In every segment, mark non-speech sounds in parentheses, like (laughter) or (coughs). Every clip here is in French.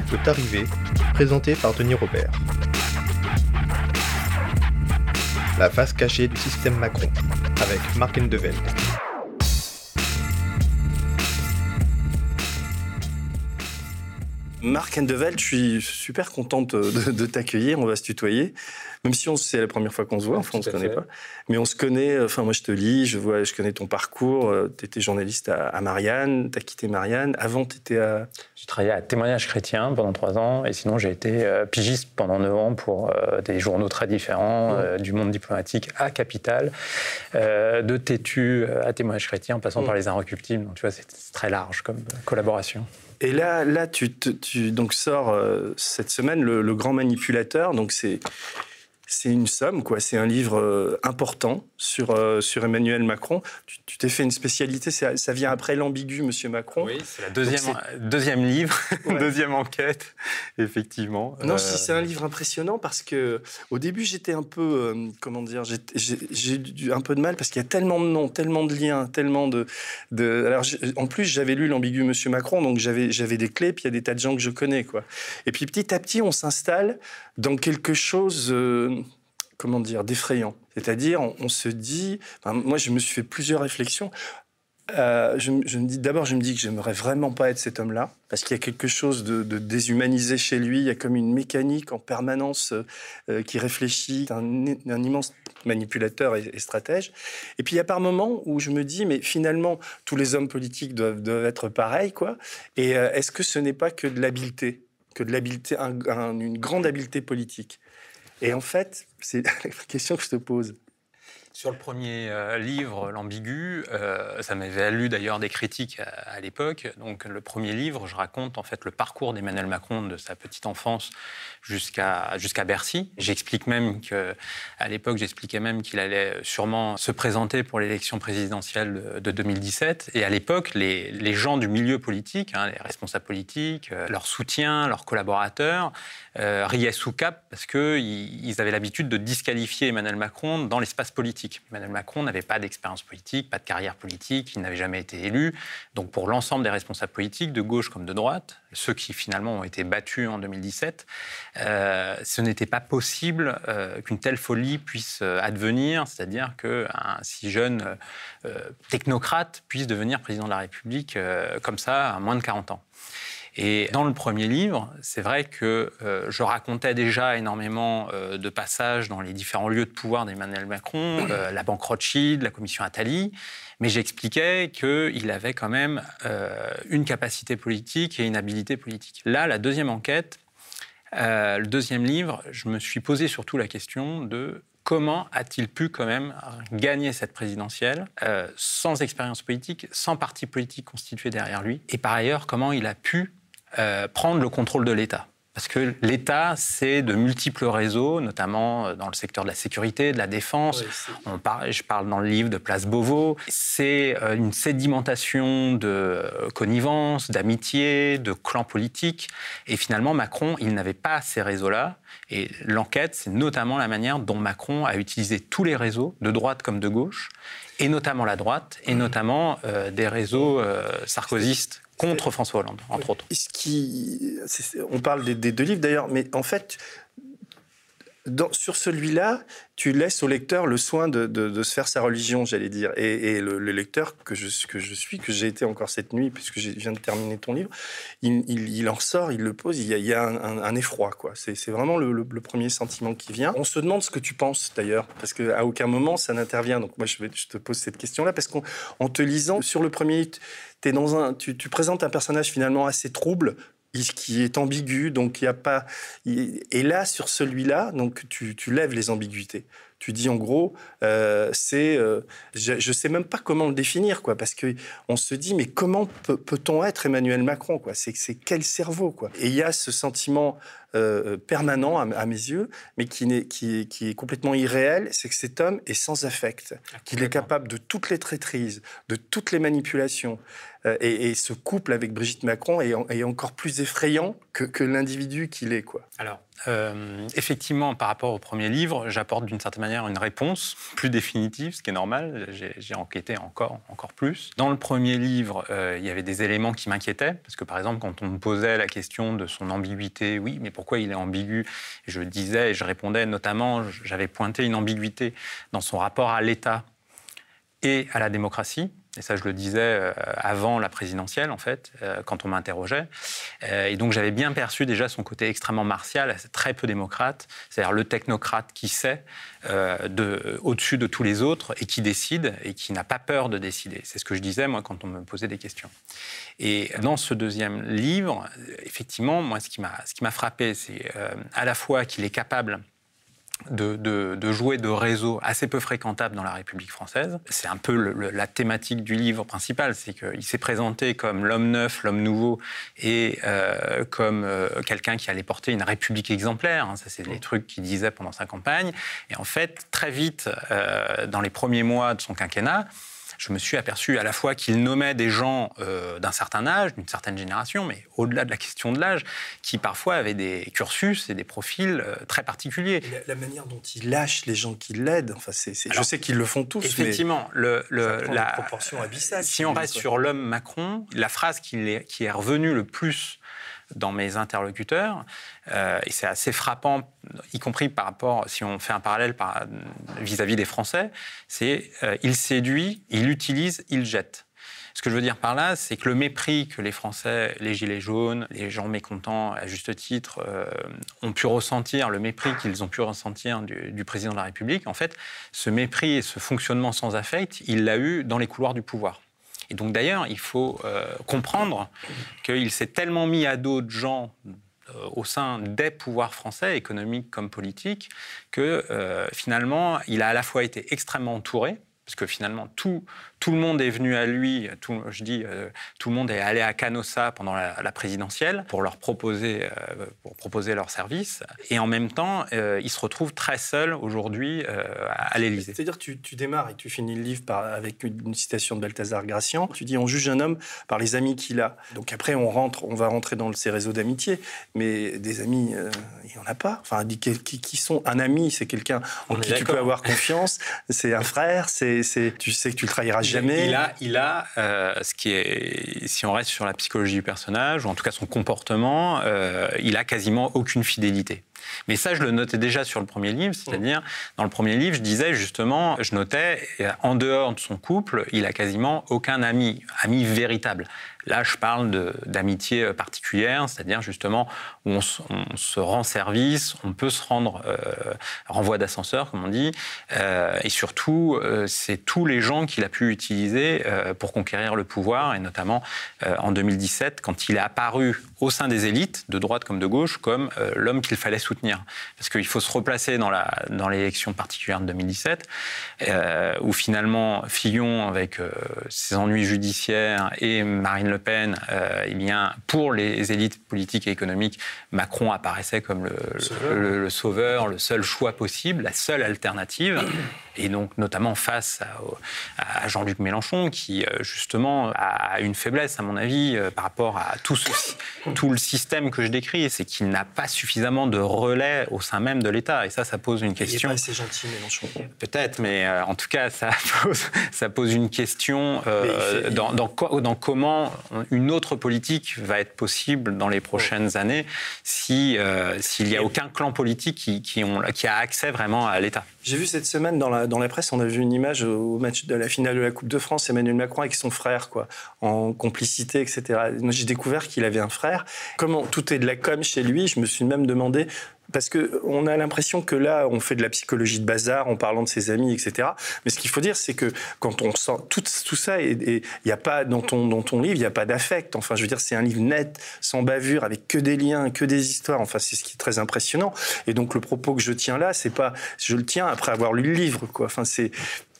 Peut arriver, présenté par Denis Robert. La face cachée du système Macron, avec Mark Endeveld. Marc Endeveld, je suis super contente de, de t'accueillir. On va se tutoyer. Même si c'est la première fois qu'on se voit, enfin, on se connaît pas. Mais on se connaît, enfin, moi, je te lis, je vois, je connais ton parcours. Euh, tu étais journaliste à, Marianne, tu as quitté Marianne. Avant, tu étais à. J'ai travaillé à Témoignage chrétien pendant trois ans. Et sinon, j'ai été euh, pigiste pendant neuf ans pour euh, des journaux très différents, du monde diplomatique à Capital, de Tétu à Témoignage chrétien, en passant par les Inrecuptibles. Donc, tu vois, c'est très large comme collaboration. Et là, là tu, donc sors cette semaine le, le, Grand Manipulateur. Donc c'est c'est une somme, quoi. C'est un livre euh, important sur, euh, sur Emmanuel Macron. Tu t'es fait une spécialité, ça, vient après l'ambigu, Monsieur Macron. Oui, c'est la deuxième, deuxième livre, (laughs) deuxième enquête, effectivement. Non, si euh, c'est un livre impressionnant parce que au début j'étais un peu, comment dire, j'ai eu un peu de mal parce qu'il y a tellement de noms, tellement de liens, tellement de. de... Alors en plus j'avais lu l'ambigu Monsieur Macron, donc j'avais j'avais des clés, puis il y a des tas de gens que je connais, quoi. Et puis petit à petit on s'installe dans quelque chose comment dire, d'effrayant. C'est-à-dire, on, se dit, moi je me suis fait plusieurs réflexions. Euh, je, me dis d'abord, je me dis que j'aimerais vraiment pas être cet homme-là, parce qu'il y a quelque chose de, déshumanisé chez lui. Il y a comme une mécanique en permanence euh, qui réfléchit, un, un, immense manipulateur et, stratège. Et puis il y a par moments où je me dis, mais finalement, tous les hommes politiques doivent, être pareils, quoi. Et euh, est-ce que ce n'est pas que de l'habileté, que de l'habileté, une grande habileté politique et en fait, c'est (laughs) la question que je te pose. Sur le premier euh, livre, L'ambigu, euh, ça m'avait valu d'ailleurs des critiques à, l'époque. Donc le premier livre, je raconte en fait le parcours d'Emmanuel Macron de sa petite enfance jusqu'à jusqu'à Bercy. J'explique même que à l'époque, j'expliquais même qu'il allait sûrement se présenter pour l'élection présidentielle de, 2017. Et à l'époque, les, gens du milieu politique, hein, les responsables politiques, euh, leurs soutiens, leurs collaborateurs, riaient sous cap parce qu'ils ils avaient l'habitude de disqualifier Emmanuel Macron dans l'espace politique. Emmanuel Macron n'avait pas d'expérience politique, pas de carrière politique, il n'avait jamais été élu. Donc pour l'ensemble des responsables politiques, de gauche comme de droite, ceux qui finalement ont été battus en 2017, euh, ce n'était pas possible euh, qu'une telle folie puisse euh, advenir, c'est-à-dire qu'un si jeune technocrate puisse devenir président de la République comme ça à moins de 40 ans. Et dans le premier livre, c'est vrai que euh, je racontais déjà énormément euh, de passages dans les différents lieux de pouvoir d'Emmanuel Macron, euh, la banque Rothschild, la commission Attali, mais j'expliquais qu'il avait quand même une capacité politique et une habilité politique. Là, la deuxième enquête, le deuxième livre, je me suis posé surtout la question de comment a-t-il pu quand même gagner cette présidentielle sans expérience politique, sans parti politique constitué derrière lui, et par ailleurs comment il a pu euh, prendre le contrôle de l'État. Parce que l'État, c'est de multiples réseaux, notamment euh, dans le secteur de la sécurité, de la défense. On parle, je parle dans le livre de Place Beauvau. C'est euh, une sédimentation de connivence, d'amitié, de clans politiques. Et finalement, Macron, il n'avait pas ces réseaux-là. Et l'enquête, c'est notamment la manière dont Macron a utilisé tous les réseaux, de droite comme de gauche, et notamment la droite, et notamment des réseaux sarkozystes contre François Hollande, entre autres. Ce qui, on parle des, deux livres d'ailleurs, mais en fait, sur celui-là, tu laisses au lecteur le soin de, se faire sa religion, j'allais dire. Et, le, lecteur que je, suis, que j'ai été encore cette nuit, puisque je viens de terminer ton livre, il, en sort, il le pose, il y a, un, effroi. quoi. C'est vraiment le, premier sentiment qui vient. On se demande ce que tu penses d'ailleurs, parce qu'à aucun moment ça n'intervient. Donc moi, je, te pose cette question-là, parce qu'en te lisant, sur le premier, tu présentes un personnage finalement assez trouble, qui est ambigu, donc il n'y a pas. Et là, sur celui-là, donc tu, tu, lèves les ambiguïtés. Tu dis en gros, euh, c'est, euh, je ne sais même pas comment le définir, quoi, parce que on se dit, mais comment peut-on être Emmanuel Macron, quoi? C'est quel cerveau, quoi? Et il y a ce sentiment euh, permanent à, mes yeux, mais qui, est, qui, est, qui est complètement irréel, c'est que cet homme est sans affect, qu'il est capable de toutes les traîtrises, de toutes les manipulations. Euh, et, et, ce couple avec Brigitte Macron est, est encore plus effrayant que, que l'individu qu'il est. Quoi. Alors, euh, effectivement, par rapport au premier livre, j'apporte d'une certaine manière une réponse plus définitive, ce qui est normal. J'ai enquêté encore, encore plus. Dans le premier livre, euh, il y avait des éléments qui m'inquiétaient, parce que par exemple, quand on me posait la question de son ambiguïté, oui, mais pourquoi il est ambigu Je disais et je répondais notamment, j'avais pointé une ambiguïté dans son rapport à l'État et à la démocratie et ça, je le disais euh, avant la présidentielle, en fait, euh, quand on m'interrogeait. Euh, et donc, j'avais bien perçu déjà son côté extrêmement martial, très peu démocrate, c'est-à-dire le technocrate qui sait au-dessus de tous les autres et qui décide et qui n'a pas peur de décider. C'est ce que je disais, moi, quand on me posait des questions. Et dans ce deuxième livre, effectivement, moi, ce qui m'a frappé, c'est à la fois qu'il est capable de, jouer de réseaux assez peu fréquentables dans la République française. C'est un peu la thématique du livre principal, c'est qu'il s'est présenté comme l'homme neuf, l'homme nouveau, et euh, comme euh, quelqu'un qui allait porter une République exemplaire. Hein. ça, c'est les trucs qu'il disait pendant sa campagne. Et en fait, très vite, euh, dans les premiers mois de son quinquennat, je me suis aperçu à la fois qu'il nommait des gens euh, d'un certain âge, d'une certaine génération, mais au-delà de la question de l'âge, qui parfois avaient des cursus et des profils euh, très particuliers. La, manière dont il lâche les gens qui l'aident, enfin, c'est, je sais qu'ils le font tous. Effectivement, le, la proportion abyssale. Si on reste sur l'homme Macron, la phrase qui est, qui est revenue le plus dans mes interlocuteurs, euh, et c'est assez frappant, y compris par rapport, si on fait un parallèle vis-à-vis des Français, c'est euh, il séduit, il utilise, il jette. Ce que je veux dire par là, c'est que le mépris que les Français, les Gilets jaunes, les gens mécontents, à juste titre, euh, ont pu ressentir, le mépris qu'ils ont pu ressentir du, du, président de la République, en fait, ce mépris et ce fonctionnement sans affect, il l'a eu dans les couloirs du pouvoir. Et donc d'ailleurs, il faut euh, comprendre qu'il s'est tellement mis à dos de gens euh, au sein des pouvoirs français, économiques comme politiques, que euh, finalement, il a à la fois été extrêmement entouré, parce finalement, tout, tout le monde est venu à lui, tout, je dis, euh, tout le monde est allé à Canossa pendant la, présidentielle pour leur proposer, euh, pour proposer leur service. Et en même temps, euh, il se retrouve très seul aujourd'hui à l'Élysée. C'est-à-dire, tu, tu démarres et tu finis le livre par, avec une, citation de Balthazar Gracian. Tu dis, on juge un homme par les amis qu'il a. Donc après, on rentre, on va rentrer dans ses réseaux d'amitié. Mais des amis, il n'y en a pas. Enfin, qui, qui sont un ami, c'est quelqu'un en qui tu peux avoir confiance. C'est un frère. C'est, tu sais que tu le trahiras il a, il a euh, ce qui est, si on reste sur la psychologie du personnage, ou en tout cas son comportement, euh, il a quasiment aucune fidélité. Mais ça, je le notais déjà sur le premier livre, c'est-à-dire, dans le premier livre, je disais justement, je notais, en dehors de son couple, il a quasiment aucun ami, ami véritable. Là, je parle d'amitié euh, particulière, c'est-à-dire justement où on, se rend service, on peut se rendre euh, renvoi d'ascenseur, comme on dit, euh, et surtout, c'est tous les gens qu'il a pu utiliser pour conquérir le pouvoir, et notamment en 2017, quand il est apparu au sein des élites, de droite comme de gauche, comme l'homme qu'il fallait soutenir. Parce qu'il faut se replacer dans l'élection dans particulière de 2017, où finalement Fillon, avec ses ennuis judiciaires, et Marine le Pen, euh, eh pour les élites politiques et économiques, Macron apparaissait comme le, sauveur, le seul choix possible, la seule alternative et donc notamment face à, Jean-Luc Mélenchon, qui euh, justement a une faiblesse, à mon avis, euh, par rapport à tout, tout le système que je décris, c'est qu'il n'a pas suffisamment de relais au sein même de l'État. Et ça, ça pose une question. Il n'est pas assez gentil, Mélenchon. Peut-être, mais euh, en tout cas, ça (laughs) pose, ça pose une question dans, dans, dans, comment une autre politique va être possible dans les prochaines années si s'il n'y a aucun clan politique qui, qui, ont, qui a accès vraiment à l'État. J'ai vu cette semaine dans la, dans la presse, on a vu une image au match de la finale de la Coupe de France, Emmanuel Macron avec son frère, quoi, en complicité, etc. J'ai découvert qu'il avait un frère. Comment tout est de la com chez lui, je me suis même demandé parce qu'on a l'impression que là, on fait de la psychologie de bazar en parlant de ses amis, etc. Mais ce qu'il faut dire, c'est que quand on sent tout, ça, il n'y a pas dans ton, dans ton livre, il n'y a pas d'affect. Enfin, je veux dire, c'est un livre net, sans bavure, avec que des liens, que des histoires. Enfin, c'est ce qui est très impressionnant. Et donc, le propos que je tiens là, c'est pas, je le tiens après avoir lu le livre, quoi. Enfin, c'est,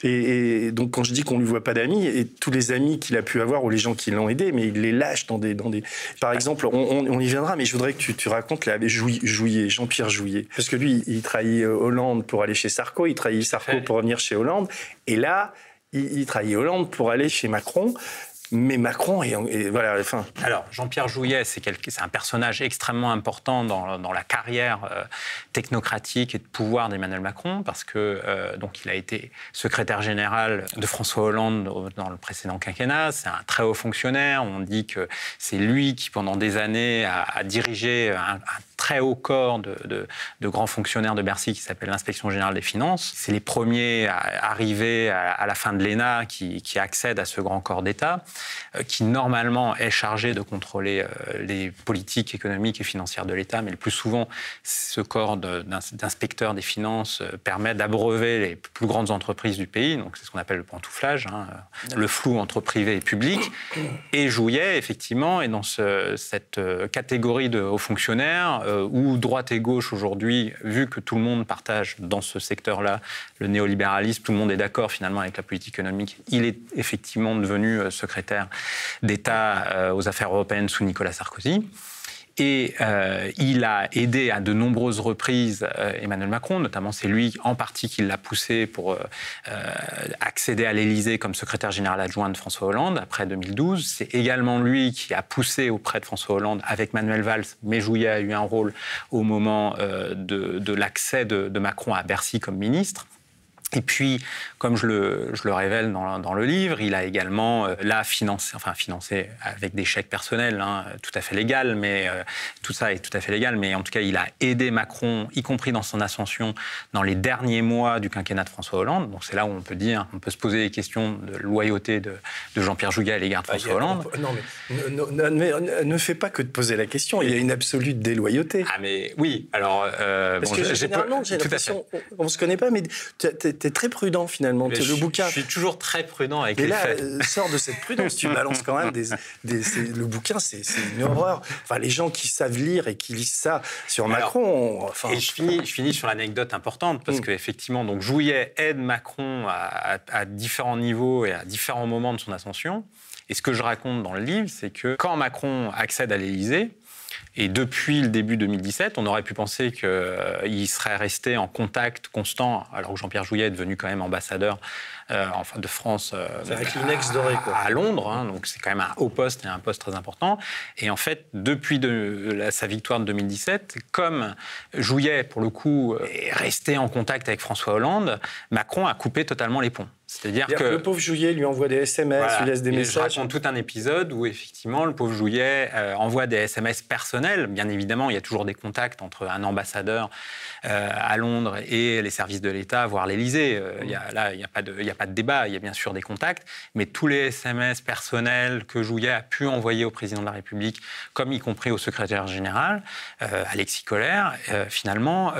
et, donc, quand je dis qu'on lui voit pas d'amis, et tous les amis qu'il a pu avoir ou les gens qui l'ont aidé, mais il les lâche dans des. Dans des... Par exemple, on, y viendra, mais je voudrais que tu, tu racontes là, Jouillet, Jean-Pierre Jouillet. Parce que lui, il trahit euh, Hollande pour aller chez Sarko, il trahit Sarko pour revenir chez Hollande. Et là, il, il trahit Hollande pour aller chez Macron. Mais Macron et, voilà. Enfin. Alors Jean-Pierre Jouyet, c'est un personnage extrêmement important dans, la carrière euh, technocratique et de pouvoir d'Emmanuel Macron parce que euh, donc il a été secrétaire général de François Hollande dans le précédent quinquennat. C'est un très haut fonctionnaire. On dit que c'est lui qui pendant des années a, dirigé un, très haut corps de, grands fonctionnaires de Bercy qui s'appelle l'inspection générale des finances. C'est les premiers à arriver à, la fin de l'ENA qui, accèdent à ce grand corps d'État, qui normalement est chargé de contrôler euh, les politiques économiques et financières de l'État, mais le plus souvent, ce corps d'inspecteurs des finances euh, permet d'abreuver les plus grandes entreprises du pays, donc c'est ce qu'on appelle le pantouflage, hein, le flou entre privé et public. Et Jouillet, effectivement, est dans ce, cette catégorie de hauts fonctionnaires euh, où droite et gauche aujourd'hui, vu que tout le monde partage dans ce secteur-là le néolibéralisme, tout le monde est d'accord finalement avec la politique économique, il est effectivement devenu euh, d'État euh, aux affaires européennes sous Nicolas Sarkozy. Et euh, il a aidé à de nombreuses reprises euh, Emmanuel Macron, notamment c'est lui en partie qui l'a poussé pour accéder à l'Élysée comme secrétaire général adjoint de François Hollande après 2012. C'est également lui qui a poussé auprès de François Hollande avec Manuel Valls, mais Jouillet a eu un rôle au moment de, l'accès de Macron à Bercy comme ministre. Et puis, comme je le, je le révèle dans, dans, le livre, il a également euh, là financé, enfin financé avec des chèques personnels, hein, tout à fait légal, mais euh, tout ça est tout à fait légal. Mais en tout cas, il a aidé Macron, y compris dans son ascension, dans les derniers mois du quinquennat de François Hollande. Donc c'est là où on peut dire, on peut se poser les questions de loyauté de, de Jean-Pierre Jougat à l'égard de bah, François Hollande. Non, mais ne, ne, fais pas que de poser la question. Il y a une absolue déloyauté. Ah mais oui. Alors, euh, Parce que généralement, j'ai l'impression, on, ne se connaît pas, mais tu très prudent finalement. le je, bouquin. Je suis toujours très prudent avec les là, faits. Euh, sort de cette prudence. tu balances quand même des. le bouquin, c'est une horreur. Enfin, les gens qui savent lire et qui lisent ça sur Macron. enfin, et je finis, je finis sur l'anecdote importante parce mm. qu'effectivement, donc Jouillet aide Macron à, à différents niveaux et à différents moments de son ascension. Et ce que je raconte dans le livre, c'est que quand Macron accède à l'Élysée, et depuis le début 2017, on aurait pu penser qu'il euh, serait resté en contact constant, alors que Jean-Pierre Jouyet est devenu quand même ambassadeur euh, enfin de France euh, à, doré, quoi. à, Londres, hein, donc c'est quand même un haut poste et un poste très important. Et en fait, depuis de, sa victoire de 2017, comme Jouyet, pour le coup, est resté en contact avec François Hollande, Macron a coupé totalement les ponts. C'est-à-dire que, le pauvre Jouillet lui envoie des SMS, lui laisse des messages. Je raconte tout un épisode où effectivement le pauvre Jouillet euh, envoie des SMS personnels. Bien évidemment, il y a toujours des contacts entre un ambassadeur euh, à Londres et les services de l'État, voire l'Élysée. Euh, là, il n'y a, pas de, a pas de débat. Il y a bien sûr des contacts, mais tous les SMS personnels que Jouillet a pu envoyer au président de la République, comme y compris au secrétaire général, Alexis Collère, finalement,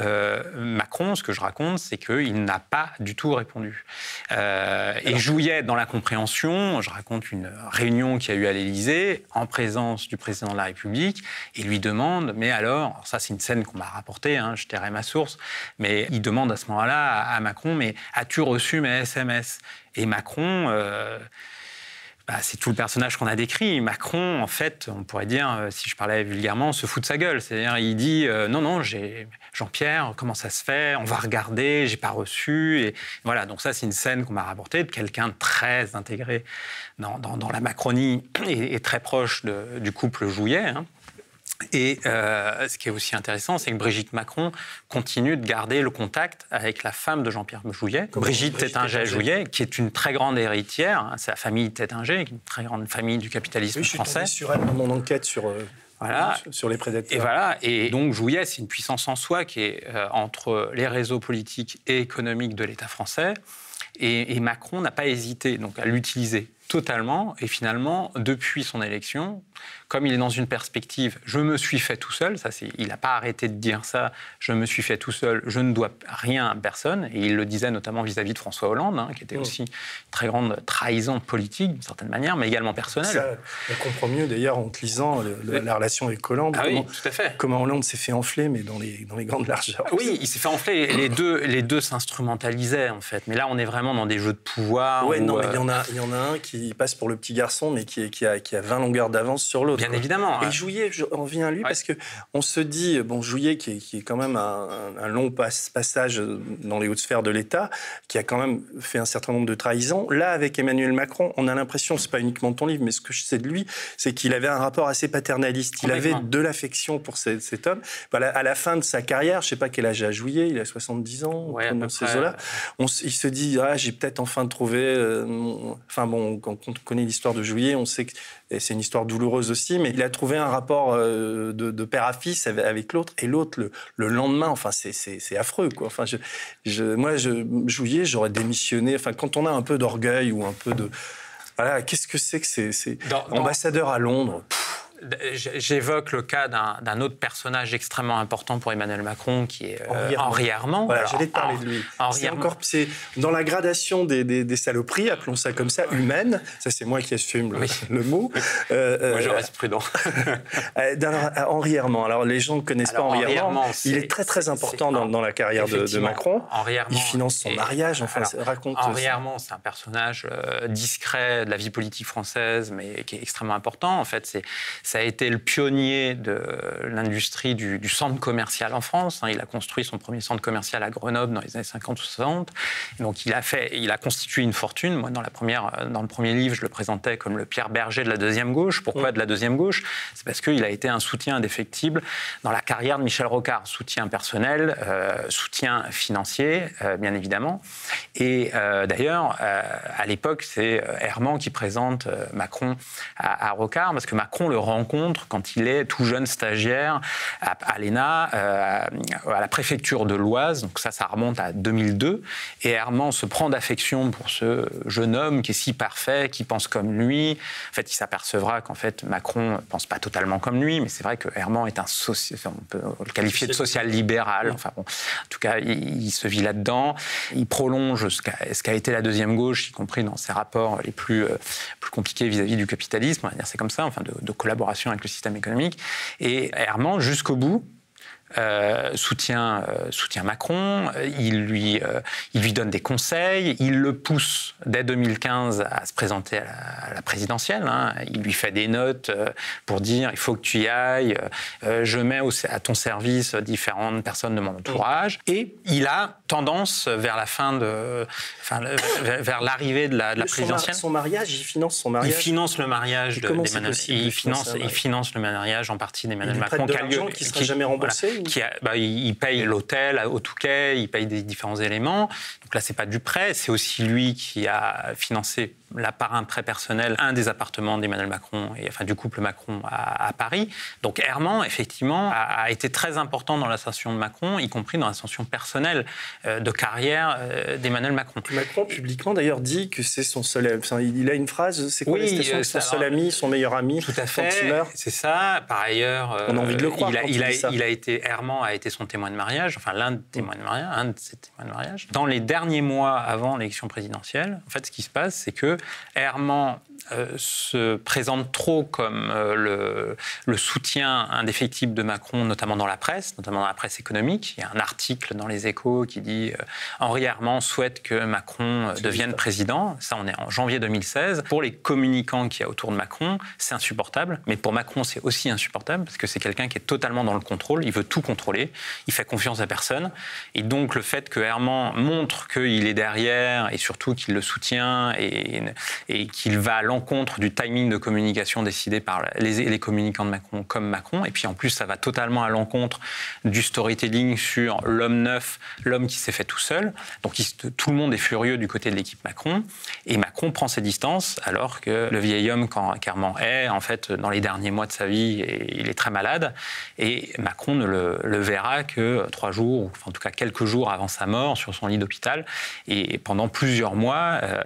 Macron, ce que je raconte, c'est qu'il n'a pas du tout répondu. Euh, et Jouillet dans la compréhension. Je raconte une réunion qui a eu à l'Élysée en présence du président de la République et lui demande Mais alors, ça c'est une scène qu'on m'a rapportée, hein, je tairai ma source, mais il demande à ce moment-là à, Macron Mais as-tu reçu mes SMS Et Macron. Euh, bah, c'est tout le personnage qu'on a décrit. Macron, en fait, on pourrait dire, euh, si je parlais vulgairement, se fout de sa gueule. C'est-à-dire, il dit euh, non, non, j'ai Jean-Pierre, comment ça se fait? On va regarder, j'ai pas reçu. Et voilà, donc ça, c'est une scène qu'on m'a rapportée de quelqu'un très intégré dans, la Macronie et, très proche du couple Jouillet. Hein. Et euh, ce qui est aussi intéressant, c'est que Brigitte Macron continue de garder le contact avec la femme de Jean-Pierre Jouillet, Brigitte, Tétinger-Jouillet, qui est une très grande héritière. Hein, c'est la famille Tétinger, une très grande famille du capitalisme oui, je français. Suis sur elle dans mon enquête sur. Euh, voilà. Sur les prédateurs. Et voilà. Et donc Jouillet, c'est une puissance en soi qui est euh, entre les réseaux politiques et économiques de l'État français. Et, et Macron n'a pas hésité donc à l'utiliser totalement. Et finalement, depuis son élection, comme il est dans une perspective, je me suis fait tout seul, ça c'est, il n'a pas arrêté de dire ça, je me suis fait tout seul, je ne dois rien à personne, et il le disait notamment vis-à-vis de François Hollande, hein, qui était mm. aussi une très grande trahison politique d'une certaine manière, mais également personnelle. Ça, on comprend mieux d'ailleurs en te lisant la relation avec Hollande, ah comment, oui, tout à fait. comment Hollande s'est fait enfler, mais dans les, dans les grandes largeurs. Oui, il s'est fait enfler, les deux, les deux s'instrumentalisaient en fait, mais là on est vraiment dans des jeux de pouvoir. Oui, non, mais il y, en a, il y en a un qui passe pour le petit garçon, mais qui, qui, a, qui a 20 longueurs d'avance sur l'autre. Bien évidemment. Et Jouillet, on vient à lui parce que on se dit, bon, Jouillet, qui est, qui est quand même un, un long passage dans les hautes sphères de l'État, qui a quand même fait un certain nombre de trahisons. Là, avec Emmanuel Macron, on a l'impression, c'est pas uniquement ton livre, mais ce que je sais de lui, c'est qu'il avait un rapport assez paternaliste. Il avait de l'affection pour cet, homme. Voilà, à la fin de sa carrière, je sais pas quel âge a Jouillet, il a 70 ans, ouais, dans ces eaux-là. Il se dit, ah, j'ai peut-être enfin trouvé. Euh, enfin bon, quand on connaît l'histoire de Jouillet, on sait que c'est une histoire douloureuse aussi, mais il a trouvé un rapport euh, de, père à fils avec, l'autre, et l'autre, le, lendemain, enfin, c'est affreux, quoi. Enfin, je, moi, je, Jouillet, j'aurais démissionné. Enfin, quand on a un peu d'orgueil ou un peu de. Voilà, qu'est-ce que c'est que c'est ambassadeur à Londres? J'évoque le cas d'un autre personnage extrêmement important pour Emmanuel Macron, qui est euh, Henri Herman. Voilà, j'allais te parler de lui. C'est encore, c'est dans la gradation des, des, saloperies, appelons ça comme ça, humaines. Ça, c'est moi qui assume le, mot. Euh, moi, je euh, reste prudent. (laughs) Henri Herman. Alors, les gens ne connaissent pas Henri Herman. il est très très important dans, dans, la carrière de, de, Macron. Henri il finance son mariage. Enfin, raconte. Henri Herman, c'est un personnage discret de la vie politique française, mais qui est extrêmement important. En fait, c'est ça a été le pionnier de l'industrie du, centre commercial en France. Hein. Il a construit son premier centre commercial à Grenoble dans les années 50 ou 60. donc il a, fait, il a constitué une fortune. Moi, dans, la première, dans le premier livre, je le présentais comme le Pierre Berger de la deuxième gauche. Pourquoi de la deuxième gauche? C'est parce qu'il a été un soutien indéfectible dans la carrière de Michel Rocard. Soutien personnel, euh, soutien financier, euh, bien évidemment. Et euh, d'ailleurs, à l'époque, c'est Herman qui présente Macron à, à Rocard, parce que Macron le rend rencontre quand il est tout jeune stagiaire à, l'ENA, euh, à la préfecture de l'Oise. Donc ça, ça remonte à 2002. Et Herman se prend d'affection pour ce jeune homme qui est si parfait, qui pense comme lui. En fait, il s'apercevra qu'en fait, Macron ne pense pas totalement comme lui, mais c'est vrai que Herman est un social, on peut le qualifier de social-libéral. Enfin bon, en tout cas, il, se vit là-dedans. Il prolonge ce qu'a été la deuxième gauche, y compris dans ses rapports les plus, euh, plus compliqués vis-à-vis du capitalisme. On va dire c'est comme ça, enfin de, de collaboration avec le système économique. Et Herman, jusqu'au bout, euh, soutient, euh, soutient Macron, il lui, euh, il lui donne des conseils, il le pousse dès 2015 à se présenter à la, présidentielle, hein. il lui fait des notes pour dire il faut que tu y ailles, je mets à ton service différentes personnes de mon entourage, et il a tendance vers la fin de, enfin, vers, l'arrivée de la, présidentielle. Son, mariage, il finance son mariage. Il finance le mariage d'Emmanuel. Il finance, il finance le mariage en partie d'Emmanuel Macron. Qui, qui sera jamais remboursé qui bah, il paye l'hôtel au Touquet, il paye des différents éléments. Donc là, c'est pas du prêt, c'est aussi lui qui a financé la par un prêt personnel, un des appartements d'Emmanuel Macron et enfin du couple Macron à, Paris. Donc Herman, effectivement, a, été très important dans l'ascension de Macron, y compris dans l'ascension personnelle euh, de carrière euh, d'Emmanuel Macron. Macron publiquement d'ailleurs dit que c'est son seul. Enfin, il a une phrase, c'est quoi oui, euh, son seul ami, son meilleur ami. Tout à fait. C'est ça. Par ailleurs, on a envie de le croire. Il a, il, a, été Herman a été son témoin de mariage, enfin l'un des témoins de mariage, un de ses témoins de mariage. Dans les derniers mois avant l'élection présidentielle, en fait, ce qui se passe, c'est que Herman se présente trop comme euh, le, le, soutien indéfectible de Macron, notamment dans la presse, notamment dans la presse économique. Il y a un article dans les échos qui dit euh, Henri Herman souhaite que Macron devienne président. Ça, on est en janvier 2016. Pour les communicants qui y a autour de Macron, c'est insupportable. Mais pour Macron, c'est aussi insupportable parce que c'est quelqu'un qui est totalement dans le contrôle. Il veut tout contrôler. Il fait confiance à personne. Et donc, le fait que Herman montre qu'il est derrière et surtout qu'il le soutient et, et qu'il va à l'encontre du timing de communication décidé par les, les, communicants de Macron comme Macron. Et puis en plus, ça va totalement à l'encontre du storytelling sur l'homme neuf, l'homme qui s'est fait tout seul. Donc tout le monde est furieux du côté de l'équipe Macron. Et Macron prend ses distances alors que le vieil homme, quand Carman est, en fait, dans les derniers mois de sa vie, il est très malade. Et Macron ne le, verra que trois jours, ou en tout cas quelques jours avant sa mort, sur son lit d'hôpital. Et pendant plusieurs mois, euh,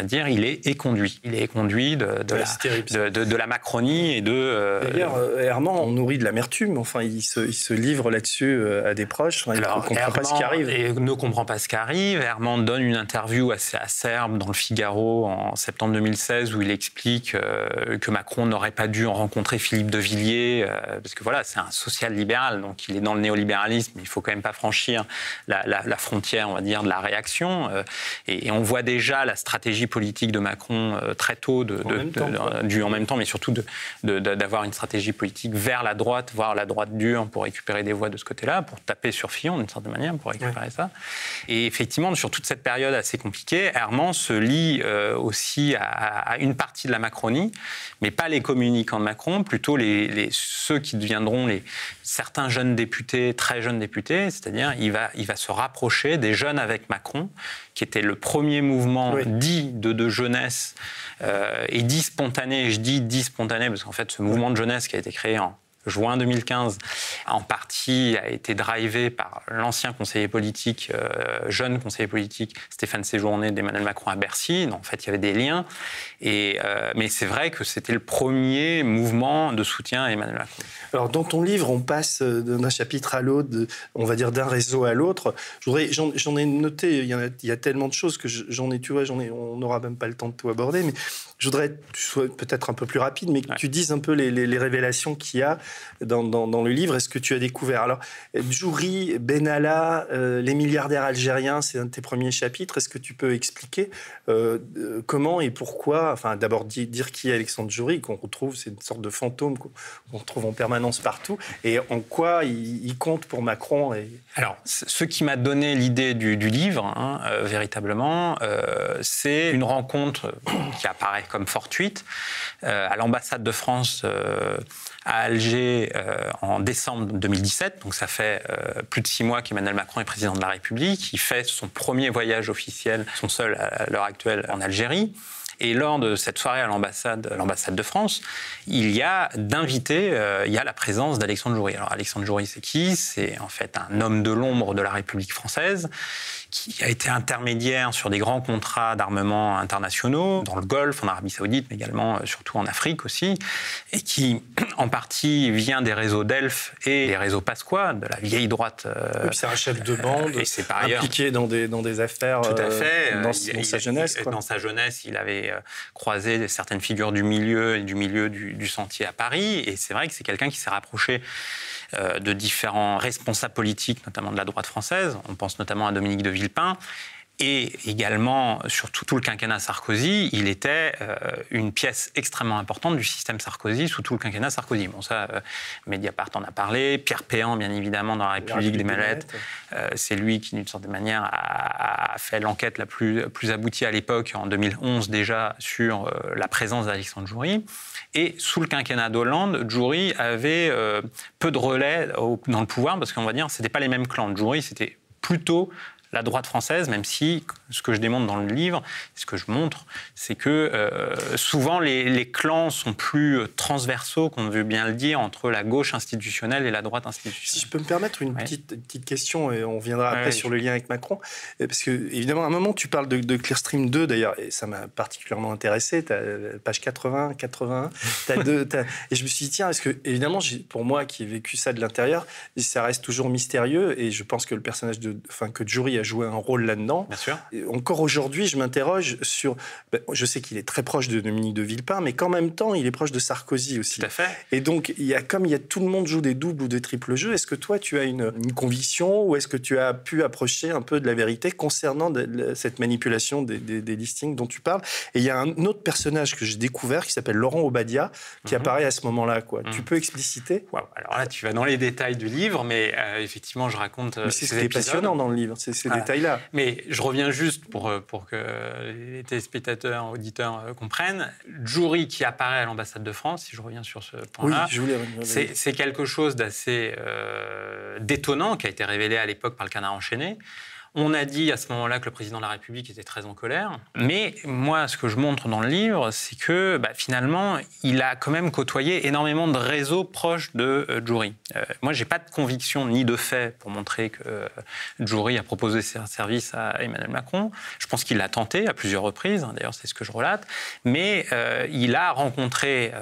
va dire, il est éconduit. Il est éconduit de, la, de, la, Macronie et de... Euh, D'ailleurs, euh, Herman, on nourrit de l'amertume. Enfin, il se, il se livre là-dessus euh, à des proches. il ne comprend pas ce qui arrive. Et ne comprend pas ce qui arrive. Herman donne une interview assez acerbe dans le Figaro en septembre 2016 où il explique que Macron n'aurait pas dû rencontrer Philippe de Villiers parce que voilà, c'est un social-libéral, donc il est dans le néolibéralisme. Il faut quand même pas franchir la, la, frontière, on va dire, de la réaction. Et, et on voit déjà la stratégie politique de Macron très tôt de, du en même temps, mais surtout d'avoir une stratégie politique vers la droite, voire la droite dure, pour récupérer des voix de ce côté-là, pour taper sur Fillon d'une certaine manière, pour récupérer ça. Et effectivement, sur toute cette période assez compliquée, Herman se lie euh, aussi à, une partie de la Macronie, mais pas les communicants de Macron, plutôt les, ceux qui deviendront les, certains jeunes députés, très jeunes députés, c'est-à-dire il va, il va se rapprocher des jeunes avec Macron, qui était le premier mouvement dit de, de jeunesse euh, et dit spontané. Je dis dit spontané parce qu'en fait, ce mouvement de jeunesse qui a été créé en juin 2015, en partie a été drivé par l'ancien conseiller politique, euh, jeune conseiller politique Stéphane Séjourné d'Emmanuel Macron à Bercy. en fait, il y avait des liens. Et, euh, mais c'est vrai que c'était le premier mouvement de soutien à Emmanuel Macron. Alors, dans ton livre, on passe euh, d'un chapitre à l'autre, on va dire d'un réseau à l'autre. J'en ai noté, il y, a, il y, a, tellement de choses que j'en ai, tu vois, ai, on n'aura même pas le temps de tout aborder, mais je voudrais que tu sois peut-être un peu plus rapide, mais que tu dises un peu les, les, les révélations qu'il y a dans, dans, le livre. Est-ce que tu as découvert Alors, Djouri, Benalla, euh, les milliardaires algériens, c'est un de tes premiers chapitres. Est-ce que tu peux expliquer euh, comment et pourquoi Enfin, d'abord dire qui est Alexandre Djouri, qu'on retrouve, c'est une sorte de fantôme qu'on retrouve en permanence partout, et en quoi il, compte pour Macron. Alors, ce qui m'a donné l'idée du, livre, hein, euh, véritablement, c'est une rencontre (coughs) qui apparaît comme fortuite à l'ambassade de France à Alger euh, en décembre 2017. Donc ça fait euh, plus de six mois qu'Emmanuel Macron est président de la République. Il fait son premier voyage officiel, son seul à l'heure actuelle, en Algérie. Et lors de cette soirée à l'ambassade, l'ambassade de France, il y a d'invités, euh, il y a la présence d'Alexandre Joury. Alors Alexandre Joury, c'est qui? C'est en fait un homme de l'ombre de la République française qui a été intermédiaire sur des grands contrats d'armement internationaux, dans le Golfe, en Arabie Saoudite, mais également euh, surtout en Afrique aussi, et qui en partie vient des réseaux Delphes et des réseaux Pasqua, de la vieille droite. Euh, c'est un chef de bande, et c'est par impliqué dans des, dans des affaires. Tout à fait. dans, sa jeunesse. Dans sa jeunesse, il avait croisé certaines figures du milieu et du milieu du, du sentier à Paris, et c'est vrai que c'est quelqu'un qui s'est rapproché euh, de différents responsables politiques, notamment de la droite française. On pense notamment à Dominique de Villepin. Et également, sur tout, le quinquennat Sarkozy, il était euh, une pièce extrêmement importante du système Sarkozy sous tout le quinquennat Sarkozy. Bon, ça, euh, Mediapart en a parlé. Pierre Péan, bien évidemment, dans la République, des Mallettes. c'est lui qui, d'une certaine manière, a, fait l'enquête la plus, plus aboutie à l'époque, en 2011 déjà, sur la présence d'Alexandre Joury. Et sous le quinquennat d'Hollande, Djouri avait euh, peu de relais dans le pouvoir parce qu'on va dire c'était pas les mêmes clans. Djouri, c'était plutôt la droite française, même si ce que je démontre dans le livre, ce que je montre, c'est que euh, souvent les, clans sont plus transversaux, qu'on veut bien le dire, entre la gauche institutionnelle et la droite institutionnelle. Si je peux me permettre une petite, petite, question, et on viendra après sur le lien avec Macron, parce que évidemment, à un moment, tu parles de, de Clearstream 2, d'ailleurs, et ça m'a particulièrement intéressé, as, page 80, 81, as deux, et je me suis dit, tiens, est-ce que, évidemment, pour moi qui ai vécu ça de l'intérieur, ça reste toujours mystérieux, et je pense que le personnage de, enfin, que Jury a joué un rôle là-dedans. Bien sûr. encore aujourd'hui, je m'interroge sur. Ben, je sais qu'il est très proche de Dominique de Villepin, mais qu'en même temps, il est proche de Sarkozy aussi. Tout à fait. Et donc, il y a, comme il y a tout le monde joue des doubles ou des triples jeux, est-ce que toi, tu as une, conviction ou est-ce que tu as pu approcher un peu de la vérité concernant cette manipulation des, des, listings dont tu parles? Et il y a un autre personnage que j'ai découvert qui s'appelle Laurent Obadia qui mhm. apparaît à ce moment-là. Quoi. Tu mhm. peux expliciter? Alors là, tu vas dans les détails du livre, mais euh, effectivement, je raconte. Euh, c'est ce qui est passionnant dans le livre, c'est détails-là. Mais je reviens juste pour, euh, pour que les téléspectateurs, auditeurs euh, comprennent. Jury qui apparaît à l'ambassade de France, si je reviens sur ce point-là, c'est quelque chose d'assez euh, détonnant qui a été révélé à l'époque par le Canard enchaîné. On a dit à ce moment-là que le président de la République était très en colère. Mais moi, ce que je montre dans le livre, c'est que bah, finalement, il a quand même côtoyé énormément de réseaux proches de euh, Jury. Euh, moi, j'ai pas de conviction ni de fait pour montrer que euh, Jury a proposé ses services à Emmanuel Macron. Je pense qu'il l'a tenté à plusieurs reprises. Hein, d'ailleurs, c'est ce que je relate. Mais il a rencontré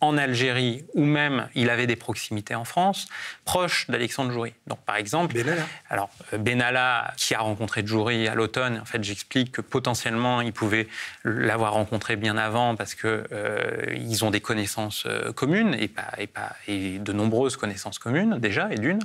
en Algérie ou même il avait des proximités en France, proches d'Alexandre Joury. Donc par exemple, Benalla. alors euh, Benalla qui a rencontré Joury à l'automne, en fait j'explique que potentiellement il pouvait l'avoir rencontré bien avant parce que euh, ils ont des connaissances euh, communes et pas, et pas et de nombreuses connaissances communes déjà et d'une,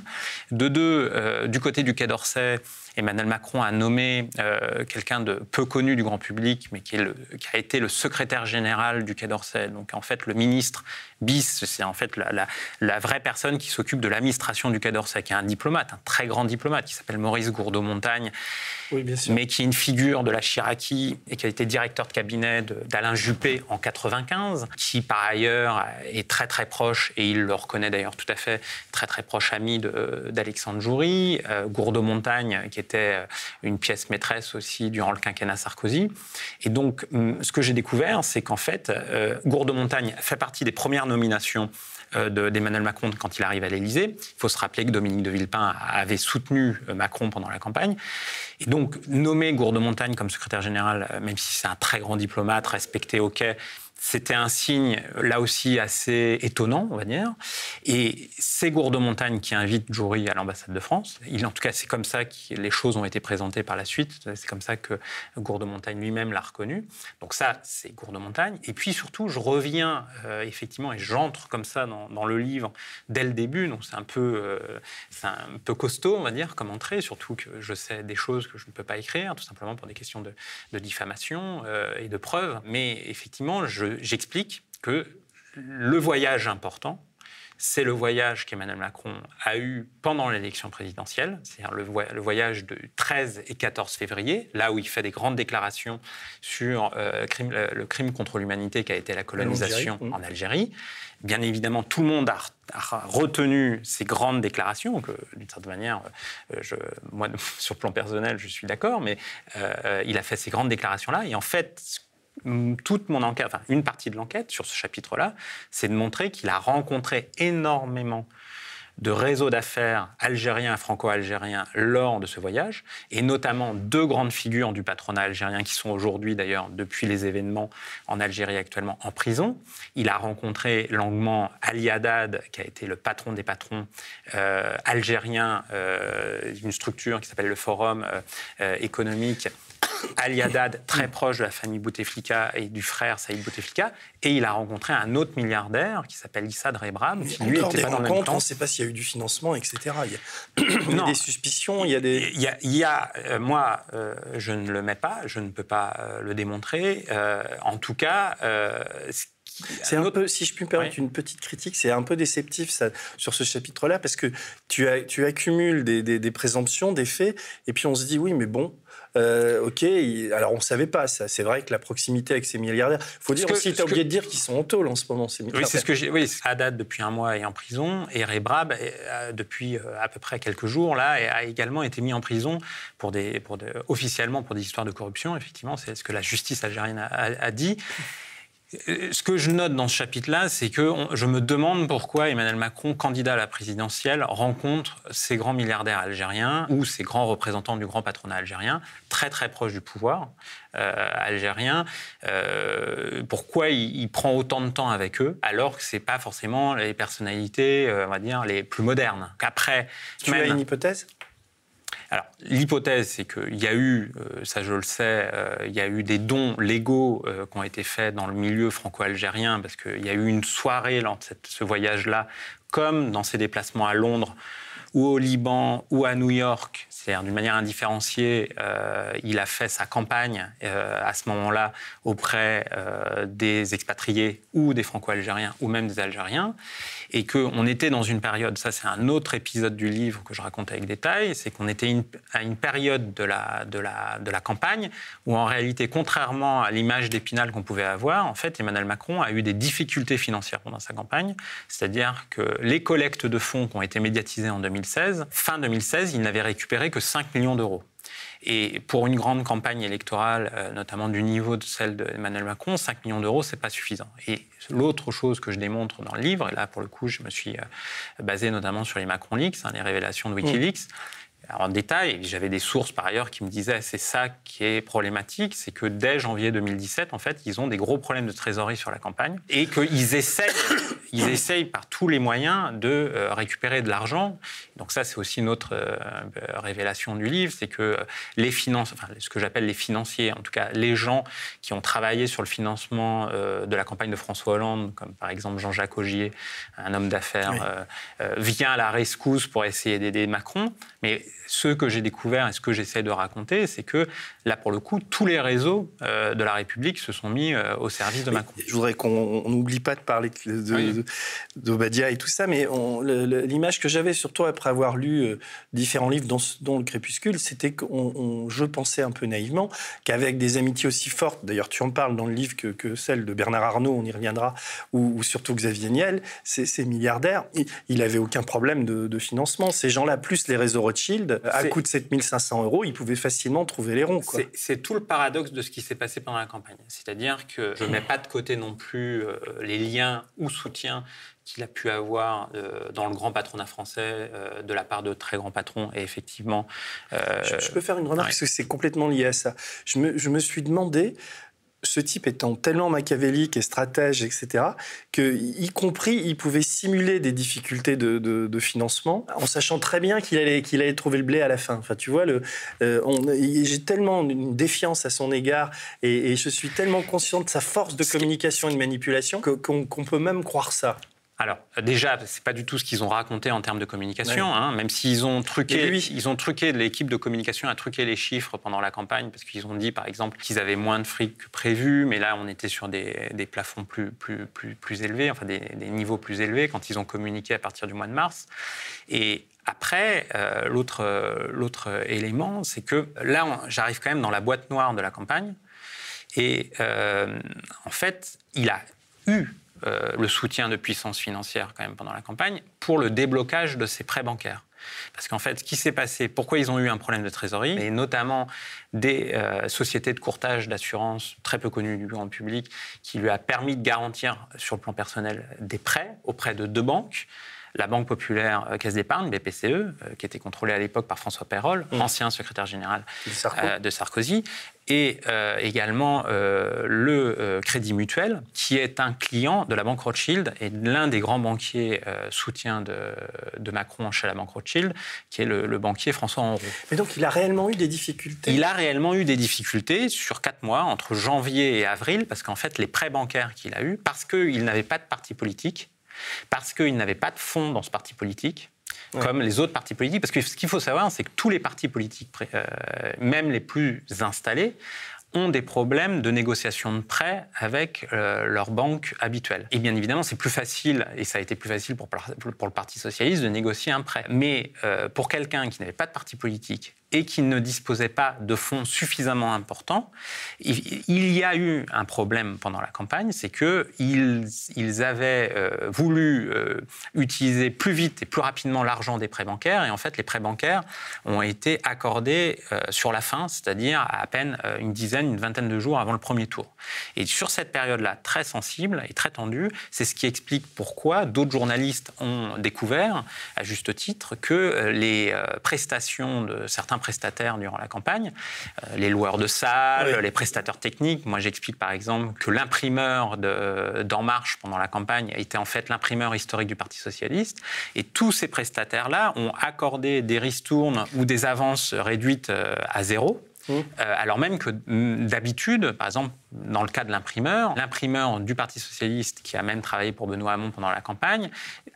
de deux euh, du côté du Quai d'Orsay. Emmanuel Macron a nommé euh, quelqu'un de peu connu du grand public, mais qui, a été le secrétaire général du Quai d'Orsay. Donc en fait, le ministre bis, c'est en fait la, la- la vraie personne qui s'occupe de l'administration du Quai d'Orsay, qui est un diplomate, un très grand diplomate, qui s'appelle Maurice Gourdeau-Montagne, Oui, mais qui est une figure de la Chiraki et qui a été directeur de cabinet d'Alain Juppé en 95, qui par ailleurs est très très proche, et il le reconnaît d'ailleurs tout à fait, très très proche ami d'Alexandre Joury, euh, Gourdeau-Montagne, qui était euh, une pièce maîtresse aussi durant le quinquennat Sarkozy. Et donc, ce que j'ai découvert, c'est qu'en fait, euh, Gourdeau-Montagne fait partie des premières nominations euh, de- d'Emmanuel Macron quand il arrive à l'Élysée. Il faut se rappeler que Dominique de Villepin avait soutenu euh, Macron pendant la campagne. Et donc, nommer Gourdeau-Montagne comme secrétaire général, euh, même si c'est un très grand diplomate, respecté au quai, c'était un signe, là aussi, assez étonnant, on va dire. Et c'est Gourdeau-Montagne qui invite Joury à l'ambassade de France. En tout cas, c'est comme ça que les choses ont été présentées par la suite. C'est comme ça que Gourdeau-Montagne lui-même l'a reconnu. Donc ça, c'est Gourdeau-Montagne. Et puis surtout, je reviens euh, effectivement et j'entre comme ça dans, le livre dès le début. Donc c'est un peu, euh, un peu costaud, on va dire, comme entrée. Surtout que je sais des choses que je ne peux pas écrire, tout simplement pour des questions de, de diffamation euh, et de preuves. Mais effectivement, je- j'explique que le voyage important, c'est le voyage qu'Emmanuel Macron a eu pendant l'élection présidentielle, c'est-à-dire le, voy- le voyage de 13 et 14 février, là où il fait des grandes déclarations sur euh, crime- le, le crime contre l'humanité qui a été la colonisation Algérie, mm. en Algérie. Bien évidemment, tout le monde a, a retenu ces grandes déclarations, donc euh, d'une certaine manière, euh, je, moi, (laughs) sur le plan personnel, je suis d'accord, mais euh, il a fait ces grandes déclarations-là, et en fait, toute mon enquête, enfin une partie de l'enquête sur ce chapitre-là, c'est de montrer qu'il a rencontré énormément de réseaux d'affaires algériens franco-algériens lors de ce voyage, et notamment deux grandes figures du patronat algérien qui sont aujourd'hui d'ailleurs, depuis les événements en Algérie actuellement, en prison. Il a rencontré longuement Ali Haddad, qui a été le patron des patrons euh, algériens euh, d'une structure qui s'appelle le Forum euh, euh, économique Ali Haddad, très proche de la famille Bouteflika et du frère Saïd Bouteflika, et il a rencontré un autre milliardaire qui s'appelle Issa Rebrab, qui lui était des pas dans le même rencontres, on ne sait pas s'il y a eu du financement, etc. Il y a, (clears throat) il y a Non. des suspicions, il y a des... Il y a, il y a, euh, moi, euh, je ne le mets pas, je ne peux pas euh, le démontrer. En tout cas, ce qui- C'est un peu, si je puis me permettre Oui. une petite critique, c'est un peu déceptif ça, sur ce chapitre-là, parce que tu, as, tu accumules des, des- des présomptions, des faits, et puis on se dit, oui, mais bon, euh, ok, alors on ne savait pas ça. C'est vrai que la proximité avec ces milliardaires, il faut dire que- aussi, tu ce as oublié que- de dire qu'ils sont en tôle en ce moment, ces Oui, c'est ce que j'ai. Oui, Haddad depuis un mois est en prison et Rebrab euh, depuis euh, à peu près quelques jours là a également été mis en prison pour des, pour des- officiellement pour des histoires de corruption. Effectivement, c'est ce que la justice algérienne a, a- a dit. Euh, Ce que je note dans ce chapitre-là, c'est que je me demande pourquoi Emmanuel Macron, candidat à la présidentielle, rencontre ces grands milliardaires algériens ou ces grands représentants du grand patronat algérien, très très proches du pouvoir euh, algérien. Euh, pourquoi il, il prend autant de temps avec eux, alors que c'est pas forcément les personnalités, euh, on va dire, les plus modernes. Qu'après, Tu as une hypothèse? Alors, l'hypothèse, c'est qu'il y a eu, euh, ça je le sais, euh, il y a eu des dons légaux euh, qui ont été faits dans le milieu franco-algérien, parce qu'il y a eu une soirée lors de ce voyage-là, comme dans ses déplacements à Londres, ou au Liban, ou à New York, c'est-à-dire d'une manière indifférenciée, euh, il a fait sa campagne euh, à ce moment-là auprès euh, des expatriés ou des franco-algériens ou même des Algériens, et qu'on était dans une période, ça c'est un autre épisode du livre que je raconte avec détail, c'est qu'on était à une période de la, de, la, de la campagne où en réalité, contrairement à l'image d'Épinal qu'on pouvait avoir, en fait Emmanuel Macron a eu des difficultés financières pendant sa campagne, c'est-à-dire que les collectes de fonds qui ont été médiatisées en 2016, fin 2016, il n'avait récupéré que 5 millions d'euros. Et pour une grande campagne électorale, euh, notamment du niveau de celle d'Emmanuel Macron, 5 millions d'euros, c'est pas suffisant. Et l'autre chose que je démontre dans le livre, et là pour le coup, je me suis euh, basé notamment sur les Macron Leaks, hein, les révélations de Wikileaks, en détail, j'avais des sources par ailleurs qui me disaient c'est ça qui est problématique, c'est que dès janvier 2017, en fait, ils ont des gros problèmes de trésorerie sur la campagne et qu'ils essayent, ils essayent par tous les moyens de euh, récupérer de l'argent. Donc ça, c'est aussi une autre euh, révélation du livre, c'est que les finances, enfin, ce que j'appelle les financiers, en tout cas les gens qui ont travaillé sur le financement euh, de la campagne de François Hollande, comme par exemple Jean-Jacques Augier, un homme d'affaires, vient à la rescousse pour essayer d'aider Macron, mais ce que j'ai découvert et ce que j'essaie de raconter, c'est que là, pour le coup, tous les réseaux euh, de la République se sont mis euh, au service de Macron. Je voudrais qu'on n'oublie pas de parler d'Obadia et tout ça, mais l'image que j'avais, surtout après avoir lu euh, différents livres, dont, Le Crépuscule, c'était que je pensais un peu naïvement qu'avec des amitiés aussi fortes, d'ailleurs tu en parles dans le livre que, celle de Bernard Arnault, on y reviendra, ou, surtout Xavier Niel, ces, milliardaires, il n'avait aucun problème de, de financement. Ces gens-là, plus les réseaux Rothschild, à coût de 7500 euros, ils pouvaient facilement trouver les ronds. C'est tout le paradoxe de ce qui s'est passé pendant la campagne. C'est-à-dire que je ne mets pas de côté non plus euh, les liens ou soutiens qu'il a pu avoir euh, dans le grand patronat français euh, de la part de très grands patrons. Et effectivement. Je, peux faire une remarque parce que c'est complètement lié à ça. Je me, je me suis demandé ce type étant tellement machiavélique et stratège, etc., que, y compris, il pouvait simuler des difficultés de, financement en sachant très bien qu'il allait, qu'il allait trouver le blé à la fin. Enfin, tu vois, le, euh, j'ai tellement une défiance à son égard et, je suis tellement conscient de sa force de communication et de manipulation qu'on peut même croire ça. Alors déjà, c'est pas du tout ce qu'ils ont raconté en termes de communication, hein, même s'ils ont truqué, ils ont truqué l'équipe de communication a truqué les chiffres pendant la campagne parce qu'ils ont dit par exemple qu'ils avaient moins de fric que prévu, mais là on était sur des, plafonds plus, plus, plus, plus élevés, enfin des, niveaux plus élevés quand ils ont communiqué à partir du mois de mars. Et après, euh, l'autre élément, c'est que là j'arrive quand même dans la boîte noire de la campagne. Et euh, en fait il a eu euh, le soutien de puissance financière quand même pendant la campagne pour le déblocage de ces prêts bancaires. Parce qu'en fait, ce qui s'est passé, pourquoi ils ont eu un problème de trésorerie, et notamment des euh, sociétés de courtage d'assurance très peu connues du grand public, qui lui a permis de garantir sur le plan personnel des prêts auprès de deux banques, la Banque populaire euh, Caisse d'épargne, BPCE, euh, qui était contrôlée à l'époque par François Perrol, mmh. ancien secrétaire général de Sarkozy, et également le Crédit Mutuel, qui est un client de la Banque Rothschild et l'un des grands banquiers soutien de, Macron chez la Banque Rothschild, qui est le, banquier François Henrot. Mais donc il a réellement eu des difficultés? Il a réellement eu des difficultés sur quatre mois, entre janvier et avril, parce qu'en fait les prêts bancaires qu'il a eus, parce qu'il n'avait pas de parti politique, parce qu'il n'avait pas de fonds dans ce parti politique, comme les autres partis politiques. Parce que ce qu'il faut savoir, c'est que tous les partis politiques, euh, même les plus installés, ont des problèmes de négociation de prêts avec euh, leur banque habituelle. Et bien évidemment, c'est plus facile, et ça a été plus facile pour, le Parti socialiste, de négocier un prêt. Mais euh, pour quelqu'un qui n'avait pas de parti politique et qui ne disposait pas de fonds suffisamment importants, il, y a eu un problème pendant la campagne, c'est qu'ils ils avaient euh, voulu euh, utiliser plus vite et plus rapidement l'argent des prêts bancaires, et en fait les prêts bancaires ont été accordés euh, sur la fin, c'est-à-dire à, à peine une dizaine, une vingtaine de jours avant le premier tour. Et sur cette période-là, très sensible et très tendue, c'est ce qui explique pourquoi d'autres journalistes ont découvert, à juste titre, que les prestations de certains prestataires durant la campagne, euh, les loueurs de salles, les prestataires techniques. Moi, j'explique par exemple que l'imprimeur d'En Marche pendant la campagne a été en fait l'imprimeur historique du Parti socialiste. Et tous ces prestataires-là ont accordé des ristournes ou des avances réduites euh, à zéro Mmh. Euh, alors même que mm, d'habitude, par exemple, dans le cas de l'imprimeur, l'imprimeur du Parti socialiste, qui a même travaillé pour Benoît Hamon pendant la campagne,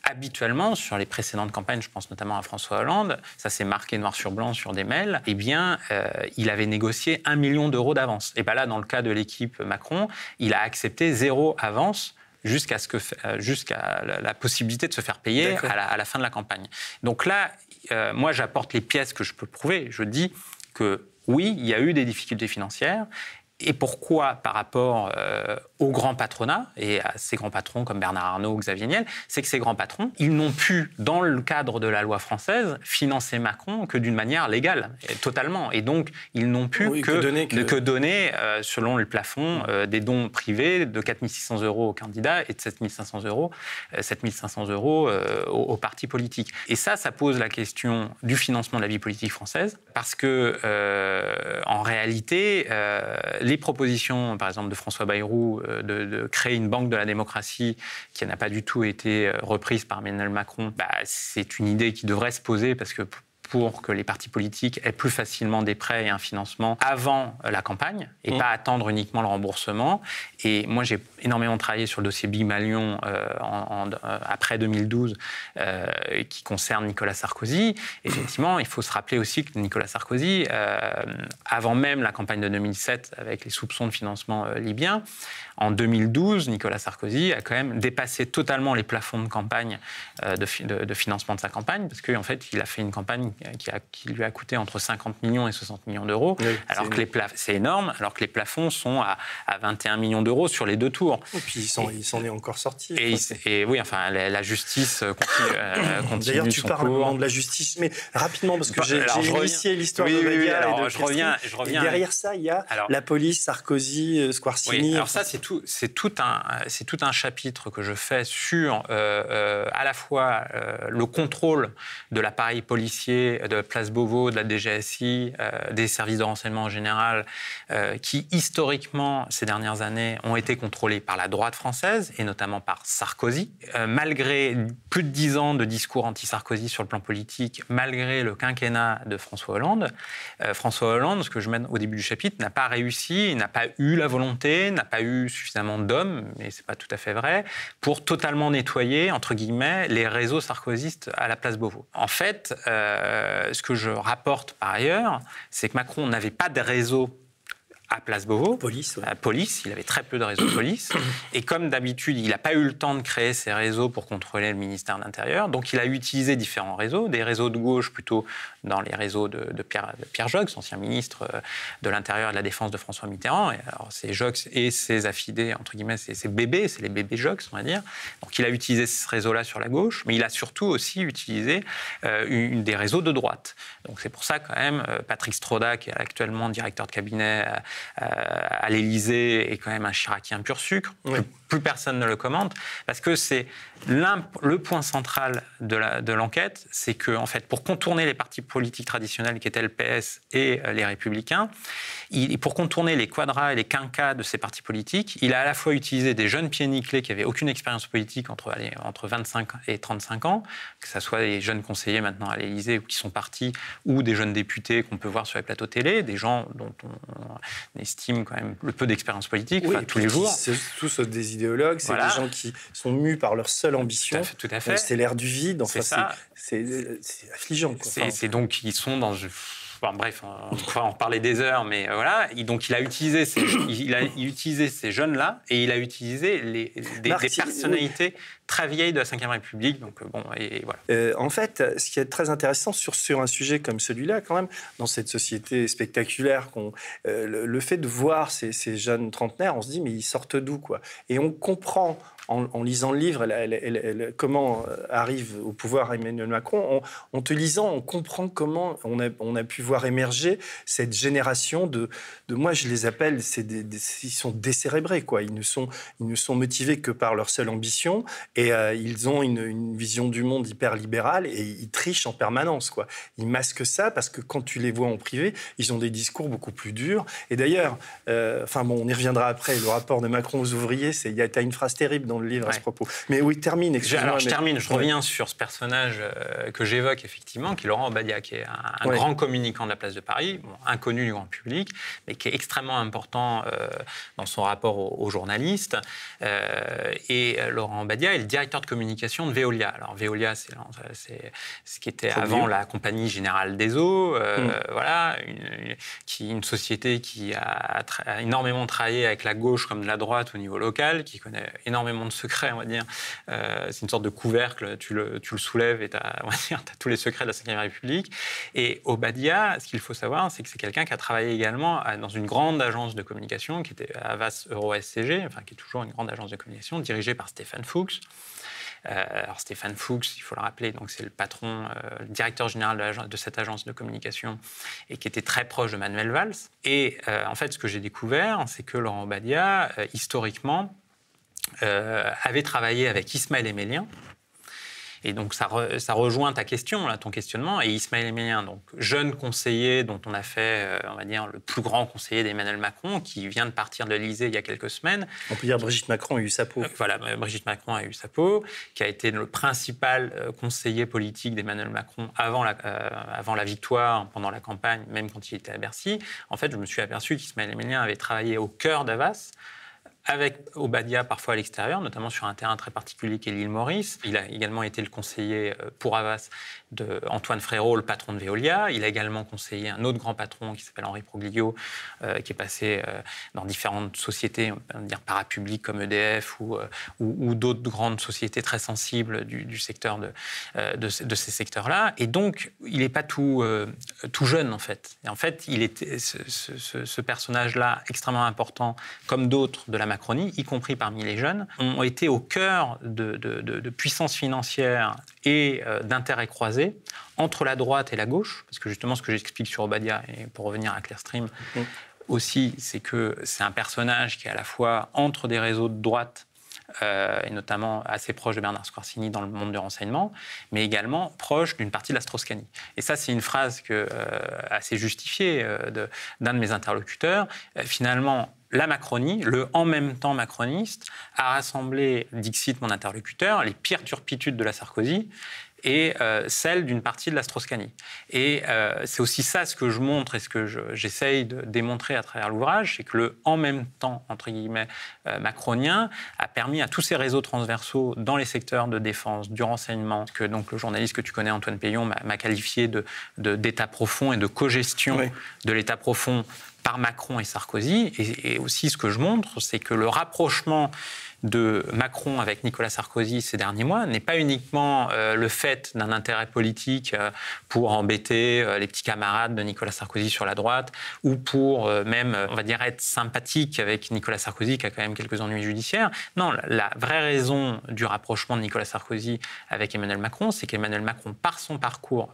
habituellement, sur les précédentes campagnes, je pense notamment à François Hollande, ça s'est marqué noir sur blanc sur des mails, eh bien, euh, il avait négocié un million d'euros d'avance. Et bien là, dans le cas de l'équipe Macron, il a accepté zéro avance jusqu'à euh, jusqu'à la, possibilité de se faire payer à la, fin de la campagne. Donc là, moi, j'apporte les pièces que je peux prouver. Je dis que oui, il y a eu des difficultés financières Et pourquoi par rapport euh, au grand patronat et à ces grands patrons comme Bernard Arnault, Xavier Niel, c'est que ces grands patrons, ils n'ont pu, dans le cadre de la loi française, financer Macron que d'une manière légale, totalement. Et donc, ils n'ont pu que, donner, que... donner euh, selon le plafond, euh, des dons privés de 4 600 euros aux candidats et de 7 500 euros, 7 500 euros aux, aux, partis politiques. Et ça, ça pose la question du financement de la vie politique française, parce que, en réalité, les propositions, par exemple, de François Bayrou euh, de, créer une banque de la démocratie qui n'a pas du tout été euh, reprise par Emmanuel Macron, bah, c'est une idée qui devrait se poser parce que pour que les partis politiques aient plus facilement des prêts et un financement avant la campagne et mmh. pas attendre uniquement le remboursement. Et moi, j'ai énormément travaillé sur le dossier Big Malion euh, euh, après 2012 euh, qui concerne Nicolas Sarkozy. Effectivement, il faut se rappeler aussi que Nicolas Sarkozy, avant même la campagne de 2007 avec les soupçons de financement libyen, en 2012, Nicolas Sarkozy a quand même dépassé totalement les plafonds de campagne de, financement de sa campagne parce qu'en fait, il a fait une campagne qui, lui a coûté entre 50 millions et 60 millions d'euros. alors que les c'est énorme, alors que les plafonds sont à, 21 millions d'euros sur les deux tours. Et puis il s'en est encore sorti. Et, oui, enfin, la, justice continue. Euh, continue (coughs) D'ailleurs, tu parles de la justice, mais rapidement, parce que j'ai initié l'histoire de Badia alors, je reviens, je reviens. Et derrière ça, il y a la police, Sarkozy, euh, Squarcini. Oui, alors ça, c'est tout, c'est tout un, c'est tout un chapitre que je fais sur euh, à la fois le contrôle de l'appareil policier de Place Beauvau, de la DGSI, euh, des services de renseignement en général, euh, qui historiquement, ces dernières années, ont été contrôlés par la droite française et notamment par Sarkozy. Euh, malgré plus de dix ans de discours anti-Sarkozy sur le plan politique, malgré le quinquennat de François Hollande, François Hollande, ce que je mène au début du chapitre, n'a pas réussi, n'a pas eu la volonté, n'a pas eu suffisamment d'hommes, mais c'est pas tout à fait vrai, pour totalement nettoyer, entre guillemets, les réseaux sarkozystes à la place Beauvau. En fait, ce que je rapporte par ailleurs, c'est que Macron n'avait pas de réseau à Place Beauvau. Police, À police, il avait très peu de réseaux de police. (coughs) Et comme d'habitude, il n'a pas eu le temps de créer ces réseaux pour contrôler le ministère de l'Intérieur. Donc il a utilisé différents réseaux, des réseaux de gauche plutôt dans les réseaux de, Pierre, Pierre Jox, ancien ministre euh, de l'Intérieur et de la Défense de François Mitterrand. Et alors c'est Jox et ses affidés, entre guillemets, ses, bébés, c'est les bébés Jox, on va dire. Donc il a utilisé ce réseau-là sur la gauche, mais il a surtout aussi utilisé euh, une, des réseaux de droite. Donc c'est pour ça quand même, euh, Patrick Stroda, qui est actuellement directeur de cabinet euh, à l'Élysée est quand même un chiracien pur sucre. Plus, personne ne le commente. Parce que c'est le point central de l'enquête, c'est que, en fait, pour contourner les partis politiques traditionnels qui étaient le PS et euh, les Républicains, il, pour contourner les quadras et les quinquas de ces partis politiques, il a à la fois utilisé des jeunes pieds nickelés qui n'avaient aucune expérience politique entre, allez, entre 25 et 35 ans, que ce soit des jeunes conseillers maintenant à l'Élysée ou qui sont partis, ou des jeunes députés qu'on peut voir sur les plateaux télé, des gens dont on estime quand même le peu d'expérience politique tous les jours. C'est tous des idéologues, c'est des gens qui sont mus par leur seule ambition. Tout à fait. C'est l'air du vide. Enfin, c'est affligeant. C'est donc ils sont dans bref, on pourrait en reparler des heures, mais euh, voilà. donc, il a utilisé ces, il a utilisé ces jeunes-là et il a utilisé les, des, personnalités très vieilles de la Ve République. Donc, euh, bon, et, voilà. Euh, en fait, ce qui est très intéressant sur, sur un sujet comme celui-là, quand même, dans cette société spectaculaire, qu'on, le, fait de voir ces, ces, jeunes trentenaires, on se dit, mais ils sortent d'où, quoi? Et on comprend en, lisant le livre, comment euh, arrive au pouvoir Emmanuel Macron, en, te lisant, on comprend comment on a, pu voir émerger cette génération de, moi je les appelle, ils sont décérébrés, quoi. Ils ne sont, motivés que par leur seule ambition et euh, ils ont une, vision du monde hyper libérale et ils trichent en permanence, quoi. Ils masquent ça parce que quand tu les vois en privé, ils ont des discours beaucoup plus durs. Et d'ailleurs, euh, enfin bon, on y reviendra après. Le rapport de Macron aux ouvriers, c'est il y a une phrase terrible le livre à ce propos. Mais oui, termine. Alors, je termine, je reviens sur ce personnage euh, que j'évoque effectivement, qui est Laurent Obadia, qui est un, grand communicant de la place de Paris, inconnu du grand public, mais qui est extrêmement important euh, dans son rapport aux, journalistes. Euh, et Laurent Obadia est le directeur de communication de Veolia. Alors, Veolia, c'est ce qui était avant la Compagnie Générale des Eaux, mm. voilà, une, qui, une société qui a, a énormément travaillé avec la gauche comme de la droite au niveau local, qui connaît énormément vraiment de secret, on va dire. Euh, c'est une sorte de couvercle, tu le, tu le soulèves et tu as, (laughs) tous les secrets de la Ve République. Et Obadia, ce qu'il faut savoir, c'est que c'est quelqu'un qui a travaillé également dans une grande agence de communication qui était Avas Euro SCG, enfin qui est toujours une grande agence de communication dirigée par Stéphane Fuchs. Euh, alors Stéphane Fuchs, il faut le rappeler, donc c'est le patron, euh, directeur général de, cette agence de communication et qui était très proche de Manuel Valls. Et en fait, ce que j'ai découvert, c'est que Laurent Badia, historiquement, avait travaillé avec Ismaël Emélien, et donc, ça, ça, rejoint ta question, là, ton questionnement. Et Ismaël Emélien, donc jeune conseiller dont on a fait, euh, on va dire, le plus grand conseiller d'Emmanuel Macron, qui vient de partir de l'Élysée il y a quelques semaines. On peut dire Brigitte Macron a eu sa peau. Euh, voilà, Brigitte Macron a eu sa peau, qui a été le principal euh, conseiller politique d'Emmanuel Macron avant la, avant la victoire, pendant la campagne, même quand il était à Bercy. En fait, je me suis aperçu qu'Ismaël Emélien avait travaillé au cœur d'Avas avec Obadia parfois à l'extérieur, notamment sur un terrain très particulier qui est l'île Maurice. Il a également été le conseiller euh, pour Avas de Antoine Frérot, le patron de Veolia. Il a également conseillé un autre grand patron qui s'appelle Henri Proglio, euh, qui est passé euh, dans différentes sociétés, on peut dire parapubliques comme EDF ou, d'autres grandes sociétés très sensibles du, secteur de, ces secteurs-là. Et donc, il n'est pas tout, tout jeune en fait. En fait, il était ce, ce, ce personnage-là extrêmement important, comme d'autres de la Macronie, y compris parmi les jeunes, ont été au cœur de, de, puissance financière et euh, d'intérêts croisés entre la droite et la gauche, parce que justement ce que j'explique sur Obadia, et pour revenir à Clearstream, mm. aussi, c'est que c'est un personnage qui est à la fois entre des réseaux de droite euh, et notamment assez proche de Bernard Squarcini dans le monde du renseignement, mais également proche d'une partie de la Et ça, c'est une phrase que, euh, assez justifiée d'un de mes interlocuteurs. finalement, la Macronie, le en même temps macroniste, a rassemblé, dixit mon interlocuteur, les pires turpitudes de la Sarkozy et euh, celle d'une partie de la Strauss-Kahn. Et euh, c'est aussi ça ce que je montre et ce que j'essaye de démontrer à travers l'ouvrage, c'est que le en même temps, entre guillemets, euh, macronien a permis à tous ces réseaux transversaux dans les secteurs de défense, du renseignement, que donc le journaliste que tu connais, Antoine Payon, m'a qualifié d'état de, profond et de cogestion de l'état profond par Macron et Sarkozy. Et, aussi, ce que je montre, c'est que le rapprochement de Macron avec Nicolas Sarkozy ces derniers mois n'est pas uniquement euh, le fait d'un intérêt politique euh, pour embêter euh, les petits camarades de Nicolas Sarkozy sur la droite ou pour même, on va dire, être sympathique avec Nicolas Sarkozy qui a quand même quelques ennuis judiciaires. Non, la vraie raison du rapprochement de Nicolas Sarkozy avec Emmanuel Macron, c'est qu'Emmanuel Macron, par son parcours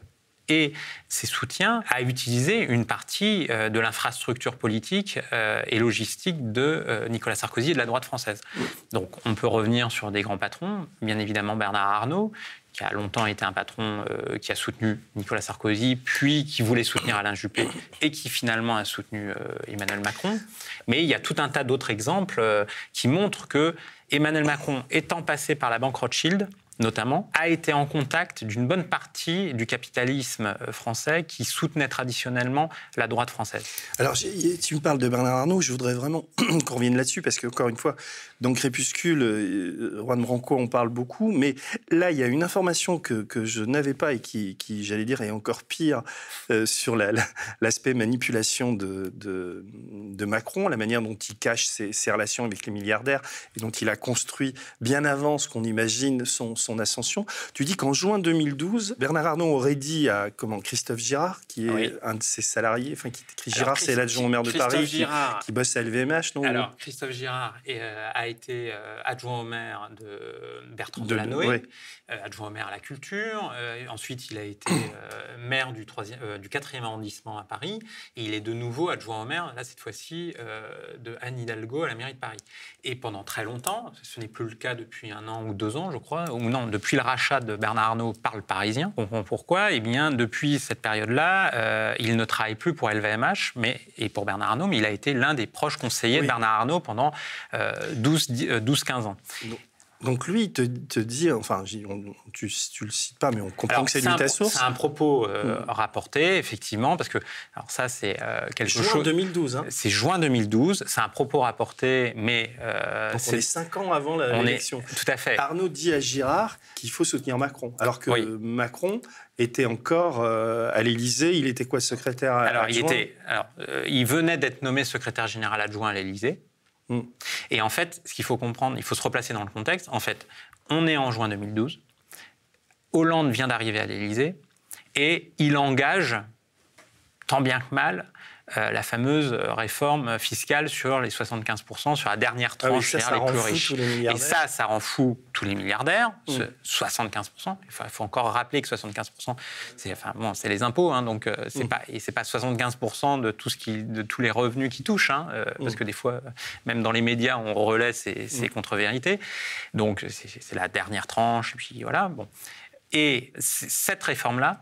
et ses soutiens à utiliser une partie euh, de l'infrastructure politique euh, et logistique de euh, Nicolas Sarkozy et de la droite française. Donc on peut revenir sur des grands patrons, bien évidemment Bernard Arnault, qui a longtemps été un patron qui a soutenu Nicolas Sarkozy, puis qui voulait soutenir Alain Juppé et qui finalement a soutenu Emmanuel Macron. Mais il y a tout un tas d'autres exemples qui montrent que Emmanuel Macron, étant passé par la banque Rothschild, notamment, a été en contact d'une bonne partie du capitalisme euh, français qui soutenait traditionnellement la droite française. Alors, tu me parles de Bernard Arnault, je voudrais vraiment (clears throat) qu'on revienne là-dessus, parce que, encore une fois, dans Crépuscule, euh, Juan Branco, on parle beaucoup, mais là, il y a une information que, je n'avais pas et qui, j'allais dire, est encore pire euh, sur l'aspect manipulation de, Macron, la manière dont il cache ses, relations avec les milliardaires et dont il a construit bien avant ce qu'on imagine son ascension. Tu dis qu'en juin 2012, Bernard Arnault aurait dit à comment, Christophe Girard, qui est un de ses salariés, enfin qui écrit Girard, c'est l'adjoint au maire de Paris, qui, bosse à LVMH, non Alors, Christophe Girard euh, a été euh, adjoint au maire de Bertrand de, Delanoë, euh, adjoint au maire à la culture. ensuite, il a été maire du, 4e arrondissement à Paris. Et il est de nouveau adjoint au maire, là, cette fois-ci, de Anne Hidalgo à la mairie de Paris. Et pendant très longtemps, ce n'est plus le cas depuis un an ou deux ans, je crois, ou non, depuis le rachat de Bernard Arnault par le Parisien. On comprend pourquoi. Eh bien, depuis cette période-là, euh, il ne travaille plus pour LVMH mais, et pour Bernard Arnault, mais il a été l'un des proches conseillers de Bernard Arnault pendant 12-15 euh, ans. Donc lui, il te, te dit, enfin, tu, tu le cites pas, mais on comprend que c'est lui ta source. C'est un propos euh, mm. rapporté, effectivement, parce que alors ça, c'est euh, quelque juin chose. Juin 2012. Hein. C'est juin 2012. C'est un propos rapporté, mais euh, c'est cinq ans avant l'élection. Tout à fait. Arnaud dit à Girard qu'il faut soutenir Macron, alors que Macron était encore à l'Élysée. Il était quoi, secrétaire alors, adjoint il était, alors, il venait d'être nommé secrétaire général adjoint à l'Élysée. Mm. Et en fait, ce qu'il faut comprendre, il faut se replacer dans le contexte. En fait, on est en juin 2012. Hollande vient d'arriver à l'Élysée et il engage, tant bien que mal, euh, la fameuse réforme fiscale sur les 75%, sur la dernière ah tranche, ah les plus riches. Et ça, ça rend fou tous les milliardaires, 75%. Mm. Il faut, encore rappeler que 75%, c'est enfin, bon, les impôts, hein, donc euh, c'est mm. pas, et c'est pas 75% de, tout ce qui, de tous les revenus qui touchent, hein, euh, parce mm. que des fois, même dans les médias, on relaie ces, ces contre-vérités. Donc c'est la dernière tranche, et puis voilà. Bon. Et cette réforme-là,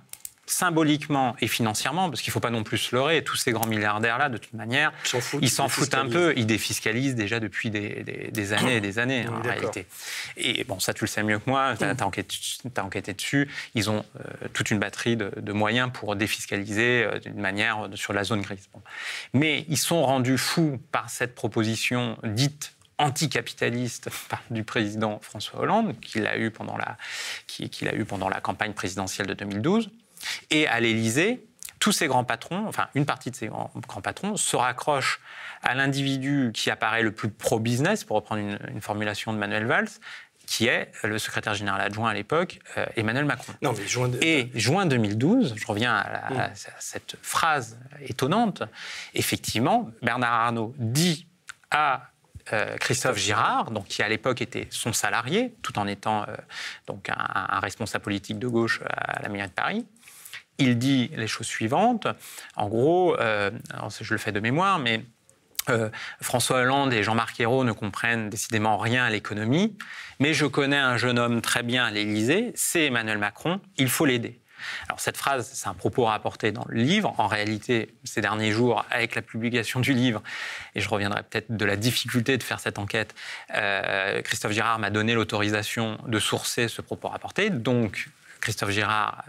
symboliquement et financièrement, parce qu'il ne faut pas non plus se leurrer, tous ces grands milliardaires-là, de toute manière, ils s'en foutent, un peu, ils défiscalisent déjà depuis des, années et des (coughs) années, en réalité. Et bon, ça, tu le sais mieux que moi, tu as, enquêté, dessus, ils ont euh, toute une batterie de, moyens pour défiscaliser euh, d'une manière sur la zone grise. Mais ils sont rendus fous par cette proposition dite anticapitaliste du président François Hollande, qu'il a eu pendant la, qu'il a eu pendant la campagne présidentielle de 2012. Et à l'Élysée, tous ces grands patrons, enfin une partie de ces grands, patrons, se raccrochent à l'individu qui apparaît le plus pro-business, pour reprendre une, formulation de Manuel Valls, qui est le secrétaire général adjoint à l'époque, euh, Emmanuel Macron. Non, mais juin Et juin 2012, je reviens à, cette phrase étonnante, effectivement, Bernard Arnault dit à euh, Christophe Girard, donc, qui à l'époque était son salarié, tout en étant euh, donc un, responsable politique de gauche à la mairie de Paris, il dit les choses suivantes. En gros, euh, je le fais de mémoire, mais euh, François Hollande et Jean-Marc Ayrault ne comprennent décidément rien à l'économie, mais je connais un jeune homme très bien à l'Élysée, c'est Emmanuel Macron, il faut l'aider. Alors cette phrase, c'est un propos rapporté dans le livre. En réalité, ces derniers jours, avec la publication du livre, et je reviendrai peut-être de la difficulté de faire cette enquête, euh, Christophe Girard m'a donné l'autorisation de sourcer ce propos rapporté. Donc Christophe Girard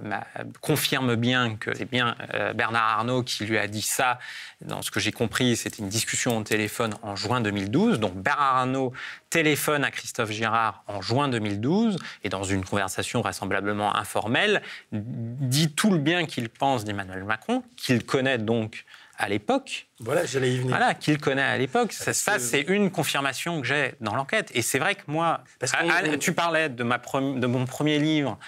confirme bien que c'est bien euh, Bernard Arnault qui lui a dit ça. Dans ce que j'ai compris, c'était une discussion au téléphone en juin 2012. Donc Bernard Arnault téléphone à Christophe Girard en juin 2012 et dans une conversation vraisemblablement informelle, dit tout le bien qu'il pense d'Emmanuel Macron, qu'il connaît donc à l'époque. Voilà, j'allais y venir. Voilà, qu'il connaît à l'époque. Ça, c'est une confirmation que j'ai dans l'enquête. Et c'est vrai que moi, Parce tu parlais de, ma de mon premier livre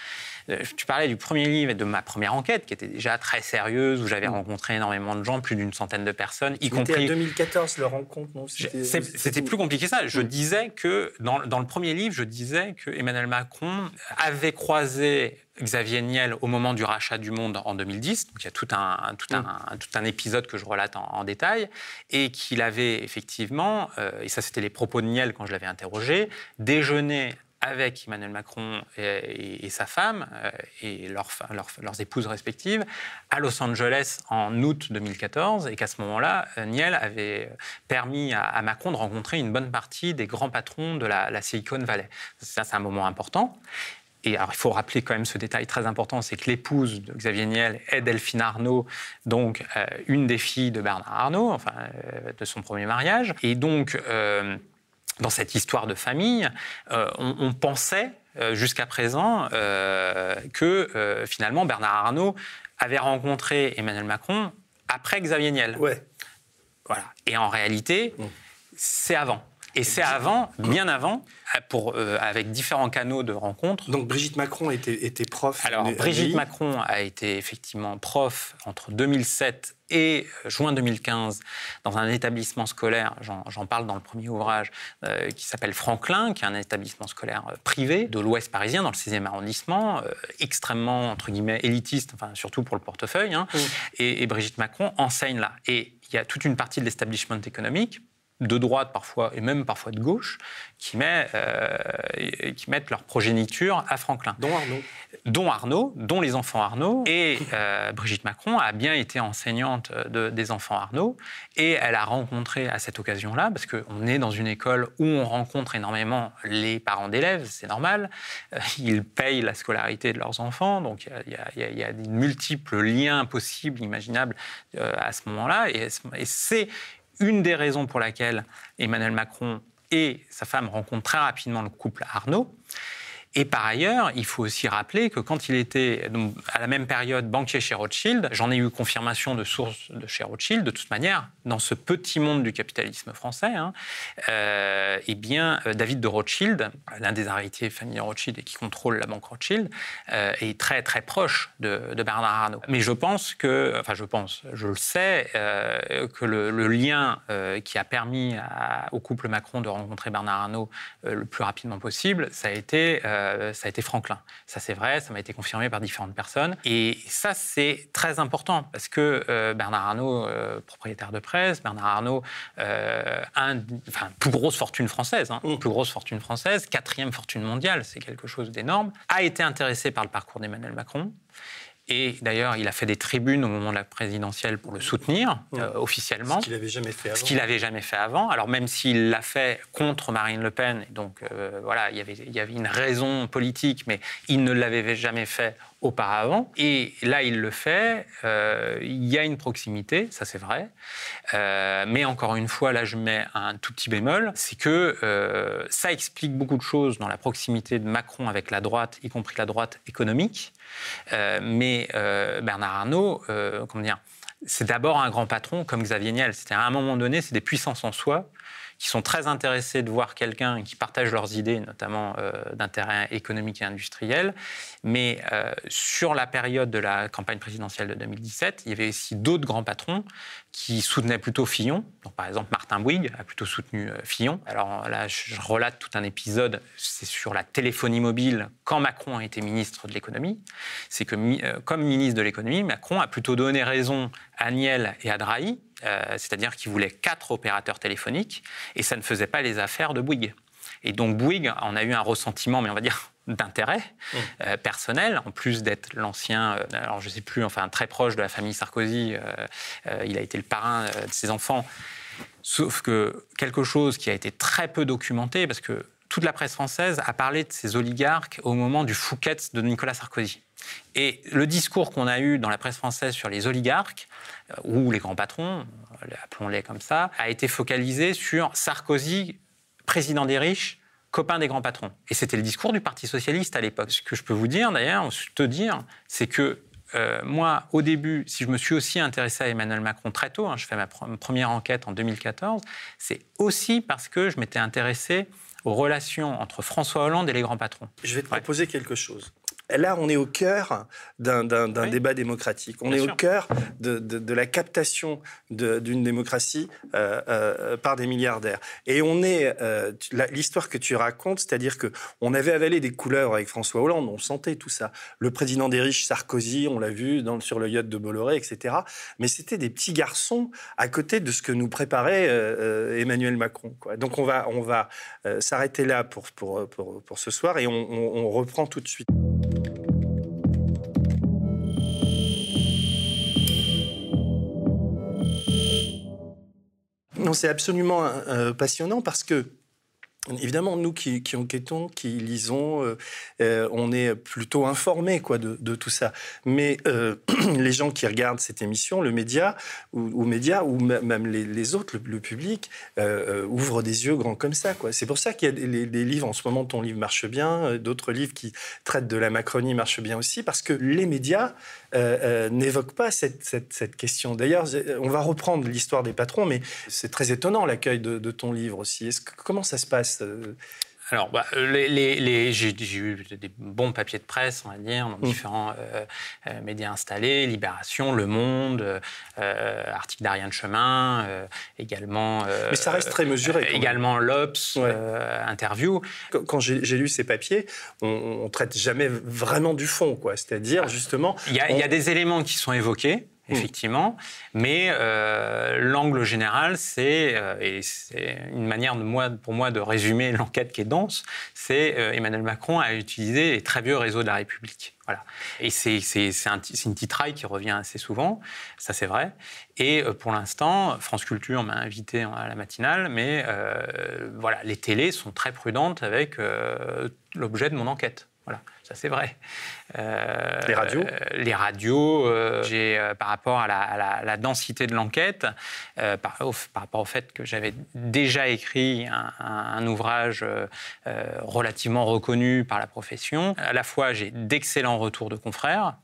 tu parlais du premier livre et de ma première enquête, qui était déjà très sérieuse, où j'avais mm. rencontré énormément de gens, plus d'une centaine de personnes, y compris. en 2014, le rencontre, non? C'était plus compliqué ça. Je mm. disais que, dans, le premier livre, je disais que Emmanuel Macron avait croisé Xavier Niel au moment du rachat du Monde en 2010. Donc il y a tout un, tout un, mm. tout un épisode que je relate en, détail. Et qu'il avait effectivement, euh, et ça c'était les propos de Niel quand je l'avais interrogé, déjeuné avec Emmanuel Macron et, sa femme euh, et leurs épouses respectives à Los Angeles en août 2014 et qu'à ce moment-là, euh, Niel avait permis à, Macron de rencontrer une bonne partie des grands patrons de la, Silicon Valley. Ça, c'est un moment important. Et alors, il faut rappeler quand même ce détail très important, c'est que l'épouse de Xavier Niel est Delphine Arnaud, donc euh, une des filles de Bernard Arnault, enfin, de son premier mariage. Et donc, dans cette histoire de famille, euh, on, pensait euh, jusqu'à présent euh, que finalement Bernard Arnault avait rencontré Emmanuel Macron après Xavier Niel. Ouais. Voilà. Et en réalité, mm. c'est avant. Et c'est avant, bien avant, pour, euh, avec différents canaux de rencontres. Donc Brigitte Macron était, était prof Alors Brigitte Macron a été effectivement prof entre 2007 et euh, juin 2015 dans un établissement scolaire, j'en parle dans le premier ouvrage, euh, qui s'appelle Franklin, qui est un établissement scolaire privé de l'Ouest parisien, dans le 6e arrondissement, extrêmement, entre guillemets, élitiste, enfin, surtout pour le portefeuille. Hein. et, et Brigitte Macron enseigne là. Et il y a toute une partie de l'establishment économique de droite parfois, et même parfois de gauche, qui, met, euh, qui mettent leur progéniture à Franklin. Dont Arnaud. Dont Arnaud, dont les enfants Arnaud. Et euh, Brigitte Macron a bien été enseignante de, des enfants Arnaud, et elle a rencontré à cette occasion-là, parce qu'on est dans une école où on rencontre énormément les parents d'élèves, c'est normal, euh, ils payent la scolarité de leurs enfants, donc il y, y, a de multiples liens possibles, imaginables à ce moment-là, et, et c'est une des raisons pour laquelle Emmanuel Macron et sa femme rencontrent très rapidement le couple Arnaud. Et par ailleurs, il faut aussi rappeler que quand il était à la même période banquier chez Rothschild, j'en ai eu confirmation de source de chez Rothschild, de toute manière, dans ce petit monde du capitalisme français, hein, euh, eh bien, euh, David de Rothschild, l'un des héritiers famille Rothschild et qui contrôle la banque Rothschild, euh, est très très proche de, Bernard Arnault. Mais je pense que, enfin je pense, je le sais, que le, lien qui a permis au couple Macron de rencontrer Bernard Arnault le plus rapidement possible, ça a été euh, ça a été Franklin. Ça, c'est vrai, ça m'a été confirmé par différentes personnes. Et ça, c'est très important parce que euh, Bernard Arnault, euh, propriétaire de presse, Bernard Arnault, un, enfin, plus grosse fortune française, hein, mmh. plus grosse fortune française, quatrième fortune mondiale, c'est quelque chose d'énorme, a été intéressé par le parcours d'Emmanuel Macron. Et d'ailleurs, il a fait des tribunes au moment de la présidentielle pour le soutenir euh, officiellement. Ce qu'il n'avait jamais fait avant. Ce qu'il n'avait jamais fait avant. Alors même s'il l'a fait contre Marine Le Pen, donc euh, voilà, il y, avait, il y avait une raison politique, mais il ne l'avait jamais fait auparavant. Et là, il le fait. Euh, il y a une proximité, ça c'est vrai. Euh, mais encore une fois, là, je mets un tout petit bémol. C'est que euh, ça explique beaucoup de choses dans la proximité de Macron avec la droite, y compris la droite économique. mais Bernard Arnault, comment dire, c'est d'abord un grand patron comme Xavier Niel. C'est-à-dire, à un moment donné, c'est des puissances en soi qui sont très intéressés de voir quelqu'un qui partage leurs idées, notamment euh, d'intérêt économique et industriel. Mais euh, sur la période de la campagne présidentielle de 2017, il y avait aussi d'autres grands patrons qui soutenaient plutôt Fillon. Donc, par exemple, Martin Bouygues a plutôt soutenu euh, Fillon. Alors là, je relate tout un épisode, c'est sur la téléphonie mobile quand Macron a été ministre de l'économie. C'est que, comme ministre de l'économie, Macron a plutôt donné raison à Niel et à Drahi, euh, c'est-à-dire qu'il voulait quatre opérateurs téléphoniques, et ça ne faisait pas les affaires de Bouygues. Et donc Bouygues en a eu un ressentiment, mais on va dire (laughs) d'intérêt mmh. euh, personnel, en plus d'être l'ancien, euh, alors je ne sais plus, enfin très proche de la famille Sarkozy, il a été le parrain de ses enfants. Sauf que quelque chose qui a été très peu documenté, parce que toute la presse française a parlé de ces oligarques au moment du Fouquet de Nicolas Sarkozy. Et le discours qu'on a eu dans la presse française sur les oligarques, euh, ou les grands patrons, appelons-les comme ça, a été focalisé sur Sarkozy, président des riches, copain des grands patrons. Et c'était le discours du Parti socialiste à l'époque. Ce que je peux vous dire d'ailleurs, te dire, c'est que euh, moi, au début, si je me suis aussi intéressé à Emmanuel Macron très tôt, hein, je fais ma première enquête en 2014, c'est aussi parce que je m'étais intéressé aux relations entre François Hollande et les grands patrons. Je vais te proposer quelque chose. Là, on est au cœur d'un débat démocratique. On est au cœur de, la captation d'une démocratie euh, euh, par des milliardaires. Et on est euh, l'histoire que tu racontes, c'est-à-dire que on avait avalé des couleurs avec François Hollande, on sentait tout ça. Le président des riches, Sarkozy, on l'a vu dans, sur le yacht de Bolloré, etc. Mais c'était des petits garçons à côté de ce que nous préparait Emmanuel Macron. Donc on va, on va s'arrêter là pour, pour, pour, ce soir et on reprend tout de suite. Non, c'est absolument euh, passionnant parce que Évidemment, nous qui, enquêtons, qui lisons, euh, euh, on est plutôt informés quoi, de, tout ça. Mais (clears throat) les gens qui regardent cette émission, le média, ou, médias, ou même les, autres, le, public, ouvrent des yeux grands comme ça. C'est pour ça qu'il y a des, livres, en ce moment, ton livre marche bien, d'autres livres qui traitent de la Macronie marchent bien aussi, parce que les médias euh, euh, n'évoque pas cette, question. D'ailleurs, on va reprendre l'histoire des patrons, mais c'est très étonnant l'accueil de, ton livre aussi. comment ça se passe euh, alors, bah, les, j'ai, eu des bons papiers de presse, on va dire, dans mmh. différents euh, euh, médias installés, Libération, Le Monde, euh, article d'Ariane Chemin, également... Mais ça reste très mesuré. également l'Obs, Interview. Quand, j'ai, lu ces papiers, on, ne traite jamais vraiment du fond, quoi. C'est-à-dire, justement... Il y, il y a des éléments qui sont évoqués, Mm. effectivement. Mais euh, l'angle général, c'est, euh, et c'est une manière pour moi de résumer (laughs) l'enquête qui est dense, c'est euh, Emmanuel Macron a utilisé les très vieux réseaux de la République. Voilà. Et c'est, c'est, c'est, un, une titraille qui revient assez souvent, ça c'est vrai. Et pour l'instant, France Culture m'a invité à la matinale, mais voilà, les télés sont très prudentes avec l'objet de mon enquête. Voilà. Ça c'est vrai. les radios Les radios, j'ai, par rapport à la, densité de l'enquête, par, rapport au fait que j'avais déjà écrit un, ouvrage relativement reconnu par la profession, à la fois j'ai d'excellents retours de confrères,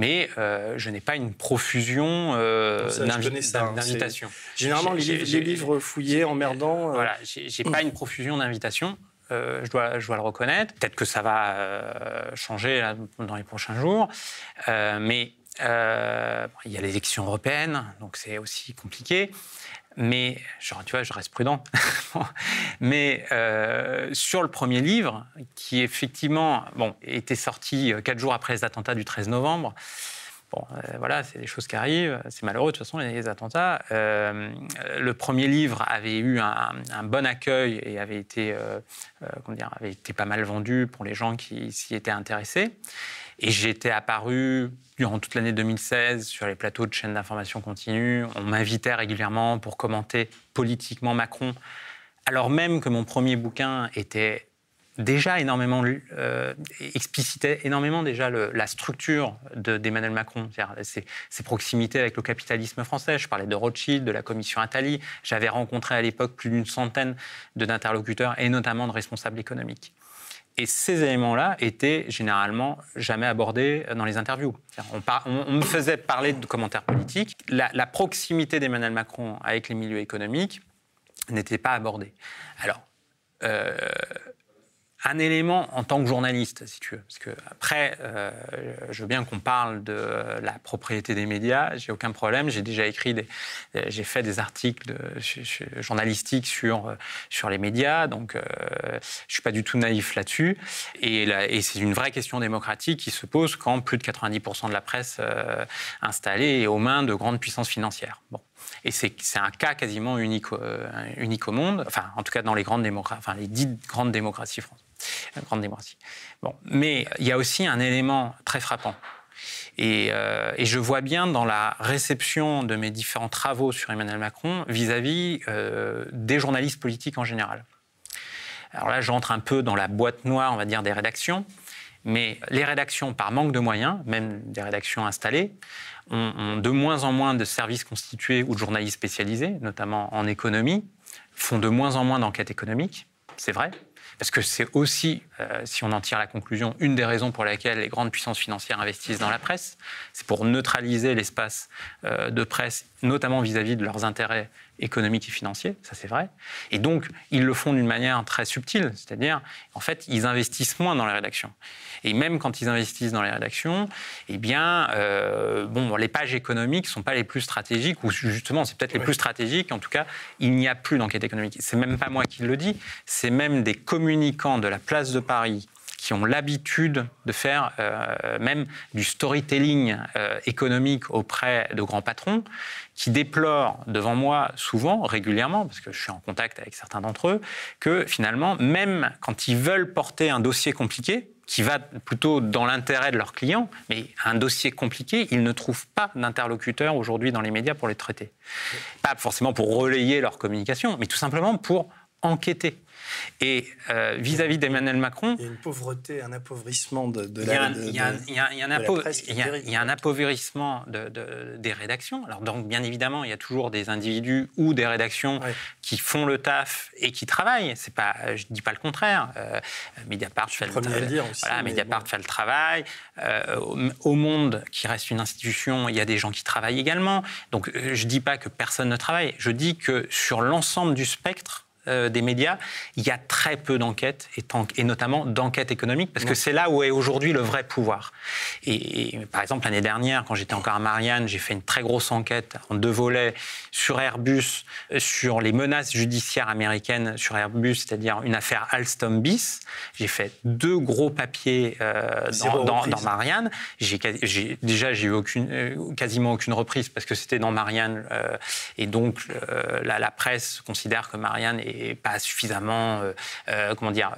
mais euh, je n'ai pas une profusion euh, hein, d'invitations. Généralement, les, livres fouillés, emmerdants. Euh... Voilà, j'ai pas une profusion d'invitations. Euh, je, dois, le reconnaître. Peut-être que ça va euh, changer dans les prochains jours. mais il y a l'élection européenne, donc c'est aussi compliqué. Mais, tu vois, je reste prudent. (laughs) Mais euh, sur le premier livre, qui effectivement bon, était sorti euh, quatre jours après les attentats du 13 novembre, Bon, euh, voilà, c'est des choses qui arrivent. C'est malheureux de toute façon les attentats. le premier livre avait eu un, bon accueil et avait été, comment dire, avait été pas mal vendu pour les gens qui s'y étaient intéressés. Et j'étais apparu durant toute l'année 2016 sur les plateaux de chaînes d'information continue. On m'invitait régulièrement pour commenter politiquement Macron, alors même que mon premier bouquin était déjà énormément euh, explicitait énormément déjà la structure d'Emmanuel Macron, ses, ses, proximités avec le capitalisme français. Je parlais de Rothschild, de la commission Attali. J'avais rencontré à l'époque plus d'une centaine d'interlocuteurs et notamment de responsables économiques. Et ces éléments-là étaient généralement jamais abordés dans les interviews. On, me faisait parler de commentaires politiques. La, proximité d'Emmanuel Macron avec les milieux économiques n'était pas abordée. Alors, euh, un élément en tant que journaliste, si tu veux. Parce que après, euh, je veux bien qu'on parle de la propriété des médias, j'ai aucun problème. J'ai déjà écrit, des, euh, j'ai fait des articles journalistiques sur, euh, sur les médias, donc euh, je suis pas du tout naïf là-dessus. Et, et c'est une vraie question démocratique qui se pose quand plus de 90% de la presse euh, installée est aux mains de grandes puissances financières. Bon. Et c'est un cas quasiment unique, unique au monde, enfin en tout cas dans les grandes démocraties, enfin les dites grandes démocraties françaises grande démocratie. Bon, mais il y a aussi un élément très frappant. Euh, et, je vois bien dans la réception de mes différents travaux sur Emmanuel Macron vis-à-vis euh, des journalistes politiques en général. Alors là, j'entre un peu dans la boîte noire, on va dire, des rédactions. Mais les rédactions, par manque de moyens, même des rédactions installées, ont de moins en moins de services constitués ou de journalistes spécialisés, notamment en économie, font de moins en moins d'enquêtes économiques, c'est vrai, parce que c'est aussi, euh, si on en tire la conclusion, une des raisons pour lesquelles les grandes puissances financières investissent dans la presse. C'est pour neutraliser l'espace euh, de presse, notamment vis-à-vis de leurs intérêts économiques et financiers, ça c'est vrai. Et donc, ils le font d'une manière très subtile, c'est-à-dire, en fait, ils investissent moins dans les rédactions. Et même quand ils investissent dans les rédactions, eh bien, euh, bon, les pages économiques ne sont pas les plus stratégiques, ou justement, c'est peut-être les plus stratégiques. En tout cas, il n'y a plus d'enquête économique. C'est même pas moi qui le dis, c'est même des communicants de la place de Paris qui ont l'habitude de faire euh, même du storytelling euh, économique auprès de grands patrons, qui déplorent devant moi souvent, régulièrement, parce que je suis en contact avec certains d'entre eux, que finalement, même quand ils veulent porter un dossier compliqué, qui va plutôt dans l'intérêt de leurs clients, mais un dossier compliqué, ils ne trouvent pas d'interlocuteurs aujourd'hui dans les médias pour les traiter. Pas forcément pour relayer leur communication, mais tout simplement pour enquêter. Et euh, vis-à-vis d'Emmanuel Macron. Il y a une pauvreté, un appauvrissement de, de la Il y a un appauvrissement des rédactions. Alors, donc, bien évidemment, il y a toujours des individus ou des rédactions qui font le taf et qui travaillent. C'est pas, je ne dis pas le contraire. Euh, Mediapart, fait le, voilà, Mediapart fait le travail. Euh, au, Monde, qui reste une institution, il y a des gens qui travaillent également. Donc, euh, je ne dis pas que personne ne travaille. Je dis que sur l'ensemble du spectre, euh, des médias, il y a très peu d'enquêtes, et, notamment d'enquêtes économiques, parce que c'est là où est aujourd'hui le vrai pouvoir. Et, par exemple, l'année dernière, quand j'étais encore à Marianne, j'ai fait une très grosse enquête en deux volets sur Airbus, euh, sur les menaces judiciaires américaines sur Airbus, c'est-à-dire une affaire Alstom bis. J'ai fait deux gros papiers euh, dans, Marianne. J'ai, déjà, j'ai eu aucune, quasiment aucune reprise parce que c'était dans Marianne, et donc la, la, presse considère que Marianne est est pas suffisamment, comment dire,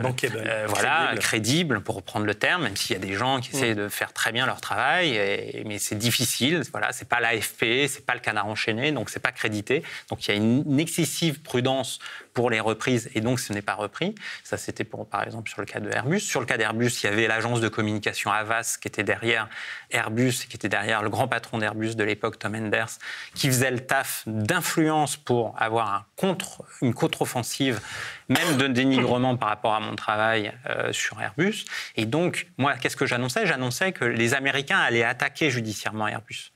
bankable, voilà, crédible. pour reprendre le terme, même s'il y a des gens qui mm. essaient de faire très bien leur travail, mais c'est difficile. Voilà, c'est pas l'AFP, c'est pas le Canard enchaîné, donc c'est pas crédité. Donc il y a une excessive prudence pour les reprises et donc ce n'est pas repris. Ça, c'était pour, par exemple sur le cas de Airbus. Sur le cas d'Airbus, il y avait l'agence de communication Avas qui était derrière Airbus, qui était derrière le grand patron d'Airbus de l'époque, Tom Enders, qui faisait le taf d'influence pour avoir une contre-offensive, même de dénigrement par rapport à mon travail euh, sur Airbus. Et donc, moi, qu'est-ce que j'annonçais? J'annonçais que les Américains allaient attaquer judiciairement Airbus.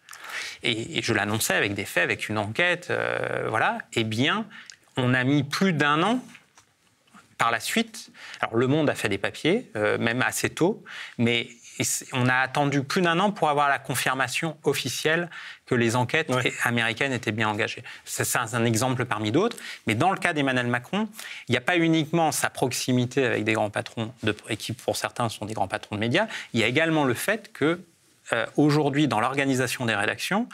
Et, je l'annonçais avec des faits, avec une enquête, euh, voilà. Eh bien, on a mis plus d'un an par la suite. Alors, Le Monde a fait des papiers, euh, même assez tôt, mais on a attendu plus d'un an pour avoir la confirmation officielle que les enquêtes américaines étaient bien engagées. C'est un exemple parmi d'autres. Mais dans le cas d'Emmanuel Macron, il n'y a pas uniquement sa proximité avec des grands patrons, de, et qui pour certains sont des grands patrons de médias, il y a également le fait que euh, aujourd'hui, dans l'organisation des rédactions,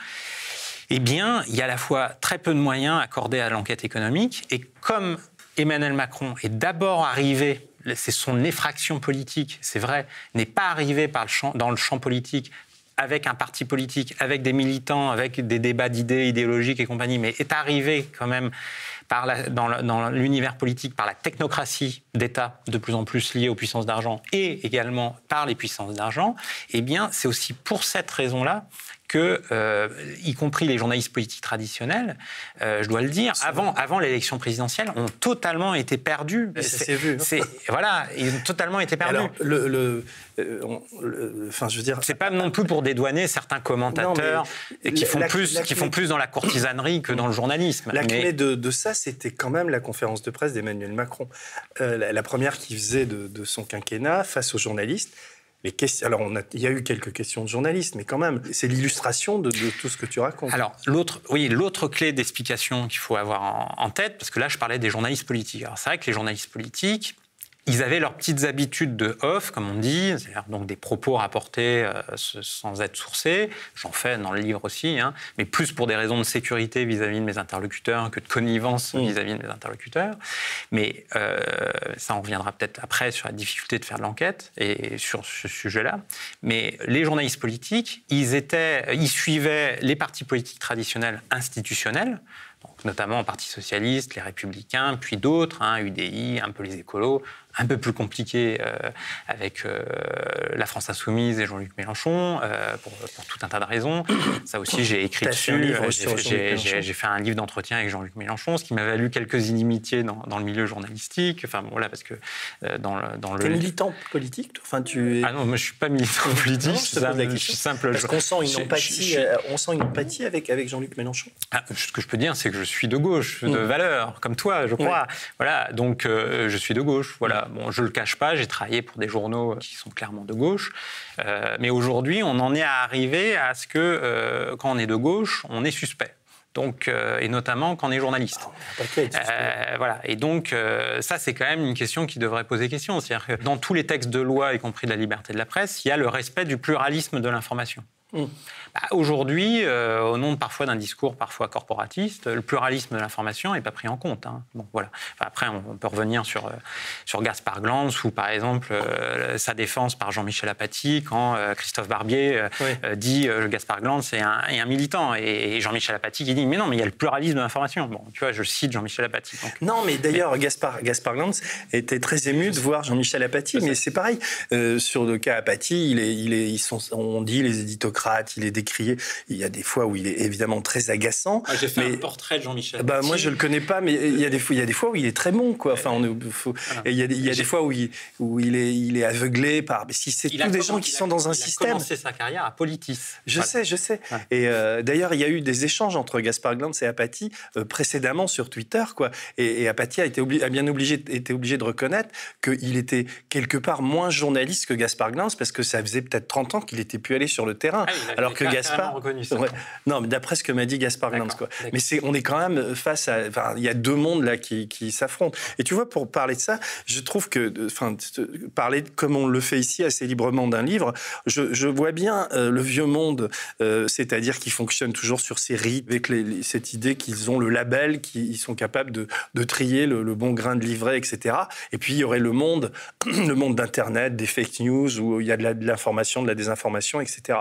eh bien, il y a à la fois très peu de moyens accordés à l'enquête économique. Et comme Emmanuel Macron est d'abord arrivé, c'est son effraction politique, c'est vrai, n'est pas arrivé dans le champ politique avec un parti politique, avec des militants, avec des débats d'idées idéologiques et compagnie, mais est arrivé quand même dans l'univers politique par la technocratie d'État de plus en plus liée aux puissances d'argent et également par les puissances d'argent, eh bien, c'est aussi pour cette raison-là que, euh, y compris les journalistes politiques traditionnels, euh, je dois le dire, avant, avant l'élection présidentielle, ont totalement été perdus. C'est vu. Voilà, ils ont totalement été perdus. Alors, le, euh, enfin, je veux dire, c'est pas non plus pour dédouaner certains commentateurs qui font plus, qui font plus dans la courtisanerie que dans le journalisme. La clé de, ça, c'était quand même la conférence de presse d'Emmanuel Macron, la, première qui faisait de, de son quinquennat face aux journalistes questions, alors, il y a eu quelques questions de journalistes, mais quand même, c'est l'illustration de, tout ce que tu racontes. Alors, l'autre, oui, l'autre clé d'explication qu'il faut avoir en, en, tête, parce que là, je parlais des journalistes politiques. Alors, c'est vrai que les journalistes politiques, ils avaient leurs petites habitudes de off, comme on dit, c'est-à-dire donc des propos rapportés euh, sans être sourcés. J'en fais dans le livre aussi, hein, mais plus pour des raisons de sécurité vis-à-vis de mes interlocuteurs que de connivence mm. vis-à-vis de mes interlocuteurs. Mais euh, ça, on reviendra peut-être après sur la difficulté de faire de l'enquête et sur ce sujet-là. Mais les journalistes politiques, ils étaient, ils suivaient les partis politiques traditionnels institutionnels notamment au Parti socialiste, les Républicains, puis d'autres, hein, UDI, un peu les écolos, un peu plus compliqué euh, avec euh, la France insoumise et Jean-Luc Mélenchon, euh, pour, tout un tas de raisons. (coughs) Ça aussi, j'ai écrit dessus. J'ai fait un livre d'entretien avec Jean-Luc Mélenchon, ce qui m'a valu quelques inimitiés dans, dans, le milieu journalistique. Enfin, voilà, parce que dans le... Dans le... militant politique enfin, tu es... Ah non, moi, je suis pas militant politique, je, suis simple... Parce qu'on sent une empathie, on sent une empathie avec, avec Jean-Luc Mélenchon? Ah, ce que je peux dire, c'est que je suis de gauche, de mm. valeur, comme toi, je crois. Voilà, donc je suis de gauche, voilà. Bon, je le cache pas, j'ai travaillé pour des journaux qui sont clairement de gauche, euh, mais aujourd'hui, on en est à arriver à ce que euh, quand on est de gauche, on est suspect. Donc, euh, et notamment quand on est journaliste. Ah, voilà. Et donc, ça, c'est quand même une question qui devrait poser question. C'est-à-dire que dans tous les textes de loi, y compris de la liberté de la presse, il y a le respect du pluralisme de l'information. Mm. Bah, aujourd'hui, euh, au nom parfois d'un discours parfois corporatiste, le pluralisme de l'information n'est pas pris en compte. Hein. Bon, voilà. après, on, peut revenir sur, euh, sur Gaspard Glantz ou par exemple euh, sa défense par Jean-Michel Apathy quand Christophe Barbier dit Gaspard Glantz est un, un militant et, Jean-Michel Apathy qui dit mais non, mais il y a le pluralisme de l'information. Bon, tu vois, je cite Jean-Michel Apathy. Non, mais d'ailleurs, Gaspard, Gaspard Glantz était très ému de voir Jean-Michel Apathy, mais c'est pareil. sur le cas Apathy, il est, il est, ils sont, on dit les éditocrates, il est décrié. Il y a des fois où il est évidemment très agaçant. Ah, J'ai fait un portrait de Jean-Michel. Bah, moi, je le connais pas, mais il y a des fois, il y a des fois où il est très bon, quoi. Enfin, on est, il y a, il y a des fois où il, où il est, il est aveuglé par. Mais si c'est tous des gens qui sont dans un système. Il a commencé sa carrière à Politis. Je sais, je sais. Et euh, d'ailleurs, il y a eu des échanges entre Gaspard Glantz et Apathy euh, précédemment sur Twitter, quoi. Et, Apathy a été a bien obligé, été obligé de reconnaître qu'il était quelque part moins journaliste que Gaspard Glantz parce que ça faisait peut-être 30 ans qu'il était pu aller sur le terrain. alors que Gaspard. non, mais d'après ce que m'a dit Gaspard. Mais c'est, on est quand même face à. Enfin, il y a deux mondes là qui, qui s'affrontent. Et tu vois, pour parler de ça, je trouve que, enfin, parler comme on le fait ici assez librement d'un livre, je, je, vois bien euh, le vieux monde, euh, c'est-à-dire qui fonctionne toujours sur ces rites, avec les, cette idée qu'ils ont le label, qu'ils sont capables de, de trier le, le, bon grain de livret, etc. Et puis il y aurait le monde, (clears throat) le monde d'Internet, des fake news, où il y a de l'information, de, la désinformation, etc.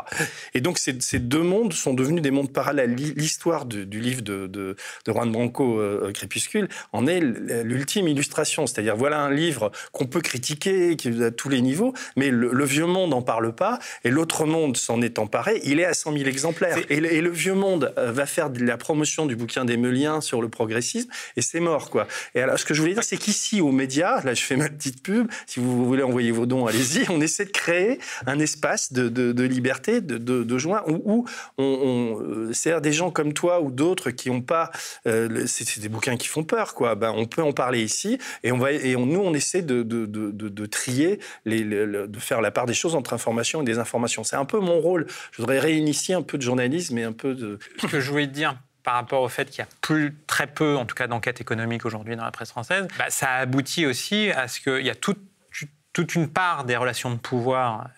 Et donc ces, ces, deux mondes sont devenus des mondes parallèles. L'histoire du, du, livre de, de, de Juan Branco, euh, Crépuscule, en est l'ultime illustration. C'est-à-dire voilà un livre qu'on peut critiquer à tous les niveaux, mais le, vieux monde n'en parle pas, et l'autre monde s'en est emparé. Il est à 100 000 exemplaires. Et, et, le vieux monde euh, va faire de la promotion du bouquin des Meuliens sur le progressisme, et c'est mort, quoi. Et alors, ce que je voulais dire, c'est qu'ici, aux médias, là, je fais ma petite pub, si vous voulez envoyer vos dons, allez-y, (laughs) on essaie de créer un espace de, de, liberté, de, de, joie, où, où on, euh, c'est des gens comme toi ou d'autres qui n'ont pas, euh, c'est des bouquins qui font peur, quoi. Ben, on peut en parler ici, et on va, et nous, on essaie de, trier, de faire la part des choses entre information et désinformation. C'est un peu mon rôle. Je voudrais réinitier un peu de journalisme et un peu de. Ce que je voulais dire par rapport au fait qu'il y a plus, très peu, en tout cas, d'enquêtes économiques aujourd'hui dans la presse française, bah, ça aboutit aussi à ce qu'il y a toute une part des relations de pouvoir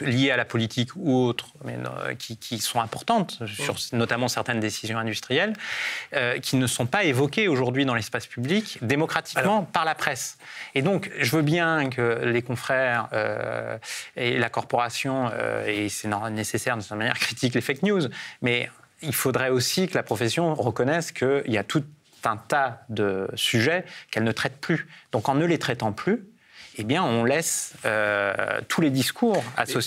liées à la politique ou autres, mais euh, qui, sont importantes, sur notamment certaines décisions industrielles, euh, qui ne sont pas évoquées aujourd'hui dans l'espace public démocratiquement par la presse. Et donc, je veux bien que les confrères et la corporation, et c'est nécessaire de cette manière, (laughs) critiquent les fake news, mais il faudrait aussi que la profession reconnaisse qu'il y a tout un tas de sujets qu'elle ne traite plus. Donc en ne les traitant plus, eh bien, on laisse euh, tous les discours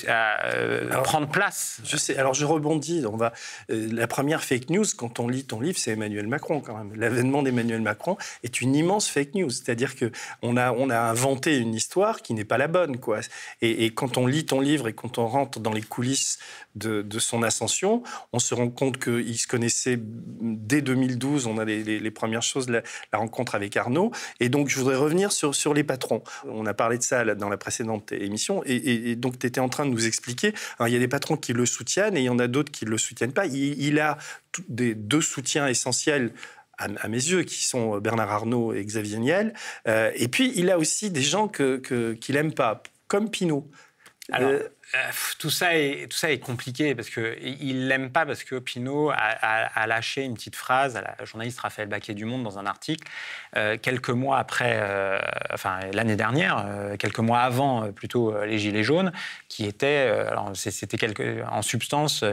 euh, prendre place. Je sais. Alors, je rebondis. On va. Euh, la première fake news, quand on lit ton livre, c'est Emmanuel Macron quand même. L'avènement d'Emmanuel Macron est une immense fake news. C'est-à-dire que on a on a inventé une histoire qui n'est pas la bonne, quoi. Et, quand on lit ton livre et quand on rentre dans les coulisses de, de son ascension, on se rend compte qu'il se connaissait dès 2012. On a les, les, premières choses, la, la, rencontre avec Arnaud. Et donc, je voudrais revenir sur sur les patrons. On a parlé de ça dans la précédente émission, et, donc tu étais en train de nous expliquer, il y a des patrons qui le soutiennent et il y en a d'autres qui ne le soutiennent pas. Il, a des, deux soutiens essentiels à, mes yeux, qui sont Bernard Arnault et Xavier Niel. Euh, et puis, il a aussi des gens qu'il que, n'aime pas, comme Pinault. Alors, euh, tout ça est tout ça est compliqué parce que il l'aime pas parce que Pinault a, lâché une petite phrase à la journaliste Raphaël Baquet du Monde dans un article euh, quelques mois après, euh, enfin l'année dernière, quelques mois avant plutôt les gilets jaunes, qui était c'était quelque en substance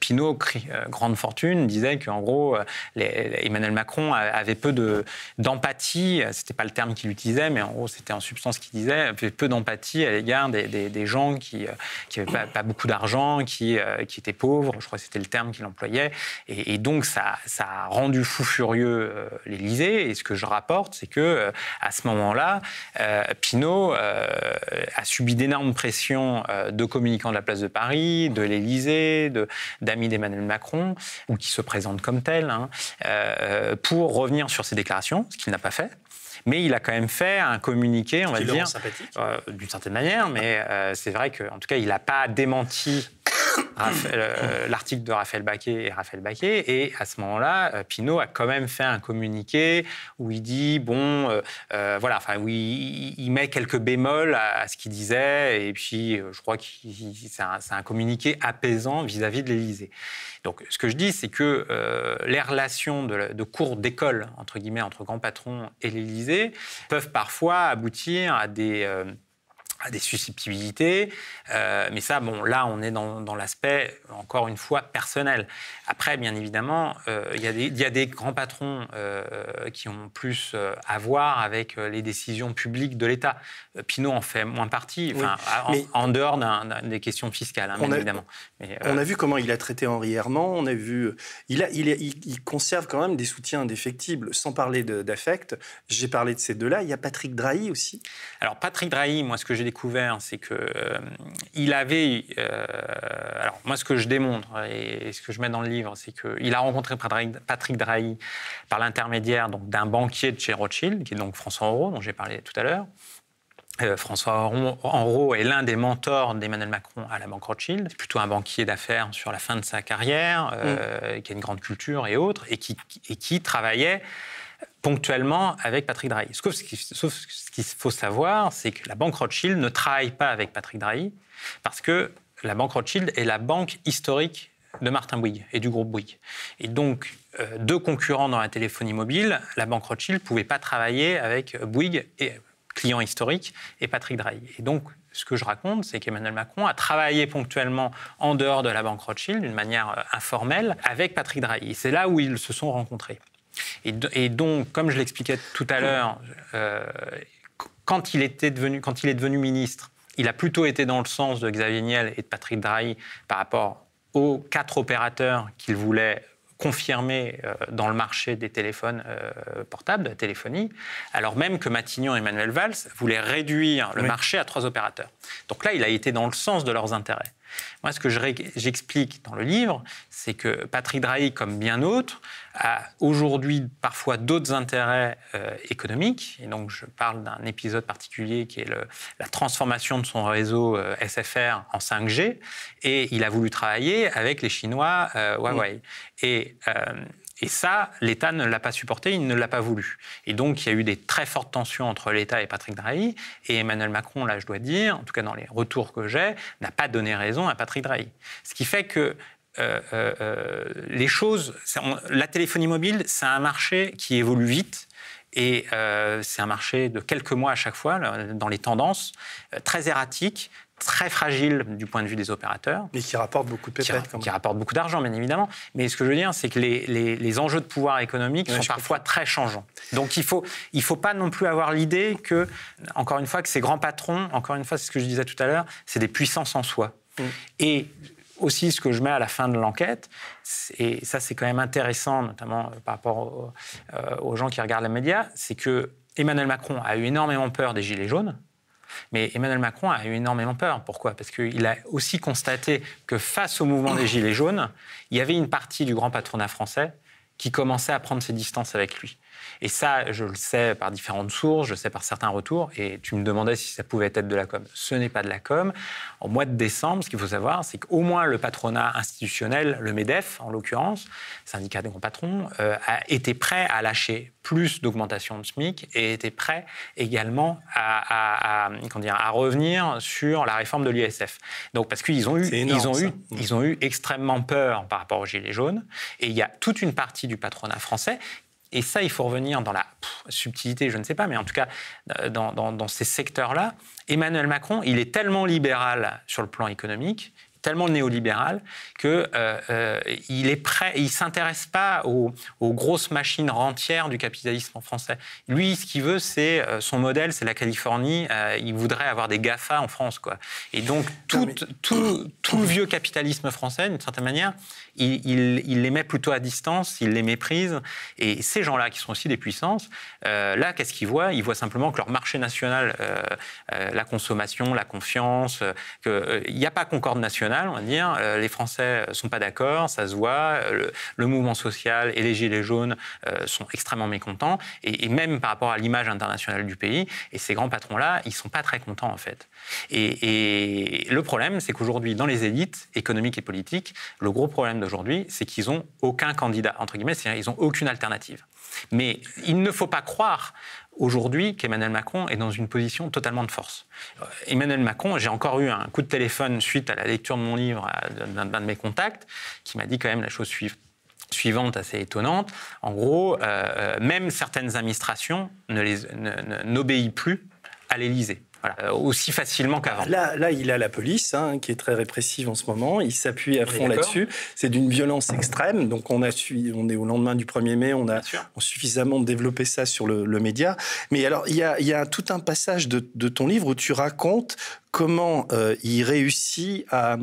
Pinault grande fortune disait qu'en gros Emmanuel Macron avait peu de d'empathie, c'était pas le terme qu'il utilisait, mais en gros c'était en substance qu'il disait peu d'empathie à l'égard des, des gens qui qui n'avaient pas, beaucoup d'argent, qui, euh, qui étaient pauvres, je crois que c'était le terme qu'il employait. Et, donc, ça, a rendu fou furieux euh, l'Élysée. Et ce que je rapporte, c'est que euh, à ce moment-là, Pinault a subi d'énormes pressions de communicants de la place de Paris, de l'Élysée, d'amis d'Emmanuel Macron, ou qui se présentent comme tels, hein, pour revenir sur ses déclarations, ce qu'il n'a pas fait mais il a quand même fait un communiqué, on va dire, euh, d'une certaine manière, mais euh, c'est vrai qu'en tout cas, il n'a pas démenti l'article de Raphaël Baquet et Raphaël Baquet. Et à ce moment-là, Pinault a quand même fait un communiqué où il dit bon, voilà, enfin, où il, met quelques bémols à, ce qu'il disait. Et puis, je crois que c'est un, un, communiqué apaisant vis-à-vis de l'Élysée. Donc, ce que je dis, c'est que euh, les relations de, cours d'école, entre guillemets, entre grands patrons et l'Élysée, peuvent parfois aboutir à des... Euh, à des susceptibilités. Euh, mais ça, bon, là, on est dans, dans l'aspect, encore une fois, personnel. Après, bien évidemment, euh, il y, y, a des grands patrons euh, qui ont plus à voir avec les décisions publiques de l'État. Pinot en fait moins partie, en, dehors des questions fiscales, hein, bien évidemment. on a vu comment il a traité Henri Herman, on a vu... Il, a, il, il, conserve quand même des soutiens indéfectibles, sans parler d'affect. J'ai parlé de ces deux-là. Il y a Patrick Drahi aussi. Alors, Patrick Drahi, moi, ce que j'ai découvert, c'est que euh, il avait. Euh, alors moi, ce que je démontre et, ce que je mets dans le livre, c'est qu'il a rencontré Patrick Drahi par l'intermédiaire donc d'un banquier de chez Rothschild, qui est donc François Auro, dont j'ai parlé tout à l'heure. François Enrault est l'un des mentors d'Emmanuel Macron à la Banque Rothschild. C'est plutôt un banquier d'affaires sur la fin de sa carrière, mm. qui a une grande culture et autres, et qui, et qui travaillait ponctuellement avec Patrick Drahi. Sauf ce qu'il faut savoir, c'est que la banque Rothschild ne travaille pas avec Patrick Drahi parce que la banque Rothschild est la banque historique de Martin Bouygues et du groupe Bouygues. Et donc, euh, deux concurrents dans la téléphonie mobile, la banque Rothschild ne pouvait pas travailler avec Bouygues, et, client historique, et Patrick Drahi. Et donc, ce que je raconte, c'est qu'Emmanuel Macron a travaillé ponctuellement en dehors de la banque Rothschild, d'une manière euh, informelle, avec Patrick Drahi. C'est là où ils se sont rencontrés. Et, donc, comme je l'expliquais tout à l'heure, euh, quand, il était devenu, quand il est devenu ministre, il a plutôt été dans le sens de Xavier Niel et de Patrick Drahi par rapport aux quatre opérateurs qu'il voulait confirmer euh, dans le marché des téléphones euh, portables, de la téléphonie, alors même que Matignon et Emmanuel Valls voulaient réduire le marché à trois opérateurs. Donc là, il a été dans le sens de leurs intérêts. Moi, ce que j'explique dans le livre, c'est que Patrick Drahi, comme bien d'autres, a aujourd'hui parfois d'autres intérêts euh, économiques. Et donc, je parle d'un épisode particulier qui est la transformation de son réseau euh, SFR en 5G. Et il a voulu travailler avec les Chinois euh, Huawei. Et et ça, l'État ne l'a pas supporté, il ne l'a pas voulu. Et donc, il y a eu des très fortes tensions entre l'État et Patrick Drahi. Et Emmanuel Macron, là, je dois dire, en tout cas dans les retours que j'ai, n'a pas donné raison à Patrick Drahi. Ce qui fait que euh, euh, euh, les choses, la téléphonie mobile, c'est un marché qui évolue vite. Et c'est un marché de quelques mois à chaque fois, dans les tendances, très erratique, très fragile du point de vue des opérateurs. Mais qui rapporte beaucoup de pépettes. Qui, qui, rapporte beaucoup d'argent, bien évidemment. Mais ce que je veux dire, c'est que les, les, enjeux de pouvoir économique sont parfois très changeants. Donc il ne faut, il faut pas non plus avoir l'idée que, encore une fois, que ces grands patrons, encore une fois, c'est ce que je disais tout à l'heure, c'est des puissances en soi. Mm. Et aussi ce que je mets à la fin de l'enquête, et ça c'est quand même intéressant, notamment euh, par rapport euh, aux gens qui regardent les médias, c'est que Emmanuel Macron a eu énormément peur des Gilets jaunes. Mais Emmanuel Macron a eu énormément peur. Pourquoi? Parce qu'il a aussi constaté que face au mouvement des Gilets jaunes, il y avait une partie du grand patronat français qui commençait à prendre ses distances avec lui. Et ça, je le sais par différentes sources, je le sais par certains retours, et tu me demandais si ça pouvait être de la com. Ce n'est pas de la com. En mois de décembre, ce qu'il faut savoir, c'est qu'au moins le patronat institutionnel, le MEDEF en l'occurrence, syndicat des grands patrons, euh, a été prêt à lâcher plus d'augmentation de SMIC et était prêt également à, à, dire, à revenir sur la réforme de l'ISF. Donc parce qu'ils ont eu, ils ont eu, ils ont eu extrêmement peur par rapport aux gilets jaunes, et il y a toute une partie du patronat français et ça, il faut revenir dans la subtilité, je ne sais pas, mais en tout cas, euh, dans, dans ces secteurs-là. Emmanuel Macron, il est tellement libéral sur le plan économique tellement néolibéral qu'il euh, euh, est prêt, il s'intéresse pas aux, grosses machines rentières du capitalisme français. Lui, ce qu'il veut, c'est euh, son modèle, c'est la Californie. il voudrait avoir des Gafa en France, quoi. Et donc tout, tout, tout, le (coughs) vieux capitalisme français, d'une certaine manière, il, les met plutôt à distance, il les méprise. Et ces gens-là, qui sont aussi des puissances, là, qu'est-ce qu'ils voient? Ils voient simplement que leur marché national, la consommation, la confiance, qu'il n'y a pas concorde nationale on va dire. Euh, les Français ne sont pas d'accord, ça se voit. Euh, le, mouvement social et les Gilets jaunes euh, sont extrêmement mécontents, et, même par rapport à l'image internationale du pays. Et ces grands patrons-là, ils sont pas très contents, en fait. Et, le problème, c'est qu'aujourd'hui, dans les élites économiques et politiques, le gros problème d'aujourd'hui, c'est qu'ils n'ont aucun candidat, entre guillemets, c'est-à-dire qu'ils n'ont aucune alternative. Mais il ne faut pas croire aujourd'hui qu'Emmanuel Macron est dans une position totalement de force. Euh, Emmanuel Macron, j'ai encore eu un coup de téléphone suite à la lecture de mon livre d'un de mes contacts qui m'a dit quand même la chose suivante assez étonnante. En gros, euh, euh, même certaines administrations n'obéissent plus à l'Élysée. Euh, aussi facilement qu'avant. Là, là, il a la police, hein, qui est très répressive en ce moment. Il s'appuie à fond là-dessus. C'est d'une violence extrême. Donc, on, a su, on est au lendemain du 1er mai. On a, suffisamment développé ça sur le, média. Mais alors, il y a, y a, tout un passage de, ton livre où tu racontes comment euh, il réussit à,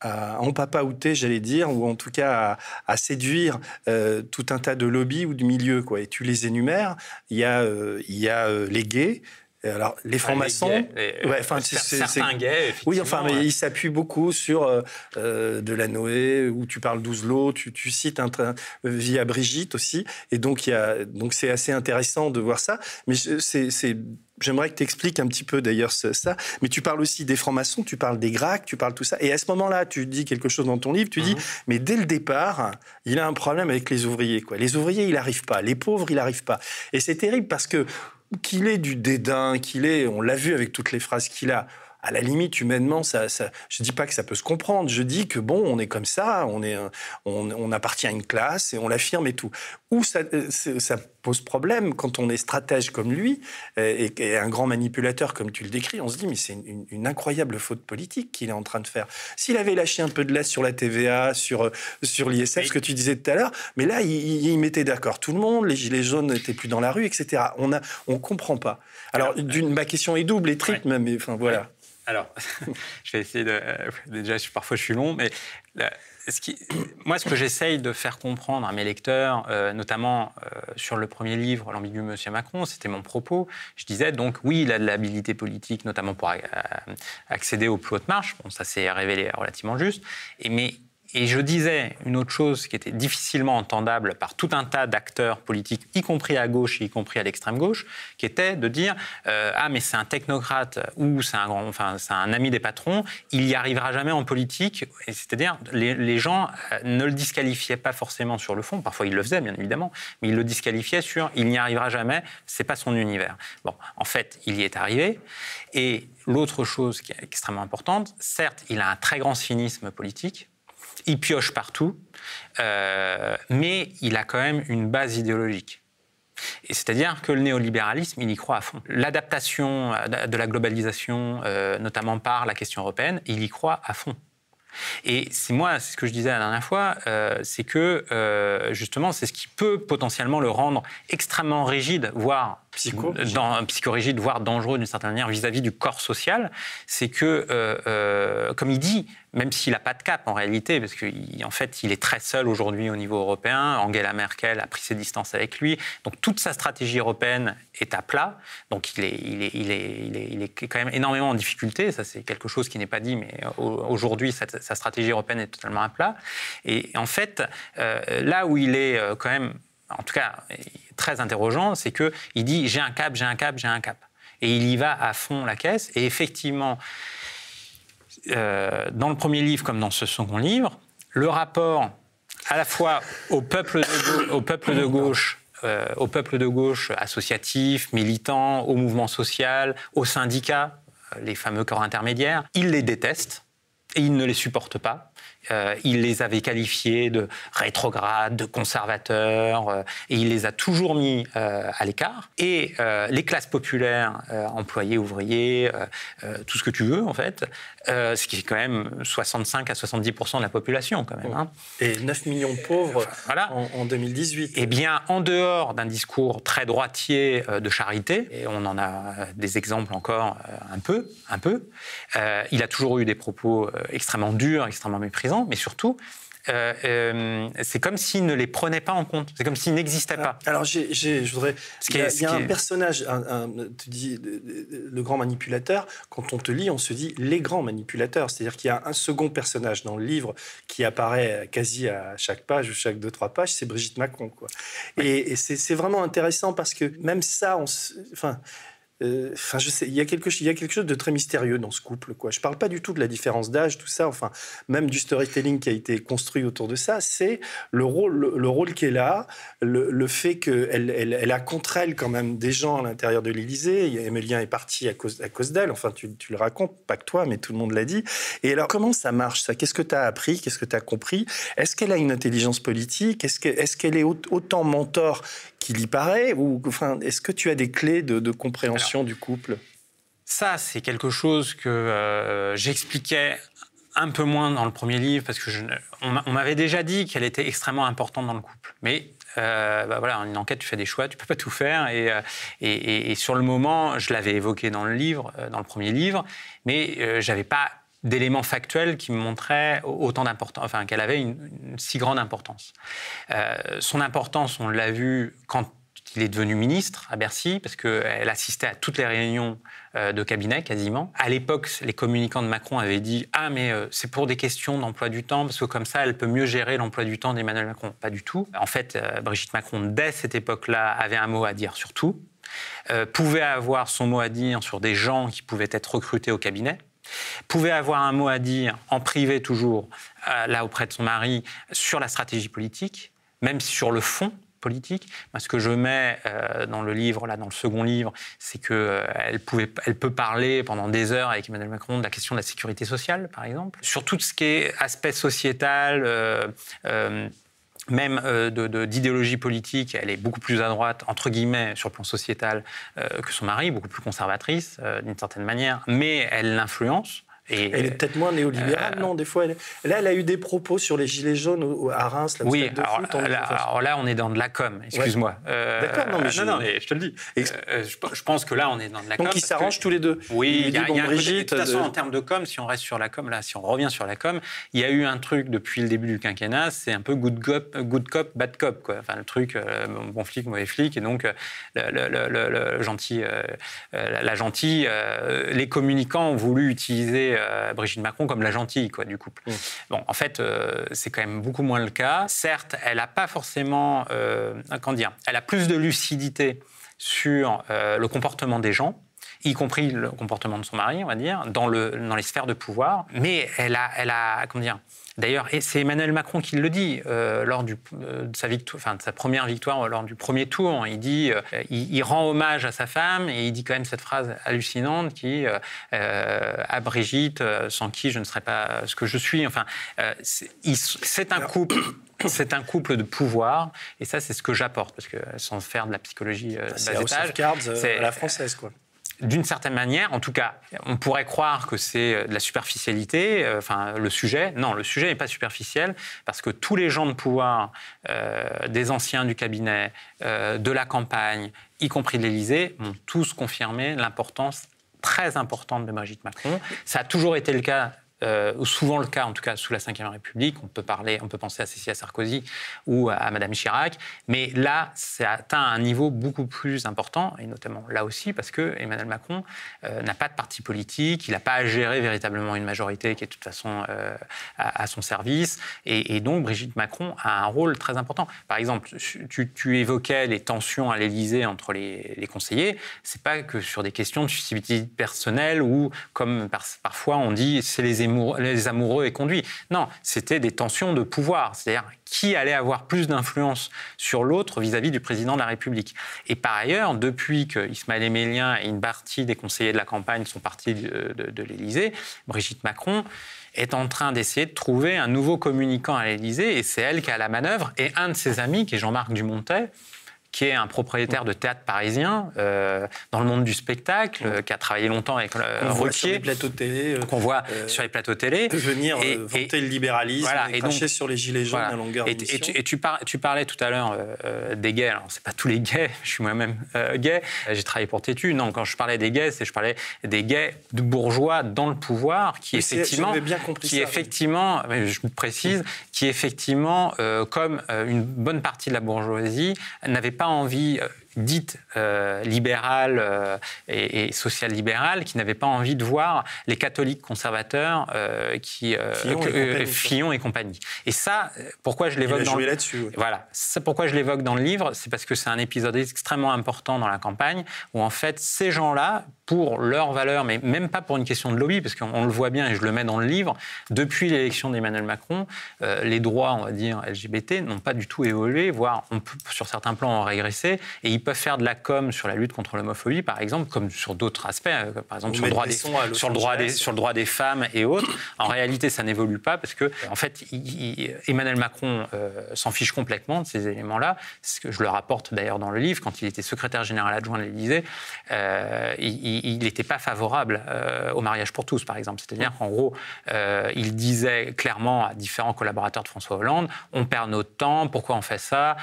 à empapaouter, j'allais dire, ou en tout cas à, séduire euh, tout un tas de lobbies ou de milieux. Quoi. Et tu les énumères. Il y a, il y a les gays, alors, les ah, francs-maçons. enfin, certains gays, Oui, enfin, mais ils s'appuient beaucoup sur euh, euh, de la Noé, où tu parles d'Ouzlo, tu, tu, cites un train euh, via Brigitte aussi. Et donc, il y a, donc c'est assez intéressant de voir ça. Mais c'est j'aimerais que tu expliques un petit peu d'ailleurs ça, mais tu parles aussi des francs-maçons, tu parles des Gracs, tu parles tout ça. Et à ce moment-là, tu dis quelque chose dans ton livre, tu dis, mhm. mais dès le départ, il a un problème avec les ouvriers. Quoi. Les ouvriers, il n'arrive pas. Les pauvres, il n'arrive pas. Et c'est terrible parce que qu'il ait du dédain, qu'il ait, on l'a vu avec toutes les phrases qu'il a, à la limite, humainement, ça, ça, je dis pas que ça peut se comprendre. Je dis que bon, on est comme ça, on est, on, appartient à une classe et on l'affirme et tout. Ou ça, euh, ça pose problème quand on est stratège comme lui euh, et, un grand manipulateur comme tu le décris. On se dit mais c'est une, incroyable faute politique qu'il est en train de faire. S'il avait lâché un peu de laisse sur la TVA, sur euh, sur l'ISF, ce que tu disais tout à l'heure, mais là il, mettait d'accord tout le monde, les gilets jaunes n'étaient plus dans la rue, etc. On a, on comprend pas. Alors, ma question est double et triple même, mais enfin voilà. Alors, (laughs) je vais essayer de. Euh, déjà, parfois je suis long, mais moi, ce que j'essaye de faire comprendre à mes lecteurs, euh, notamment euh, sur le premier livre, L'ambigu Monsieur Macron, c'était mon propos. Je disais donc, oui, il a de l'habilité politique, notamment pour accéder aux plus hautes marches. Bon, ça s'est révélé relativement juste. Mais et je disais une autre chose qui était difficilement entendable par tout un tas d'acteurs politiques, y compris à gauche, y compris à l'extrême gauche, qui était de dire euh, ah mais c'est un technocrate ou c'est un grand, enfin c'est un ami des patrons, il n'y arrivera jamais en politique. C'est-à-dire les, les, gens euh, ne le disqualifiaient pas forcément sur le fond, parfois ils le faisaient bien évidemment, mais ils le disqualifiaient sur il n'y arrivera jamais, c'est pas son univers. Bon, en fait, il y est arrivé. Et l'autre chose qui est extrêmement importante, certes, il a un très grand cynisme politique il pioche partout, euh, mais il a quand même une base idéologique. C'est-à-dire que le néolibéralisme, il y croit à fond. L'adaptation de la globalisation, euh, notamment par la question européenne, il y croit à fond. Et c'est moi, c'est ce que je disais la dernière fois, euh, c'est que justement, c'est ce qui peut potentiellement le rendre extrêmement rigide, voire Psycho. Dans, psychorigide, voire dangereux d'une certaine manière vis-à-vis du corps social, c'est que, euh, euh, comme il dit, même s'il n'a pas de cap en réalité, parce qu'en fait, il est très seul aujourd'hui au niveau européen. Angela Merkel a pris ses distances avec lui. Donc toute sa stratégie européenne est à plat. Donc il est, il est, il est, il est, il est quand même énormément en difficulté. Ça, c'est quelque chose qui n'est pas dit, mais aujourd'hui, sa, stratégie européenne est totalement à plat. Et en fait, euh, là où il est quand même en tout cas très interrogeant, c'est qu'il dit j'ai un cap, j'ai un cap, j'ai un cap. Et il y va à fond la caisse. Et effectivement, euh, dans le premier livre comme dans ce second livre, le rapport à la fois au peuple de, au peuple de gauche, euh, au peuple de gauche associatif, militant, au mouvement social, aux syndicats, euh, les fameux corps intermédiaires, il les déteste et il ne les supporte pas. Euh, il les avait qualifiés de rétrogrades, de conservateurs, euh, et il les a toujours mis euh, à l'écart. Et les classes populaires, employés, ouvriers, tout ce que tu veux en fait, ce qui est quand même 65 à 70% de la population quand même. Hein. Et 9 millions de pauvres voilà. en, 2018. Eh bien, en dehors d'un discours très droitier de charité, et on en a des exemples encore un peu, un peu, il a toujours eu des propos extrêmement durs, extrêmement méprisants mais surtout, euh, euh, c'est comme s'il ne les prenait pas en compte. C'est comme s'ils n'existaient pas. Alors, je voudrais. Il y a, un personnage, tu dis le grand manipulateur. Quand on te lit, on se dit les grands manipulateurs. C'est-à-dire qu'il y a un second personnage dans le livre qui apparaît quasi à chaque page ou chaque deux trois pages. C'est Brigitte Macron, quoi. Et, et c'est vraiment intéressant parce que même ça, on, enfin euh, enfin, je sais, il y a quelque chose, de très mystérieux dans ce couple, quoi. Je parle pas du tout de la différence d'âge, tout ça. Enfin, même du storytelling qui a été construit autour de ça, c'est le rôle, le, rôle qu'elle a, le, fait qu'elle, elle, a contre elle quand même des gens à l'intérieur de l'Élysée. Emilien est parti à cause, d'elle. Enfin, tu, le racontes, pas que toi, mais tout le monde l'a dit. Et alors, comment ça marche ça? Qu'est-ce que tu as appris? Qu'est-ce que tu as compris? Est-ce qu'elle a une intelligence politique? Est-ce qu'elle est, qu'elle est autant mentor qu'il y paraît Ou enfin, est-ce que tu as des clés de, compréhension du couple? Ça, c'est quelque chose que euh, j'expliquais un peu moins dans le premier livre parce que je, on m'avait déjà dit qu'elle était extrêmement importante dans le couple. Mais euh, bah voilà, une enquête, tu fais des choix, tu peux pas tout faire. Et, euh, et, et, sur le moment, je l'avais évoqué dans le livre, dans le premier livre, mais j'avais pas d'éléments factuels qui montraient autant d'importance, enfin qu'elle avait une, si grande importance. Euh, son importance, on l'a vu quand il est devenu ministre à Bercy, parce qu'elle assistait à toutes les réunions euh, de cabinet quasiment. À l'époque, les communicants de Macron avaient dit Ah, mais euh, c'est pour des questions d'emploi du temps, parce que comme ça, elle peut mieux gérer l'emploi du temps d'Emmanuel Macron. Pas du tout. En fait, Brigitte Macron, dès cette époque-là, avait un mot à dire sur tout. pouvait avoir son mot à dire sur des gens qui pouvaient être recrutés au cabinet, pouvait avoir un mot à dire en privé toujours, là auprès de son mari, sur la stratégie politique, même sur le fond, politique. ce que je mets euh, dans le livre, là, dans le second livre, c'est qu'elle euh, elle peut parler pendant des heures avec Emmanuel Macron de la question de la sécurité sociale, par exemple, sur tout ce qui est aspect sociétal. Euh, même d'idéologie politique, elle est beaucoup plus à droite, entre guillemets, sur le plan sociétal que son mari, beaucoup plus conservatrice d'une certaine manière, mais elle l'influence elle est peut-être moins néolibérale, euh, non Des fois, elle, là, elle a eu des propos sur les gilets jaunes à Reims. Là, oui, alors, alors, là, on est dans de la com, excuse-moi. Euh, D'accord, non, mais, je, non, je te le dis. Euh, je, pense que là, on est dans de la com. Donc, ils s'arrangent tous les deux. Oui, il y a, y a Brigitte, de toute façon, en termes de com, si on reste sur la com, là, si on revient sur la com, il y a eu un truc depuis le début du quinquennat, c'est un peu good cop, good cop, bad cop, quoi. Enfin, le truc, bon flic, mauvais flic, et donc le, gentil, la gentille, les communicants ont voulu utiliser Brigitte Macron comme la gentille quoi, du couple. Mm. Bon, en fait, euh, c'est quand même beaucoup moins le cas. Certes, elle n'a pas forcément, euh, comment dire, elle a plus de lucidité sur euh, le comportement des gens y compris le comportement de son mari, on va dire, dans, le, dans les sphères de pouvoir. Mais elle a, elle a comment dire, D'ailleurs, et c'est Emmanuel Macron qui le dit euh, lors du, euh, de, sa victoire, enfin, de sa première victoire, lors du premier tour. Il dit, euh, il, rend hommage à sa femme et il dit quand même cette phrase hallucinante qui, à Brigitte, sans qui je ne serais pas ce que je suis. Enfin, c'est un couple. (coughs) C'est un couple de pouvoir, et ça, c'est ce que j'apporte, parce que sans faire de la psychologie euh, c'est à la française, quoi d'une certaine manière, en tout cas, on pourrait croire que c'est euh, de la superficialité, euh, enfin le sujet. Non, le sujet n'est pas superficiel parce que tous les gens de pouvoir, euh, des anciens du cabinet, de la campagne, y compris de l'Élysée, ont tous confirmé l'importance très importante de Brigitte Macron. Ça a toujours été le cas euh, souvent le cas, en tout cas sous la Ve République. On peut parler, on peut penser à Cécile Sarkozy ou à, Madame Chirac, mais là, c'est atteint un niveau beaucoup plus important, et notamment là aussi parce que Emmanuel Macron euh, n'a pas de parti politique, il n'a pas à gérer véritablement une majorité qui est de toute façon euh, à, son service, et, donc Brigitte Macron a un rôle très important. Par exemple, tu, évoquais les tensions à l'Élysée entre les, les conseillers. C'est pas que sur des questions de susceptibilité personnelle ou comme parfois on dit c'est les les amoureux et conduits. Non, c'était des tensions de pouvoir, c'est-à-dire qui allait avoir plus d'influence sur l'autre vis-à-vis du président de la République? Et par ailleurs, depuis que Ismaël Emélien et une partie des conseillers de la campagne sont partis de, l'Élysée, Brigitte Macron est en train d'essayer de trouver un nouveau communicant à l'Élysée, et c'est elle qui a la manœuvre. Et un de ses amis, qui est Jean-Marc Dumontet, qui est un propriétaire de théâtre parisien euh, dans le monde du spectacle, euh, qui a travaillé longtemps avec euh, Ruquier. sur les plateaux télé. qu'on voit sur les plateaux télé. Venir et, vanter le libéralisme voilà, et, cracher sur les gilets jaunes à longueur Et, et tu, tu, parlais tout à l'heure des gays. Alors, c'est pas tous les gays, (laughs) je suis moi-même gay. J'ai travaillé pour Tétu. Non, quand je parlais des gays, c'est je parlais des gays de bourgeois dans le pouvoir qui effectivement. Bien compris qui effectivement, je précise, qui effectivement, comme une bonne partie de la bourgeoisie, n'avait pas envie euh, dite euh, libérale euh, et, social-libérale, qui n'avait pas envie de voir les catholiques conservateurs qui Fillon, et, compagnie. et ça, pourquoi je l'évoque dans le voilà, c'est pourquoi je l'évoque dans le livre, c'est parce que c'est un épisode extrêmement important dans la campagne où en fait ces gens-là, pour leurs valeurs, mais même pas pour une question de lobby, parce qu'on le voit bien et je le mets dans le livre, depuis l'élection d'Emmanuel Macron, les droits, on va dire LGBT, n'ont pas du tout évolué, voire on peut, sur certains plans et ils peuvent faire de la com sur la lutte contre l'homophobie, par exemple, comme sur d'autres aspects, euh, par exemple sur le, droit des, sur, le droit des, sur le droit des femmes et autres. En réalité, ça n'évolue pas parce que, en fait, Emmanuel Macron euh, s'en fiche complètement de ces éléments-là. Ce que je le rapporte d'ailleurs dans le livre, quand il était secrétaire général adjoint de l'Élysée, euh, il n'était pas favorable au mariage pour tous, par exemple. C'est-à-dire qu'en gros, il disait clairement à différents collaborateurs de François Hollande on perd notre temps, pourquoi on fait ça?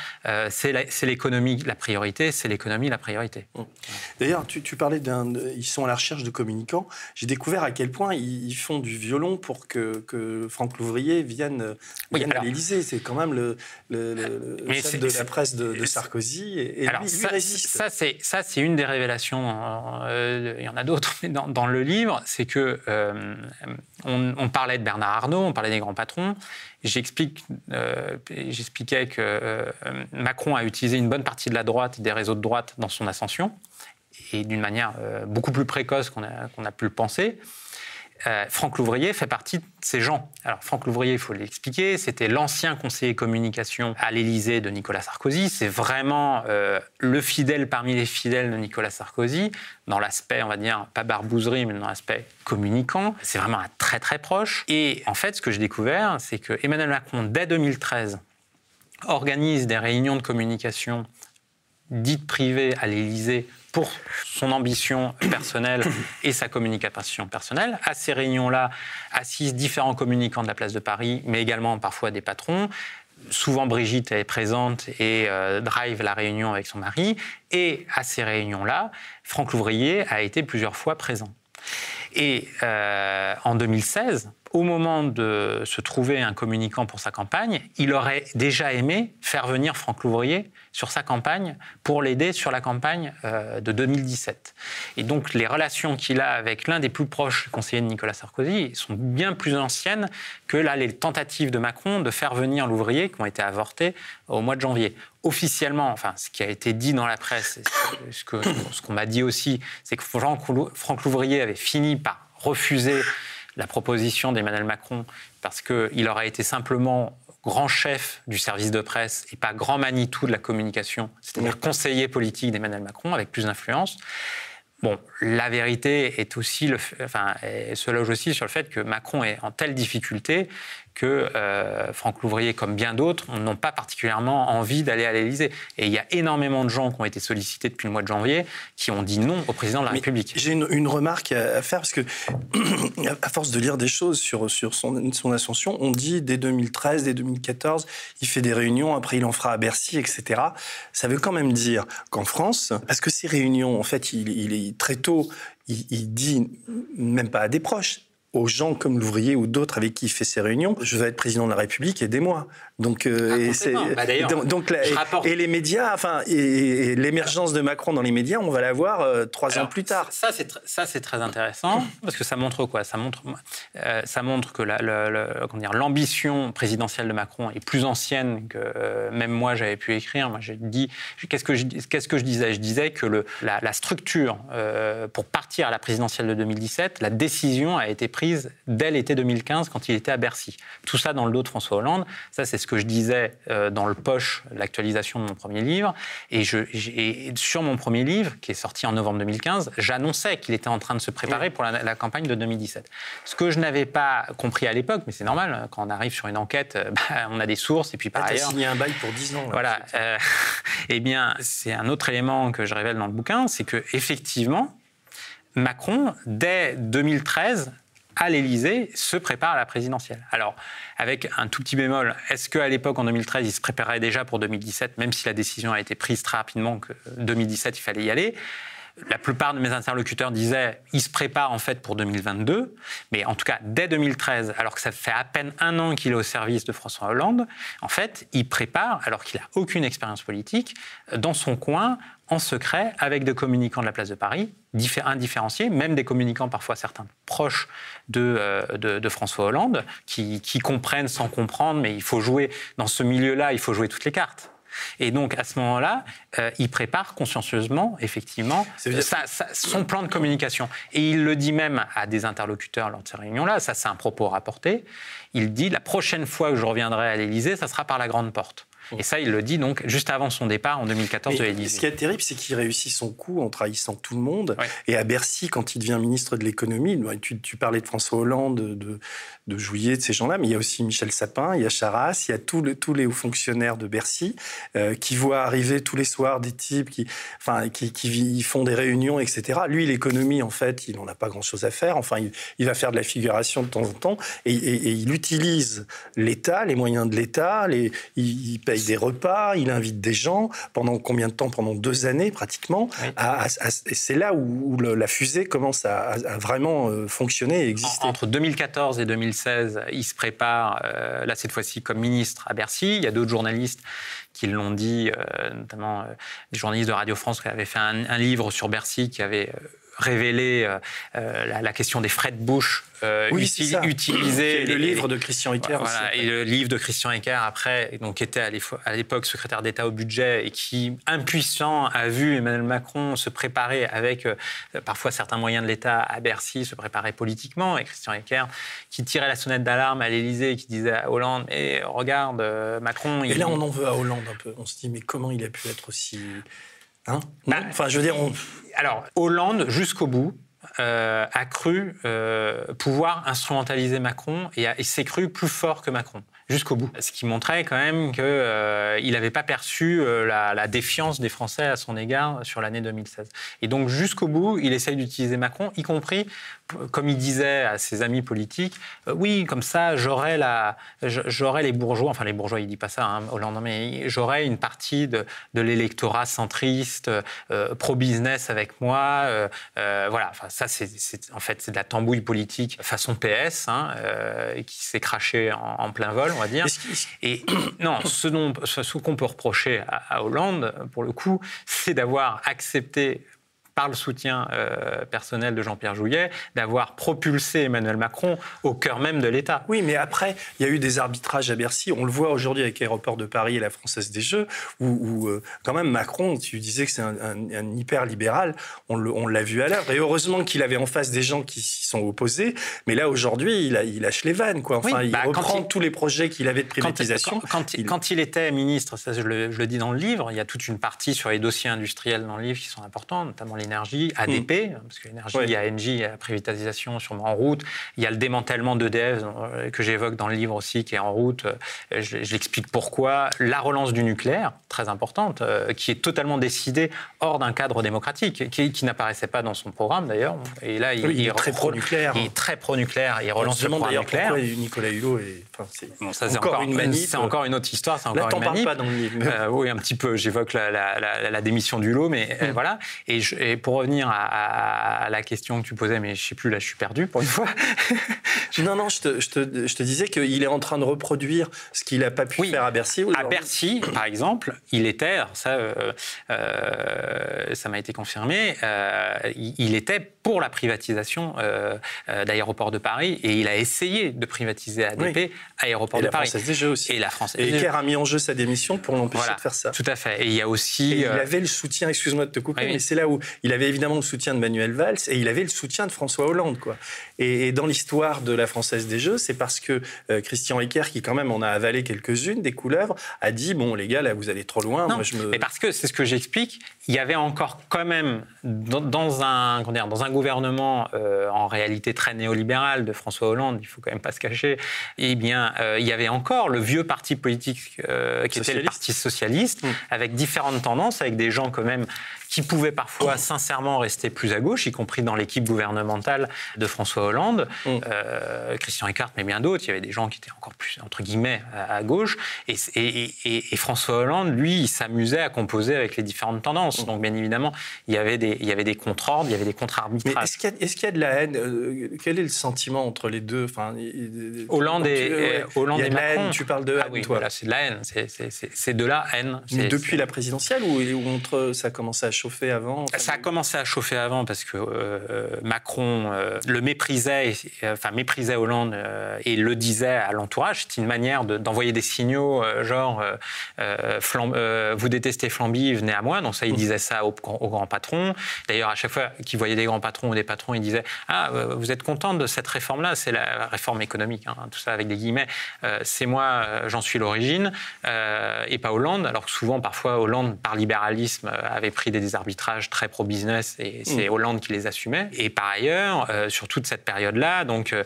C'est l'économie la priorité, c'est l'économie la priorité. D'ailleurs, tu, parlais d'un. Ils sont à la recherche de communicants. J'ai découvert à quel point ils, font du violon pour que, que Franck Louvrier vienne, à l'Élysée. C'est quand même le, chef de la presse de, Sarkozy. Et, alors, lui, ça, résiste. Ça, c'est une des révélations. Euh, il y en a d'autres, mais dans, le livre, c'est que. Euh, On, parlait de Bernard Arnault, on parlait des grands patrons. Euh, j'expliquais que euh, Macron a utilisé une bonne partie de la droite, des réseaux de droite dans son ascension, et d'une manière euh, beaucoup plus précoce qu'on a pu le penser. Euh, Franck Louvrier fait partie de ces gens. Alors Franck Louvrier, il faut l'expliquer, c'était l'ancien conseiller communication à l'Élysée de Nicolas Sarkozy. C'est vraiment euh, le fidèle parmi les fidèles de Nicolas Sarkozy, dans l'aspect, on va dire, pas barbouzerie, mais dans l'aspect communicant. C'est vraiment un très très proche. Et en fait, ce que j'ai découvert, c'est que Emmanuel Macron, dès 2013, organise des réunions de communication dites privées à l'Élysée pour son ambition personnelle et sa communication personnelle. À ces réunions-là assistent différents communicants de la place de Paris, mais également parfois des patrons. Souvent, Brigitte est présente et euh, drive la réunion avec son mari. Et à ces réunions-là, Franck Louvrier a été plusieurs fois présent. Et euh, en 2016, au moment de se trouver un communicant pour sa campagne, il aurait déjà aimé faire venir Franck Louvrier sur sa campagne pour l'aider sur la campagne euh, de 2017. Et donc les relations qu'il a avec l'un des plus proches conseillers de Nicolas Sarkozy sont bien plus anciennes que là les tentatives de Macron de faire venir Louvrier qui ont été avortées au mois de janvier. Officiellement, enfin ce qui a été dit dans la presse, ce qu'on m'a dit aussi, c'est que Franck Louvrier avait fini par refuser la proposition d'Emmanuel Macron parce qu'il aurait été simplement grand chef du service de presse et pas grand Manitou de la communication, c'est-à-dire conseiller politique d'Emmanuel Macron avec plus d'influence. Bon, la vérité est aussi, le, enfin, se loge aussi sur le fait que Macron est en telle difficulté que euh, Franck Louvrier, comme bien d'autres, n'ont pas particulièrement envie d'aller à l'Élysée. Et il y a énormément de gens qui ont été sollicités depuis le mois de janvier qui ont dit non au président de la République. J'ai une, remarque à faire parce que, (clears throat) à force de lire des choses sur, sur son, son ascension, on dit dès 2013, dès 2014, il fait des réunions, après il en fera à Bercy, etc. Ça veut quand même dire qu'en France, parce que ces réunions, en fait, il, il est très tôt, il, il dit même pas à des proches, aux gens comme l'ouvrier ou d'autres avec qui il fait ses réunions, je veux être président de la République, aidez-moi. Donc, euh, ah, et, bah, donc, et, les médias, enfin, et, l'émergence de Macron dans les médias, on va la voir euh, trois ans plus tard. Ça, c'est ça, c'est très intéressant parce que ça montre quoi? Ça montre, euh, ça montre que la, l'ambition présidentielle de Macron est plus ancienne que même moi j'avais pu écrire. Moi, j'ai dit, qu'est-ce que je, qu'est-ce que je disais? Je disais que le, la, la structure pour partir à la présidentielle de 2017, la décision a été prise dès l'été 2015 quand il était à Bercy. Tout ça dans le dos de François Hollande. Ça, c'est ce que je disais euh, dans le poche, l'actualisation de mon premier livre. Et, je, sur mon premier livre, qui est sorti en novembre 2015, j'annonçais qu'il était en train de se préparer pour la, campagne de 2017. Ce que je n'avais pas compris à l'époque, mais c'est normal, quand on arrive sur une enquête, euh, bah, on a des sources, et puis par ah, ailleurs... signé un bail pour 10 ans. voilà. Euh, (laughs) eh bien, c'est un autre élément que je révèle dans le bouquin, c'est que effectivement, Macron, dès 2013, à l'Élysée se prépare à la présidentielle. Alors, avec un tout petit bémol, est-ce qu'à l'époque, en 2013, il se préparait déjà pour 2017, même si la décision a été prise très rapidement que 2017, il fallait y aller? La plupart de mes interlocuteurs disaient il se prépare en fait pour 2022, mais en tout cas dès 2013, alors que ça fait à peine un an qu'il est au service de François Hollande, en fait, il prépare, alors qu'il n'a aucune expérience politique, dans son coin, en secret, avec des communicants de la place de Paris, indifférenciés, même des communicants parfois certains proches de, euh, de, François Hollande, qui, qui comprennent sans comprendre, mais il faut jouer, dans ce milieu-là, il faut jouer toutes les cartes. Et donc, à ce moment-là, euh, il prépare consciencieusement, effectivement, son plan de communication. Et il le dit même à des interlocuteurs lors de ces réunions-là, ça c'est un propos rapporté, il dit, la prochaine fois que je reviendrai à l'Élysée, ça sera par la grande porte. Et ça, il le dit donc juste avant son départ en 2014 de l'Élysée. Ce qui est terrible, c'est qu'il réussit son coup en trahissant tout le monde. Et à Bercy, quand il devient ministre de l'économie, tu, parlais de François Hollande, de, de Jouillet, de ces gens-là, mais il y a aussi Michel Sapin, il y a Charras, il y a tous les hauts fonctionnaires de Bercy euh, qui voient arriver tous les soirs des types qui, enfin, qui, qui font des réunions, etc. Lui, l'économie, en fait, il n'en a pas grand-chose à faire. Enfin, il, va faire de la figuration de temps en temps et, il utilise l'État, les moyens de l'État, il, il paye des repas, il invite des gens pendant combien de temps? Pendant deux années pratiquement. et c'est là où, la fusée commence à, vraiment euh, fonctionner et exister. Entre 2014 et 2016, il se prépare, euh, là cette fois-ci comme ministre à Bercy. Il y a d'autres journalistes qui l'ont dit, euh, notamment des journalistes de Radio France qui avaient fait un, livre sur Bercy qui avait révélé la, question des frais de bouche oui, utilisés. le livre de Christian Ecker. Voilà, et le livre de Christian Ecker, après, donc, qui était à l'époque secrétaire d'État au budget et qui, impuissant, a vu Emmanuel Macron se préparer avec parfois certains moyens de l'État à Bercy, se préparer politiquement. Et Christian Ecker, qui tirait la sonnette d'alarme à l'Élysée et qui disait à Hollande Et regarde, Macron. Et là, on en veut à Hollande un peu. On se dit Mais comment il a pu être aussi. Hein bah, enfin, je veux dire. Alors, Hollande, jusqu'au bout, euh, a cru euh, pouvoir instrumentaliser Macron et, et s'est cru plus fort que Macron jusqu'au bout. Ce qui montrait quand même qu'il euh, n'avait pas perçu euh, la, défiance des Français à son égard sur l'année 2016. Et donc jusqu'au bout, il essaye d'utiliser Macron, y compris, comme il disait à ses amis politiques, euh, oui, comme ça, j'aurai la, les bourgeois, enfin les bourgeois, il dit pas ça, hein, Hollande, mais j'aurai une partie de, de l'électorat centriste, pro-business avec moi. voilà, enfin ça, c'est, en fait, c'est de la tambouille politique façon PS, hein, qui s'est craché en, en plein vol on va dire. Et (clears throat) non, ce, dont, ce qu'on peut reprocher à Hollande, pour le coup, c'est d'avoir accepté par le soutien euh, personnel de Jean-Pierre Jouyet, d'avoir propulsé Emmanuel Macron au cœur même de l'État. Oui, mais après, il y a eu des arbitrages à Bercy. On le voit aujourd'hui avec l'aéroport de Paris et la Française des Jeux, où, euh, quand même Macron, tu disais que c'est un, hyper libéral, on l'a vu à l'heure. Et heureusement qu'il avait en face des gens qui s'y sont opposés. Mais là, aujourd'hui, il, il, lâche les vannes. Quoi. Enfin, il bah, reprend tous les projets qu'il avait de privatisation. Quand, il, quand, il, était ministre, ça je le, je le, dis dans le livre, il y a toute une partie sur les dossiers industriels dans le livre qui sont importants, notamment les énergie, ADP, mm. parce que l'énergie, il y a Engie, il y a la privatisation sûrement en route, il y a le démantèlement d'EDF euh, que j'évoque dans le livre aussi qui est en route, euh, je, l'explique pourquoi, la relance du nucléaire, très importante, euh, qui est totalement décidée hors d'un cadre démocratique, qui, n'apparaissait pas dans son programme d'ailleurs, et là il, est très pro-nucléaire. Il est très pro-nucléaire, il relance le programme nucléaire. Nicolas Hulot est... Enfin, c'est encore, une manip. C'est encore une autre histoire, c'est encore une manip. pas dans le livre. oui, un petit peu, j'évoque la, démission du lot, mais mm. voilà. Et, et pour revenir à, la question que tu posais, mais je sais plus, là, je suis perdu pour une fois. (laughs) non, non, je te, je te, je te disais qu'il est en train de reproduire ce qu'il n'a pas pu faire à Bercy. à Bercy, par exemple, il était, ça, euh, euh, ça m'a été confirmé, euh, il, était pour la privatisation d'aéroports de Paris et il a essayé de privatiser ADP, Aéroport de Paris. Des jeux aussi. Et la France. Et Eker a mis en jeu sa démission pour l'empêcher de faire ça. Tout à fait. Et il y a aussi. il avait le soutien, excuse-moi de te couper, mais c'est là où il avait évidemment le soutien de Manuel Valls et il avait le soutien de François Hollande. Quoi. Et, dans l'histoire de la Française des Jeux, c'est parce que euh, Christian Ecker, qui quand même en a avalé quelques-unes, des couleuvres, a dit Bon, les gars, là, vous allez trop loin. Non, je me... mais parce que c'est ce que j'explique, il y avait encore quand même, dans, un, dire, dans un gouvernement euh, en réalité très néolibéral de François Hollande, il faut quand même pas se cacher, eh bien, euh, il y avait encore le vieux parti politique qui était le Parti socialiste, mmh. avec différentes tendances, avec des gens quand même qui pouvaient parfois sincèrement rester plus à gauche, y compris dans l'équipe gouvernementale de François Hollande, mm. euh, Christian Eckart, mais bien d'autres. Il y avait des gens qui étaient encore plus, entre guillemets, à, gauche. Et, et, et, François Hollande, lui, il s'amusait à composer avec les différentes tendances. Mm. Donc, bien évidemment, il y avait des, il y avait des contre-ordres, il y avait des contre-arbitrages. Est-ce qu'il y, y, a de la haine euh, Quel est le sentiment entre les deux? Enfin, Hollande et, Hollande et Macron. tu parles de haine, ah oui, Voilà, c'est de la haine. C'est de la haine. Mais depuis la présidentielle ou, ou entre, ça a commencé à chauffer avant? Ça a commencé à chauffer avant parce que euh, Macron euh, le méprisait, enfin méprisait Hollande euh, et le disait à l'entourage. C'était une manière d'envoyer des signaux genre vous détestez Flamby, venez à moi. Donc ça, il mmh. disait ça aux, grands patrons. D'ailleurs, à chaque fois qu'il voyait des grands patrons ou des patrons, il disait ah vous êtes content de cette réforme-là? C'est la réforme économique, hein, tout ça avec des guillemets. c'est moi, j'en suis l'origine et pas Hollande. Alors que souvent, parfois, Hollande par libéralisme avait pris des arbitrages très pro-business et c'est mm. Hollande qui les assumait. Et par ailleurs, euh, sur toute cette période-là, donc euh,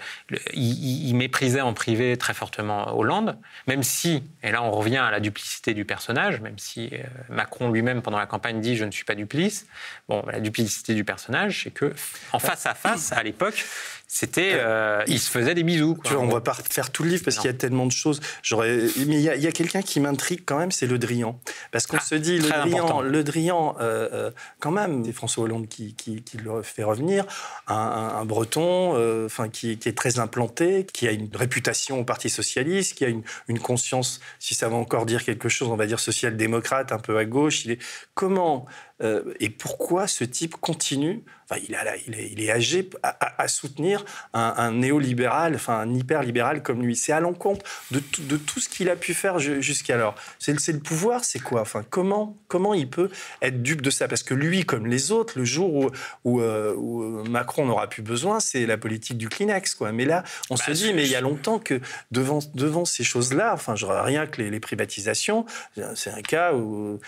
il, méprisait en privé très fortement Hollande, même si, et là on revient à la duplicité du personnage, même si euh, Macron lui-même pendant la campagne dit je ne suis pas duplice. Bon, la duplicité du personnage, c'est que en face à face, à l'époque, c'était, euh, il se faisait des bisous. Tu vois, on va pas faire tout le livre parce qu'il y a tellement de choses. J'aurais, mais il y a, quelqu'un qui m'intrigue quand même, c'est Le Drian, parce qu'on ah, se dit Le Drian, Le Drian, euh, euh, quand même, c'est François Hollande qui, qui, le fait revenir, un, Breton, enfin qui, qui, est très implanté, qui a une réputation au Parti socialiste, qui a une, une conscience, si ça va encore dire quelque chose, on va dire social-démocrate, un peu à gauche. Il est comment euh, et pourquoi ce type continue, enfin, il, a, il, est, il, est, âgé, à, soutenir un, néolibéral, enfin un hyper-libéral comme lui C'est à l'encontre de, de, tout ce qu'il a pu faire jusqu'alors. C'est le pouvoir, c'est quoi? Enfin, comment, comment il peut être dupe de ça? Parce que lui, comme les autres, le jour où, où, euh, euh, Macron n'aura plus besoin, c'est la politique du Kleenex. Quoi. Mais là, on se bah, dit, mais il y a longtemps que devant, devant ces choses-là, enfin, je rien que les, les privatisations, c'est un cas où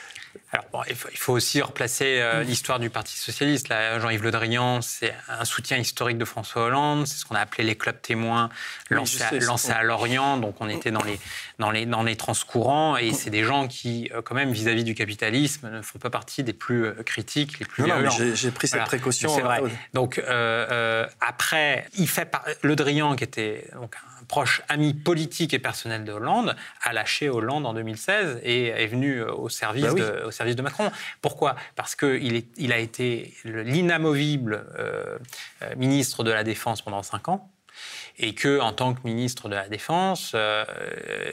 alors, bon, il, faut, aussi replacer euh, mm. l'histoire du Parti socialiste. Jean-Yves Le Drian, c'est un soutien historique de François Hollande. C'est ce qu'on a appelé les clubs témoins lancés, à, Lorient. Donc, on était dans les, dans les, dans les transcourants. Et c'est des gens qui, euh, quand même, vis-à-vis du capitalisme, ne font pas partie des plus euh, critiques, les plus non, Non, j'ai pris cette précaution. C'est vrai. Donc, après, il fait Le Drian, qui était donc, un proche ami politique et personnel de Hollande, a lâché Hollande en 2016 et est venu euh, au service, bah de, au service de Macron. Pourquoi? Parce qu'il il a été l'inamovible euh, euh, ministre de la Défense pendant cinq ans et que, en tant que ministre de la Défense,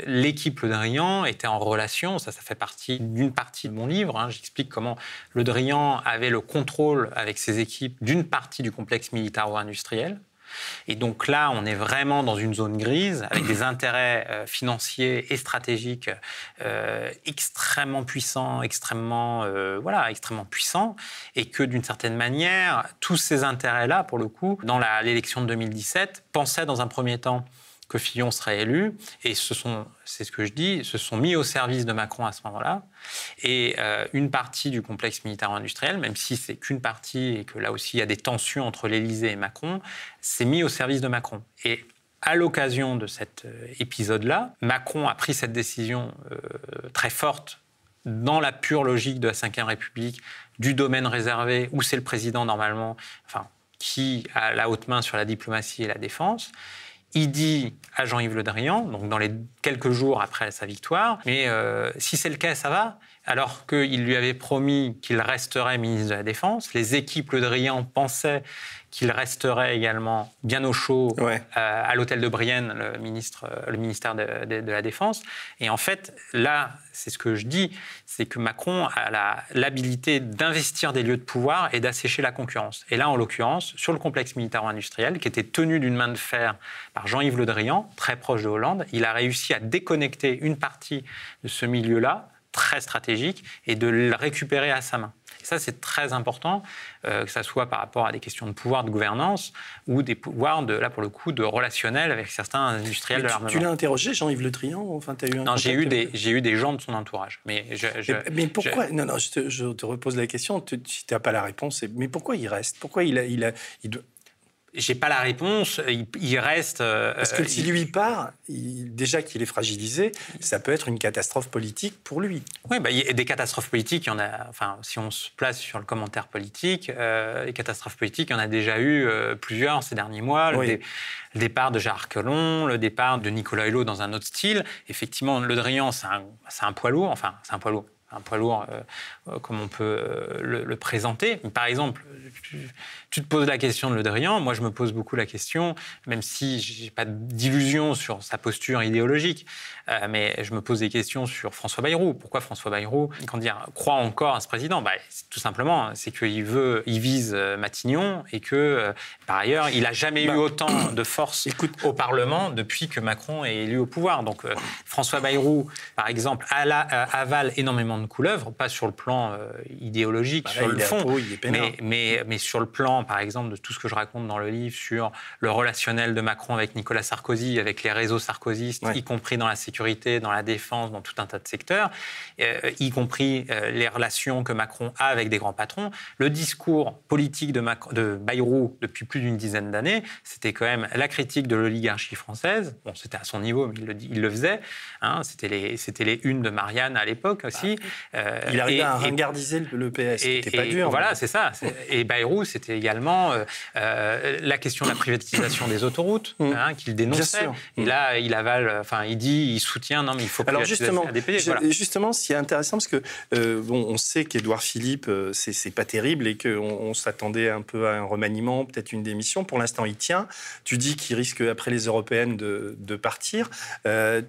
l'équipe Le Drian était en relation. Ça, ça fait partie d'une partie de mon livre. Hein. J'explique comment Le Drian avait le contrôle avec ses équipes d'une partie du complexe militaro-industriel et donc là, on est vraiment dans une zone grise avec des intérêts euh, financiers et stratégiques euh, extrêmement puissants, extrêmement, euh, voilà, extrêmement puissants, et que d'une certaine manière, tous ces intérêts-là, pour le coup, dans l'élection de 2017, pensaient dans un premier temps que Fillon serait élu, et ce sont, c'est ce que je dis, se sont mis au service de Macron à ce moment-là. Et euh, une partie du complexe militaro-industriel, même si c'est qu'une partie et que là aussi il y a des tensions entre l'Élysée et Macron, s'est mis au service de Macron. Et à l'occasion de cet euh, épisode-là, Macron a pris cette décision euh, très forte dans la pure logique de la Ve République, du domaine réservé, où c'est le président normalement, enfin, qui a la haute main sur la diplomatie et la défense il dit à Jean-Yves Le Drian, donc dans les quelques jours après sa victoire, mais euh, si c'est le cas, ça va? Alors qu'il lui avait promis qu'il resterait ministre de la Défense, les équipes Le Drian pensaient qu'il resterait également bien au chaud euh, à l'hôtel de Brienne, le, ministre, le ministère de, la Défense. Et en fait, là, c'est ce que je dis, c'est que Macron a l'habilité d'investir des lieux de pouvoir et d'assécher la concurrence. Et là, en l'occurrence, sur le complexe militaro-industriel, qui était tenu d'une main de fer par Jean-Yves Le Drian, très proche de Hollande, il a réussi à déconnecter une partie de ce milieu-là, très stratégique, et de le récupérer à sa main. Et ça, c'est très important, euh, que ce soit par rapport à des questions de pouvoir de gouvernance ou des pouvoirs, de, là pour le coup, de relationnel avec certains industriels de l'armement. Tu, l'as interrogé, Jean-Yves Le Drian enfin, as eu un Non, j'ai eu, des, j'ai eu des gens de son entourage. Mais, mais, pourquoi Non, non, je te, je te, repose la question, si tu n'as pas la réponse, mais pourquoi il reste? Pourquoi il, a, il, a, il doit j'ai pas la réponse. Il, reste. Euh, Parce que si lui part, déjà qu'il est fragilisé, ça peut être une catastrophe politique pour lui. Oui, bah, y a des catastrophes politiques, il y en a. Enfin, si on se place sur le commentaire politique, euh, les catastrophes politiques, il y en a déjà eu euh, plusieurs ces derniers mois. Le, départ de Gérard Collomb, le départ de Nicolas Hulot dans un autre style. Effectivement, Le Drian, c'est un, un poids lourd. Enfin, c'est un poids lourd un poids lourd comme on peut le, le, présenter. Par exemple, tu te poses la question de Le Drian. Moi, je me pose beaucoup la question, même si je n'ai pas d'illusion sur sa posture idéologique, euh, mais je me pose des questions sur François Bayrou. Pourquoi François Bayrou quand dire, croit encore à ce président? Bah, Tout simplement, c'est qu'il veut, il vise euh, Matignon et que, euh, par ailleurs, il n'a jamais eu bah, autant (coughs) de force écoute, au Parlement depuis que Macron est élu au pouvoir. Donc, François Bayrou, par exemple, avale énormément de couleuvres, pas sur le plan idéologique, bah, sur le fond, mais, mais, mais sur le plan par exemple, de tout ce que je raconte dans le livre sur le relationnel de Macron avec Nicolas Sarkozy, avec les réseaux sarkozystes, y compris dans la sécurité, dans la défense, dans tout un tas de secteurs, euh, y compris euh, les relations que Macron a avec des grands patrons. Le discours politique de, de Bayrou depuis plus d'une dizaine d'années, c'était quand même la critique de l'oligarchie française. Bon, c'était à son niveau, mais il le, il le faisait. Hein, c'était les, les unes de Marianne à l'époque aussi. Bah, il arrivait à ringardiser le PS, c'était pas dur. Voilà, c'est ça. Et Bayrou, c'était également la question de la privatisation des autoroutes, mm. hein, qu'il dénonçait. Et là, il avale, enfin, il dit, il non, mais il faut Alors justement, justement, c'est intéressant parce que bon, on sait qu'Édouard Philippe, c'est pas terrible et qu'on on, s'attendait un peu à un remaniement, peut-être une démission. Pour l'instant, il tient. Tu dis qu'il risque après les européennes de, de partir.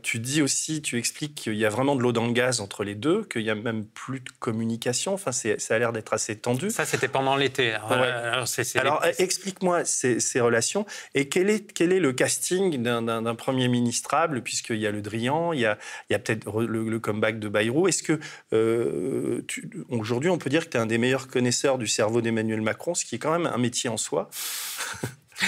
tu dis aussi, tu expliques qu'il y a vraiment de l'eau dans le gaz entre les deux, qu'il y a même plus de communication. Enfin, ça a l'air d'être assez tendu. Ça, c'était pendant l'été. Alors, explique-moi ces, relations et quel est, quel est le casting d'un Premier ministrable, puisqu'il y a le Drian, il y a, peut-être le, comeback de Bayrou. Est-ce que euh, aujourd'hui, on peut dire que tu es un des meilleurs connaisseurs du cerveau d'Emmanuel Macron, ce qui est quand même un métier en soi?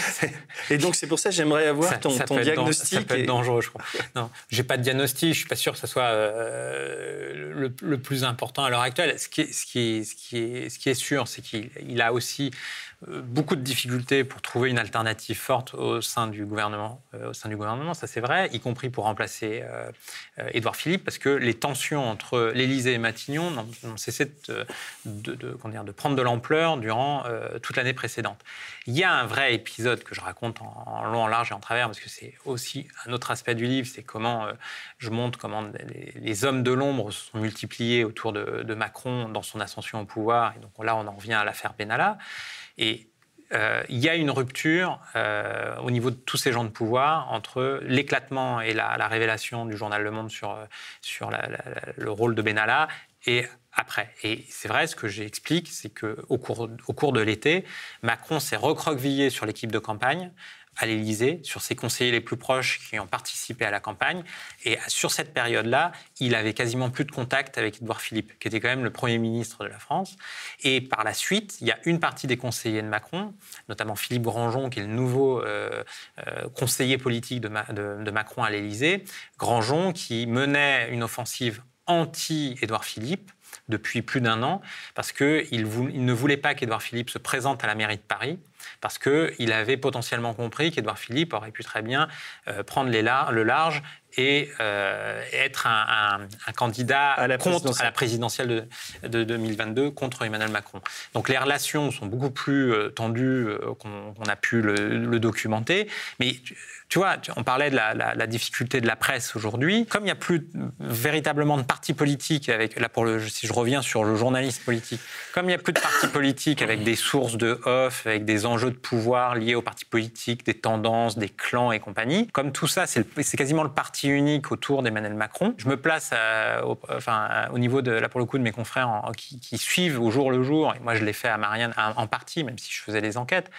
(laughs) et donc c'est pour ça que j'aimerais avoir ton, diagnostic. Ça peut être dangereux, je crois. Non, j'ai pas de diagnostic. Je suis pas sûr que ce soit euh, le, plus important à l'heure actuelle. Ce qui ce qui ce qui est, ce qui est sûr, c'est qu'il a aussi euh, beaucoup de difficultés pour trouver une alternative forte au sein du gouvernement. Euh, au sein du gouvernement, ça c'est vrai, y compris pour remplacer euh, Édouard Philippe, parce que les tensions entre l'Élysée et Matignon n'ont cessé de, de, de, prendre de l'ampleur durant toute l'année précédente. Il y a un vrai épisode que je raconte en, long, en large et en travers, parce que c'est aussi un autre aspect du livre, c'est comment je montre comment les, hommes de l'ombre se sont multipliés autour de, Macron dans son ascension au pouvoir. Et donc là, on en revient à l'affaire Benalla. Et euh, il y a une rupture euh, au niveau de tous ces gens de pouvoir entre l'éclatement et la, révélation du journal Le Monde sur, euh, sur le rôle de Benalla et après. Et c'est vrai, ce que j'explique, c'est qu'au cours, au cours de l'été, Macron s'est recroquevillé sur l'équipe de campagne à l'Élysée, sur ses conseillers les plus proches qui ont participé à la campagne. Et sur cette période-là, il avait quasiment plus de contact avec Édouard Philippe, qui était quand même le Premier ministre de la France. Et par la suite, il y a une partie des conseillers de Macron, notamment Philippe Grandjean, qui est le nouveau euh, euh, conseiller politique de, de, Macron à l'Élysée. Grandjean qui menait une offensive anti-Édouard Philippe depuis plus d'un an, parce qu'il il ne voulait pas qu'Édouard Philippe se présente à la mairie de Paris parce qu'il avait potentiellement compris qu'Édouard Philippe aurait pu très bien euh, prendre le large et euh, être un, candidat à la, contre, à la présidentielle de, 2022 contre Emmanuel Macron. Donc les relations sont beaucoup plus euh, tendues qu'on a pu le, documenter. Mais tu, vois, on parlait de la, difficulté de la presse aujourd'hui. Comme il n'y a plus véritablement de partis politiques, avec, là pour le, si je reviens sur le journalisme politique, comme il n'y a plus de partis politiques avec des sources de off, avec des enjeux de pouvoir liés aux partis politiques, des tendances, des clans et compagnie. Comme tout ça, c'est quasiment le parti unique autour d'Emmanuel Macron. Je me place au, enfin, au niveau de, là pour le coup, de mes confrères qui, suivent au jour le jour, et moi je l'ai fait à Marianne en partie, même si je faisais les enquêtes,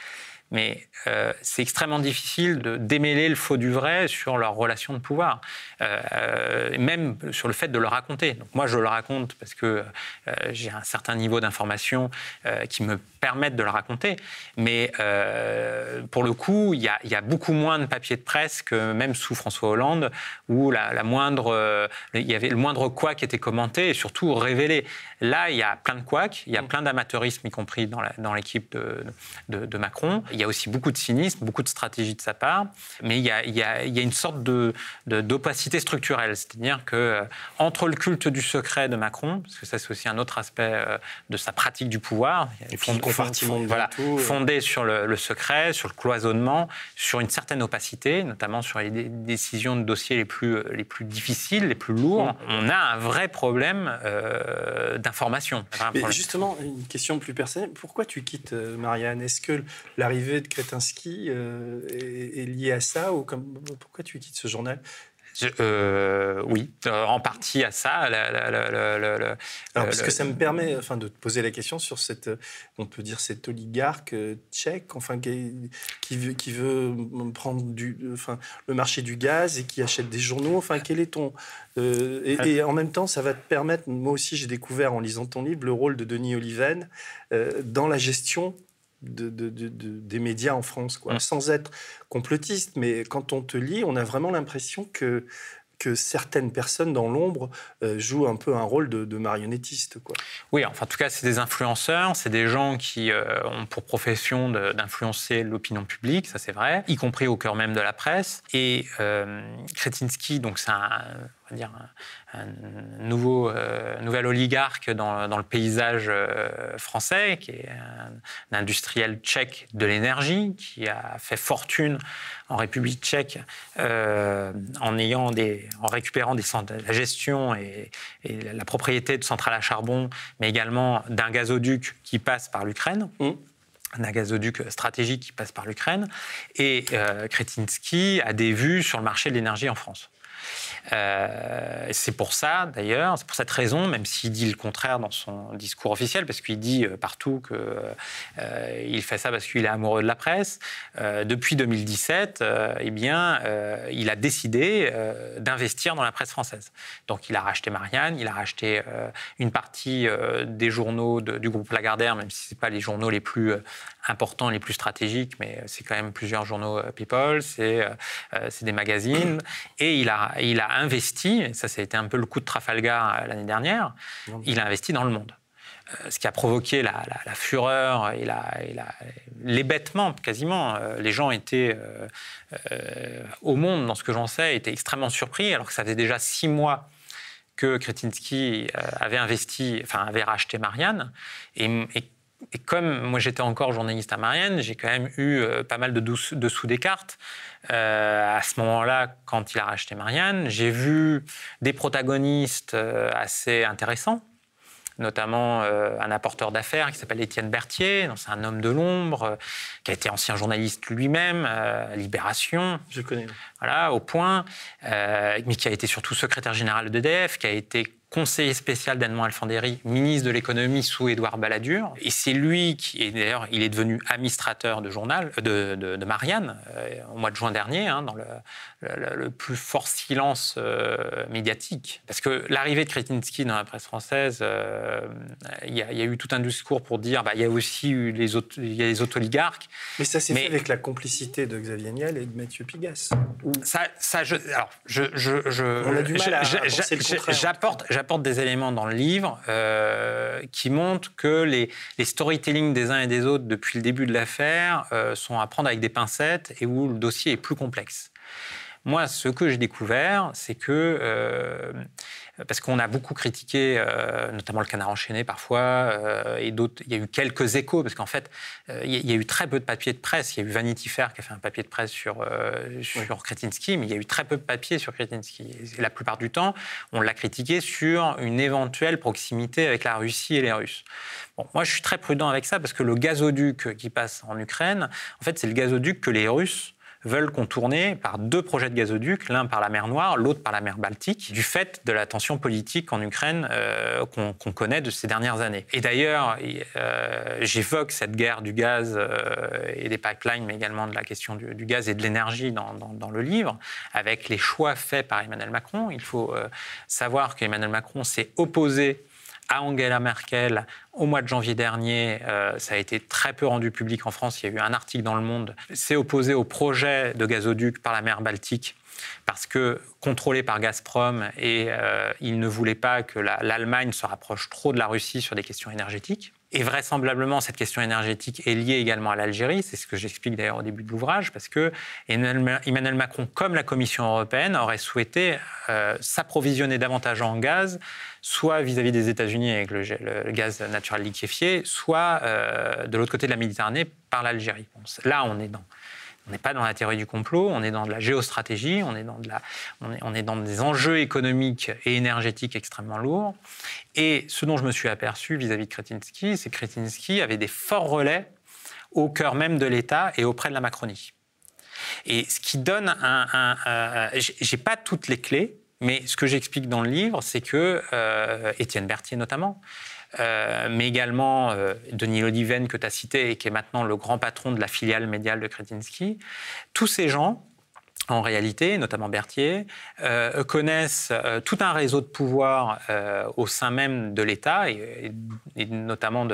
mais euh, c'est extrêmement difficile de démêler le faux du vrai sur leur relation de pouvoir, euh, euh, même sur le fait de le raconter. Donc moi, je le raconte parce que j'ai un certain niveau d'information qui me permettent de le raconter, mais pour le coup, il y, a, beaucoup moins de papiers de presse que même sous François Hollande, où la, moindre, il y avait le moindre quoi qui était commenté et surtout révélé. Là, il y a plein de couacs, il y a plein d'amateurisme, y compris dans l'équipe de, de Macron. Il y a aussi beaucoup de cynisme, beaucoup de stratégie de sa part, mais il y a, il y a, il y a une sorte d'opacité de, structurelle. C'est-à-dire que euh, entre le culte du secret de Macron, parce que ça c'est aussi un autre aspect euh, de sa pratique du pouvoir, et fond, compartiment voilà, euh. fondé sur le, secret, sur le cloisonnement, sur une certaine opacité, notamment sur les décisions de dossiers les plus, les plus difficiles, les plus lourds. Mm. On a un vrai problème d'information. Justement, une question plus personnelle. Pourquoi tu quittes Marianne? Est-ce que l'arrivée de Kretinsky euh, est, lié à ça ou comme, Pourquoi tu quittes ce journal? Euh, oui, euh, en partie à ça. Alors, parce que ça me permet enfin, de te poser la question sur cette, on peut dire, cet oligarque tchèque enfin, qui, qui, veut, qui veut prendre du, enfin, le marché du gaz et qui achète des journaux. Enfin, quel est ton. et, et, en même temps, ça va te permettre, moi aussi j'ai découvert en lisant ton livre, le rôle de Denis Oliven dans la gestion de, des médias en France, quoi. Mm. sans être complotiste. Mais quand on te lit, on a vraiment l'impression que que certaines personnes dans l'ombre euh, jouent un peu un rôle de, marionnettistes. Quoi. Oui, enfin, en tout cas, c'est des influenceurs, c'est des gens qui euh, ont pour profession d'influencer l'opinion publique, ça c'est vrai, y compris au cœur même de la presse. Et euh, Kretinsky, donc c'est un, dire, un, nouveau, nouvel oligarque dans, dans le paysage français, qui est un, industriel tchèque de l'énergie, qui a fait fortune en République tchèque en, ayant des, en récupérant des centres, la gestion et, la propriété de centrales à charbon, mais également d'un gazoduc qui passe par l'Ukraine. Mmh un gazoduc stratégique qui passe par l'Ukraine. Et euh, Kretinsky a des vues sur le marché de l'énergie en France. Euh, c'est pour ça, d'ailleurs, c'est pour cette raison, même s'il dit le contraire dans son discours officiel, parce qu'il dit euh, partout qu'il euh, fait ça parce qu'il est amoureux de la presse, depuis 2017, eh bien, il a décidé d'investir dans la presse française. Donc, il a racheté Marianne, il a racheté une partie des journaux du groupe Lagardère, même si ce pas les journaux les plus importants, les plus stratégiques, mais c'est quand même plusieurs journaux People, c'est des magazines, (clears throat) et il a, il a investi, ça, ça a été un peu le coup de Trafalgar euh, l'année dernière, il a investi dans le monde. Euh, ce qui a provoqué la, fureur et l'hébêtement quasiment. Euh, les gens étaient au monde, dans ce que j'en sais, étaient extrêmement surpris, alors que ça faisait déjà six mois que Kretinsky avait investi, enfin avait racheté Marianne, et, et comme moi j'étais encore journaliste à Marianne, j'ai quand même eu pas mal de dessous des cartes. Euh, à ce moment-là, quand il a racheté Marianne, j'ai vu des protagonistes euh, assez intéressants, notamment euh, un apporteur d'affaires qui s'appelle Étienne Berthier, c'est un homme de l'ombre, qui a été ancien journaliste lui-même, à Libération. Je connais. Voilà, au point, mais qui a été surtout secrétaire général d'EDF, qui a été conseiller spécial d'Edmond Alfandéry, ministre de l'économie sous Édouard Balladur. Et c'est lui qui, d'ailleurs, il est devenu administrateur de journal, de, de, Marianne, euh, au mois de juin dernier, hein, dans le, le, plus fort silence euh, médiatique. Parce que l'arrivée de Kretinsky dans la presse française, euh, il y, a eu tout un discours pour dire, bah, il y a aussi eu les autres, y a les autres oligarques. Mais ça s'est fait avec la complicité de Xavier Niel et de Mathieu Pigas. Ça, ça, je, alors, je, je, je, On a du mal à J'apporte apporte des éléments dans le livre euh, qui montrent que les, les, storytelling des uns et des autres depuis le début de l'affaire sont à prendre avec des pincettes et où le dossier est plus complexe. Moi, ce que j'ai découvert, c'est que euh, parce qu'on a beaucoup critiqué, euh, notamment le canard enchaîné parfois, euh, et d'autres. Il y a eu quelques échos, parce qu'en fait, il y a eu très peu de papiers de presse. Il y a eu Vanity Fair qui a fait un papier de presse sur, sur Kretinsky, mais il y a eu très peu de papiers sur Kretinsky. Et la plupart du temps, on l'a critiqué sur une éventuelle proximité avec la Russie et les Russes. Bon, moi, je suis très prudent avec ça, parce que le gazoduc qui passe en Ukraine, en fait, c'est le gazoduc que les Russes veulent contourner par deux projets de gazoduc, l'un par la mer Noire, l'autre par la mer Baltique, du fait de la tension politique en Ukraine euh, qu'on connaît de ces dernières années. Et d'ailleurs, euh, j'évoque cette guerre du gaz euh, et des pipelines, mais également de la question du, gaz et de l'énergie dans, dans, le livre, avec les choix faits par Emmanuel Macron. Il faut savoir qu'Emmanuel Macron s'est opposé à Angela Merkel au mois de janvier dernier. Euh, ça a été très peu rendu public en France. Il y a eu un article dans Le Monde. s'est opposé au projet de gazoduc par la mer Baltique parce que contrôlé par Gazprom et euh, il ne voulait pas que l'Allemagne se rapproche trop de la Russie sur des questions énergétiques. Et vraisemblablement, cette question énergétique est liée également à l'Algérie. C'est ce que j'explique d'ailleurs au début de l'ouvrage, parce que Emmanuel Macron, comme la Commission européenne, aurait souhaité euh, s'approvisionner davantage en gaz, soit vis-à-vis des États-Unis avec le, gaz naturel liquéfié, soit euh, de l'autre côté de la Méditerranée par l'Algérie. là, on est dans on n'est pas dans la théorie du complot, on est dans de la géostratégie, on est dans, de la, on est, dans des enjeux économiques et énergétiques extrêmement lourds. Et ce dont je me suis aperçu vis-à-vis de Kretinsky, c'est que Kretinsky avait des forts relais au cœur même de l'État et auprès de la Macronie. Et ce qui donne un... un, J'ai pas toutes les clés, mais ce que j'explique dans le livre, c'est que euh, Étienne Berthier notamment, euh, mais également euh, Denis Lodiven que tu as cité et qui est maintenant le grand patron de la filiale médiale de Kretinsky. Tous ces gens, en réalité, notamment Berthier, euh, connaissent tout un réseau de pouvoir au sein même de l'État, et, notamment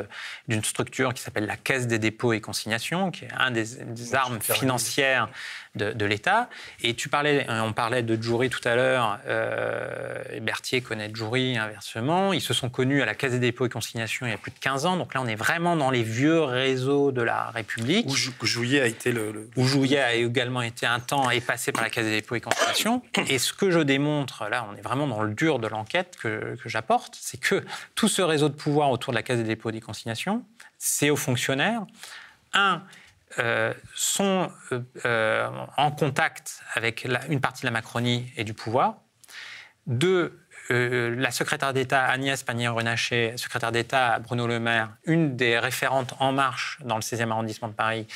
d'une structure qui s'appelle la Caisse des dépôts et consignations, qui est un des, des armes financières de, l'État. Et tu parlais, euh, on parlait de Jury tout à l'heure, euh, Berthier connaît Jury inversement. Ils se sont connus à la Caisse des dépôts et consignations il y a plus de 15 ans. Donc là, on est vraiment dans les vieux réseaux de la République. Où Jouillet a été le. Où Jouillet a également été un temps et passer par la Caisse des dépôts et consignations. Et ce que je démontre, là, on est vraiment dans le dur de l'enquête que, que j'apporte, c'est que tout ce réseau de pouvoir autour de la Caisse des dépôts et des consignations, c'est aux fonctionnaires. Un, euh, sont euh, euh, en contact avec une partie de la Macronie et du pouvoir. Deux, la secrétaire d'État Agnès Pannier-Runacher, secrétaire d'État Bruno Le Maire, une des référentes En Marche dans le 16e arrondissement de Paris,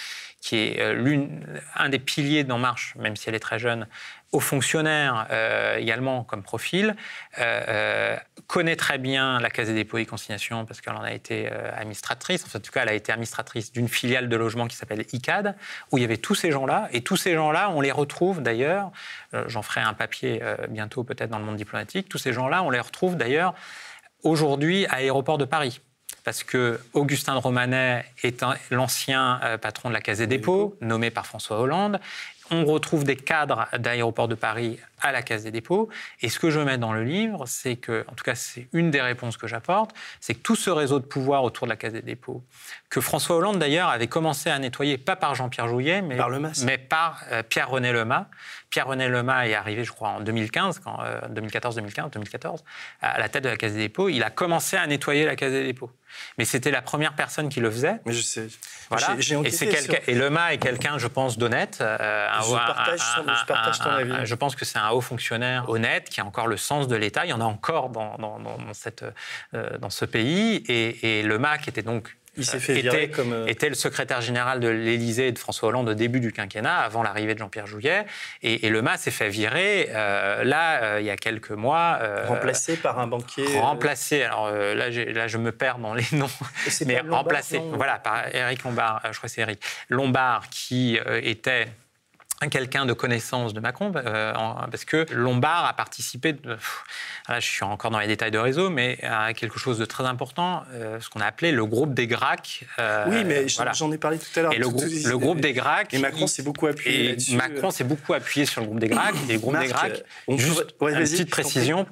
qui est l'une, un des piliers d'En Marche, même si elle est très jeune, aux fonctionnaires euh, également comme profil, euh, euh, connaît très bien la Caisse des dépôts et consignations parce qu'elle en a été administratrice. en tout cas, elle a été administratrice d'une filiale de logement qui s'appelle ICAD, où il y avait tous ces gens-là. Et tous ces gens-là, on les retrouve d'ailleurs, j'en ferai un papier bientôt peut-être dans le monde diplomatique, tous ces gens-là, on les retrouve d'ailleurs aujourd'hui à l'aéroport de Paris parce que Augustin de Romanet est l'ancien patron de la Caisse des dépôts, nommé par François Hollande, on retrouve des cadres d'aéroports de Paris à la Caisse des dépôts. Et ce que je mets dans le livre, c'est que, en tout cas, c'est une des réponses que j'apporte, c'est que tout ce réseau de pouvoir autour de la Caisse des dépôts, que François Hollande d'ailleurs avait commencé à nettoyer, pas par Jean-Pierre Jouyet, mais par, mais par euh, Pierre-René Lemas. Pierre-René Lemas est arrivé, je crois, en 2015, quand, 2014, 2015, 2014, à la tête de la Caisse des dépôts. Il a commencé à nettoyer la Caisse des dépôts. Mais c'était la première personne qui le faisait. Mais je sais. Voilà. et, c'est et Lema est quelqu'un, je pense, d'honnête. Euh, je, partage, ton avis. je pense que c'est un haut fonctionnaire honnête qui a encore le sens de l'État. Il y en a encore dans, dans, cette, euh, dans ce pays. Et, et Lema, qui était donc il s'est fait était, comme... Euh, était le secrétaire général de l'Élysée de François Hollande au début du quinquennat, avant l'arrivée de Jean-Pierre Jouyet. Et, le MAS s'est fait virer, euh, là, euh, il y a quelques mois. remplacé par un banquier Remplacé, alors là, là, je me perds dans les noms. Mais remplacé, voilà, par Eric Lombard, je crois que c'est Eric Lombard, qui était quelqu'un de connaissance de Macron, euh, parce que Lombard a participé, de, là je suis encore dans les détails de réseau, mais à quelque chose de très important, euh, ce qu'on a appelé le groupe des Gracs. Euh, oui, mais j'en ai parlé tout à l'heure. Et le, groupe des Gracs. Et Macron s'est beaucoup appuyé. Macron s'est beaucoup appuyé sur le groupe des Gracs. Et le groupe des Gracs, juste une petite précision,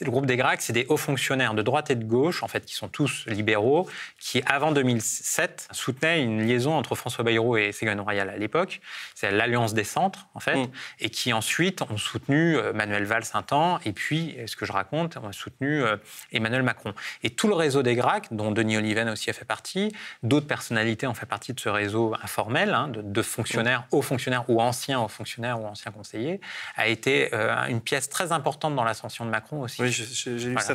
le groupe des Gracs, c'est des hauts fonctionnaires de droite et de gauche, en fait, qui sont tous libéraux, qui, avant 2007, soutenaient une liaison entre François Bayrou et Ségolène Royal à l'époque. C'est l'Alliance des centres, en fait, mm. et qui ensuite ont soutenu euh, Manuel Valls un temps, et puis, ce que je raconte, ont soutenu euh, Emmanuel Macron. Et tout le réseau des Gracs, dont Denis Oliven aussi a fait partie, d'autres personnalités ont fait partie de ce réseau informel, hein, de, fonctionnaires, mm. hauts fonctionnaires ou anciens hauts fonctionnaires ou anciens conseillers, a été euh, une pièce très importante dans l'ascension de Macron aussi. Oui, j'ai lu ça.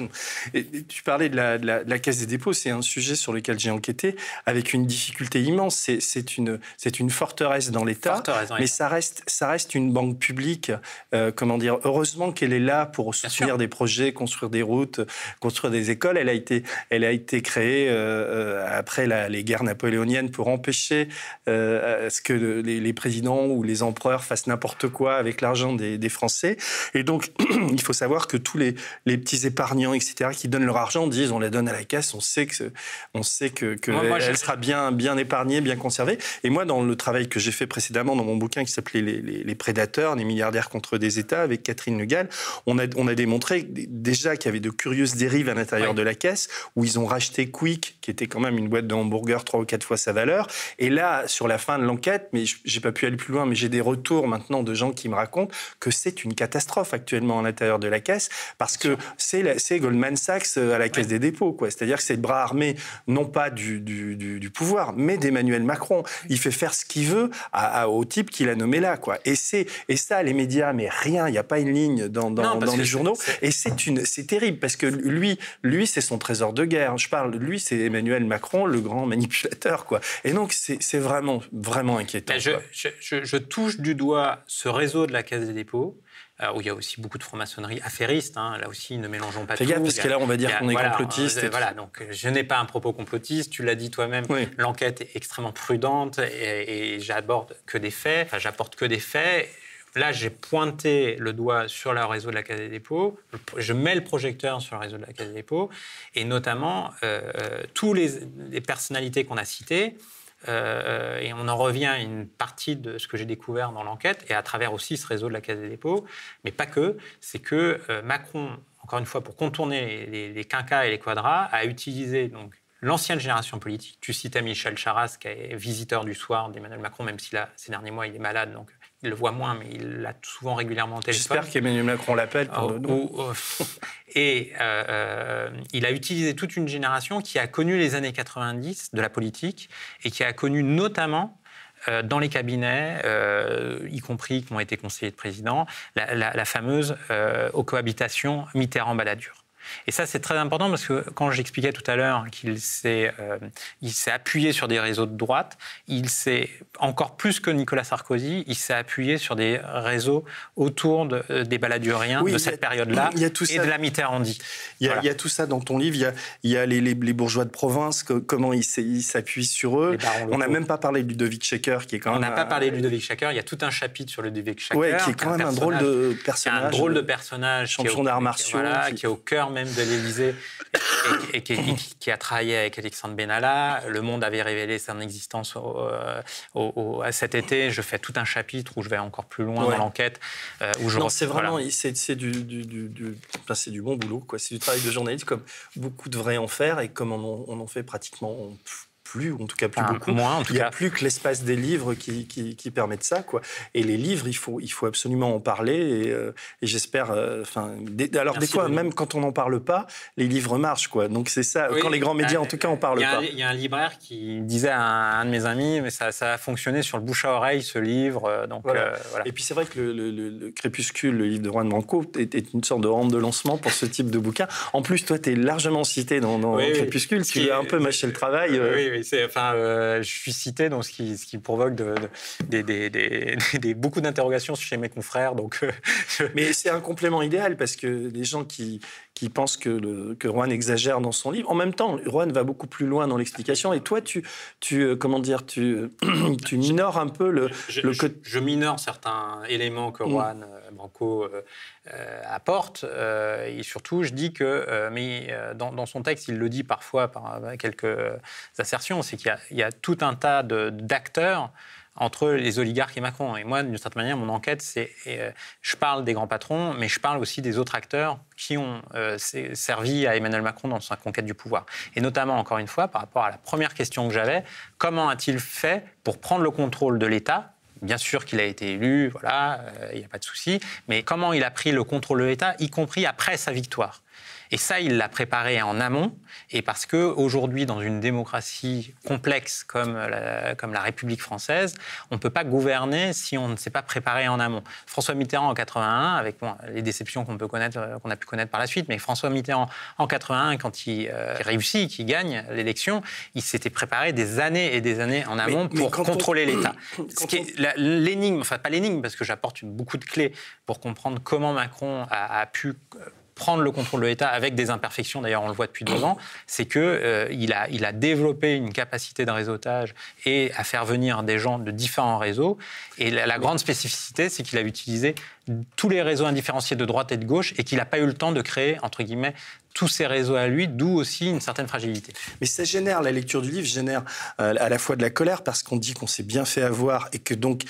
Et, tu parlais de la, de, la, Caisse des dépôts, c'est un sujet sur lequel j'ai enquêté avec une difficulté immense. C'est une, une forteresse dans l'État, mais ça reste, ça reste une banque publique. Euh, comment dire Heureusement qu'elle est là pour soutenir des projets, construire des routes, construire des écoles. Elle a été, elle a été créée euh, euh, après les guerres napoléoniennes pour empêcher ce que les, présidents ou les empereurs fassent n'importe quoi avec l'argent des, des, Français. Et donc, (clears throat) il faut savoir que tous les, les petits épargnants, etc., qui donnent leur argent, disent on la donne à la caisse, on sait que, on sait que, elle sera bien, bien épargnée, bien conservée. Et moi, dans le travail que j'ai fait précédemment dans mon bouquin qui s'appelait les, prédateurs, les milliardaires contre des États, avec Catherine Le Gall, on a, on a démontré déjà qu'il y avait de curieuses dérives à l'intérieur de la caisse, où ils ont racheté Quick, qui était quand même une boîte de hamburgers trois ou quatre fois sa valeur. Et là, sur la fin de l'enquête, mais j'ai pas pu aller plus loin, mais j'ai des retours maintenant de gens qui me racontent que c'est une catastrophe actuellement à l'intérieur de la caisse, parce que c'est Goldman Sachs euh, à la Caisse des dépôts. C'est-à-dire que c'est le bras armé, non pas du, du, pouvoir, mais d'Emmanuel Macron. Il fait faire ce qu'il veut à, au type qu'il a nommé là. Quoi. Et, et ça, les médias, mais rien, il n'y a pas une ligne dans, dans, dans les journaux. Et c'est terrible, parce que lui, lui c'est son trésor de guerre. Je parle, lui, c'est Emmanuel Macron, le grand manipulateur. Quoi. Et donc, c'est vraiment, vraiment inquiétant. Je, je, je touche du doigt ce réseau de la Caisse des dépôts où il y a aussi beaucoup de franc-maçonnerie affairiste. Hein. là aussi, ne mélangeons pas tout. Gaffe, parce que là, on va dire qu'on est complotiste. Euh, voilà, donc je n'ai pas un propos complotiste. Tu l'as dit toi-même. L'enquête est extrêmement prudente et, et j'aborde que des faits. Enfin, j'apporte que des faits. Là, j'ai pointé le doigt sur le réseau de la Caisse des dépôts. Je mets le projecteur sur le réseau de la Caisse des dépôts. Et notamment, euh, euh tous les, les personnalités qu'on a citées euh, et on en revient à une partie de ce que j'ai découvert dans l'enquête, et à travers aussi ce réseau de la Caisse des dépôts, mais pas que, c'est que euh, Macron, encore une fois, pour contourner les, les quinquas et les quadras, a utilisé donc l'ancienne génération politique. Tu citais Michel Charras, qui est visiteur du soir d'Emmanuel Macron, même si là, ces derniers mois, il est malade, donc il le voit moins, mais il l'a souvent régulièrement au téléphone. J'espère qu'Emmanuel Macron l'appelle pour le nom. Et il a utilisé toute une génération qui a connu les années 90 de la politique et qui a connu notamment euh, dans les cabinets, euh, y compris qui ont été conseillers de président, la, fameuse euh, cohabitations Mitterrand-Balladur. Et ça, c'est très important parce que quand j'expliquais tout à l'heure qu'il s'est, euh, appuyé sur des réseaux de droite, il s'est, encore plus que Nicolas Sarkozy, il s'est appuyé sur des réseaux autour de, euh, des baladuriens de cette période-là et de la Mitterrandie. Il y, a, il y, a, tout ça dans ton livre. Il y a, il y a les, les, bourgeois de province, comment ils s'appuient sur eux. On n'a même pas parlé de Ludovic Shaker, qui est quand même. On n'a pas parlé de Ludovic Shaker. Il y a tout un chapitre sur Ludovic Shaker. Ouais, qui est quand même un, drôle de personnage. Un drôle de personnage. Champion d'arts martiaux. qui... qui est au cœur même de l'Élysée et, qui, a travaillé avec Alexandre Benalla. Le Monde avait révélé son existence euh, au, à cet été. Je fais tout un chapitre où je vais encore plus loin dans l'enquête. Euh, non, c'est vraiment c'est du, du, du, du, bon boulot. C'est du travail de journaliste, comme beaucoup devraient en faire et comme on, on en fait pratiquement plus, ou en tout cas plus beaucoup. Moins, en tout il n'y a plus que l'espace des livres qui, qui, permettent ça. Quoi. Et les livres, il faut, il faut absolument en parler. Et, euh, j'espère. Euh, enfin, alors, des fois, même quand on n'en parle pas, les livres marchent. Quoi. Donc, c'est ça. quand les grands médias, euh, en tout cas, en parlent pas. Il y a un libraire qui disait à un, de mes amis mais ça, ça, a fonctionné sur le bouche à oreille, ce livre. Donc, voilà. Et puis, c'est vrai que le, Crépuscule, le livre de Juan Manco, est, une sorte de rampe de lancement pour ce type de bouquin. En plus, toi, tu es largement cité dans, dans Crépuscule, ce qui a un peu mâché le travail. Oui, enfin, euh, je suis cité dans ce qui, ce qui provoque de, (laughs) beaucoup d'interrogations chez mes confrères. Donc, euh, Mais c'est un complément idéal parce que les gens qui, qui pensent que, le, que Rouen exagère dans son livre, en même temps, Rouen va beaucoup plus loin dans l'explication. Et toi, tu, tu euh, comment dire, tu, (clears throat) tu minores un peu le. Je, le... je, minore certains éléments que mm. Branco apporte. et surtout, je dis que, mais dans, dans, son texte, il le dit parfois par quelques assertions, c'est qu'il y, a tout un tas d'acteurs entre les oligarques et Macron. Et moi, d'une certaine manière, mon enquête, c'est euh, je parle des grands patrons, mais je parle aussi des autres acteurs qui ont euh, servi à Emmanuel Macron dans sa conquête du pouvoir. Et notamment, encore une fois, par rapport à la première question que j'avais, comment a-t-il fait pour prendre le contrôle de l'État Bien sûr qu'il a été élu, voilà, euh, il n'y a pas de souci, mais comment il a pris le contrôle de l'État, y compris après sa victoire? Et ça, il l'a préparé en amont. Et parce qu'aujourd'hui, dans une démocratie complexe comme la, comme la République française, on ne peut pas gouverner si on ne s'est pas préparé en amont. François Mitterrand en 81, avec les déceptions qu'on peut connaître, euh, qu'on a pu connaître par la suite, mais François Mitterrand en 81, quand il, euh, réussit, qu'il gagne l'élection, il s'était préparé des années et des années en amont pour contrôler (coughs) l'État. L'énigme, enfin pas l'énigme, parce que j'apporte beaucoup de clés pour comprendre comment Macron a, a pu prendre le contrôle de l'État avec des imperfections, d'ailleurs on le voit depuis deux ans, c'est qu'il euh, a, il a développé une capacité de réseautage et à faire venir des gens de différents réseaux. Et la, grande spécificité, c'est qu'il a utilisé tous les réseaux indifférenciés de droite et de gauche et qu'il n'a pas eu le temps de créer, entre guillemets, tous ces réseaux à lui, d'où aussi une certaine fragilité. Mais ça génère, la lecture du livre génère euh, à la fois de la colère parce qu'on dit qu'on s'est bien fait avoir et que donc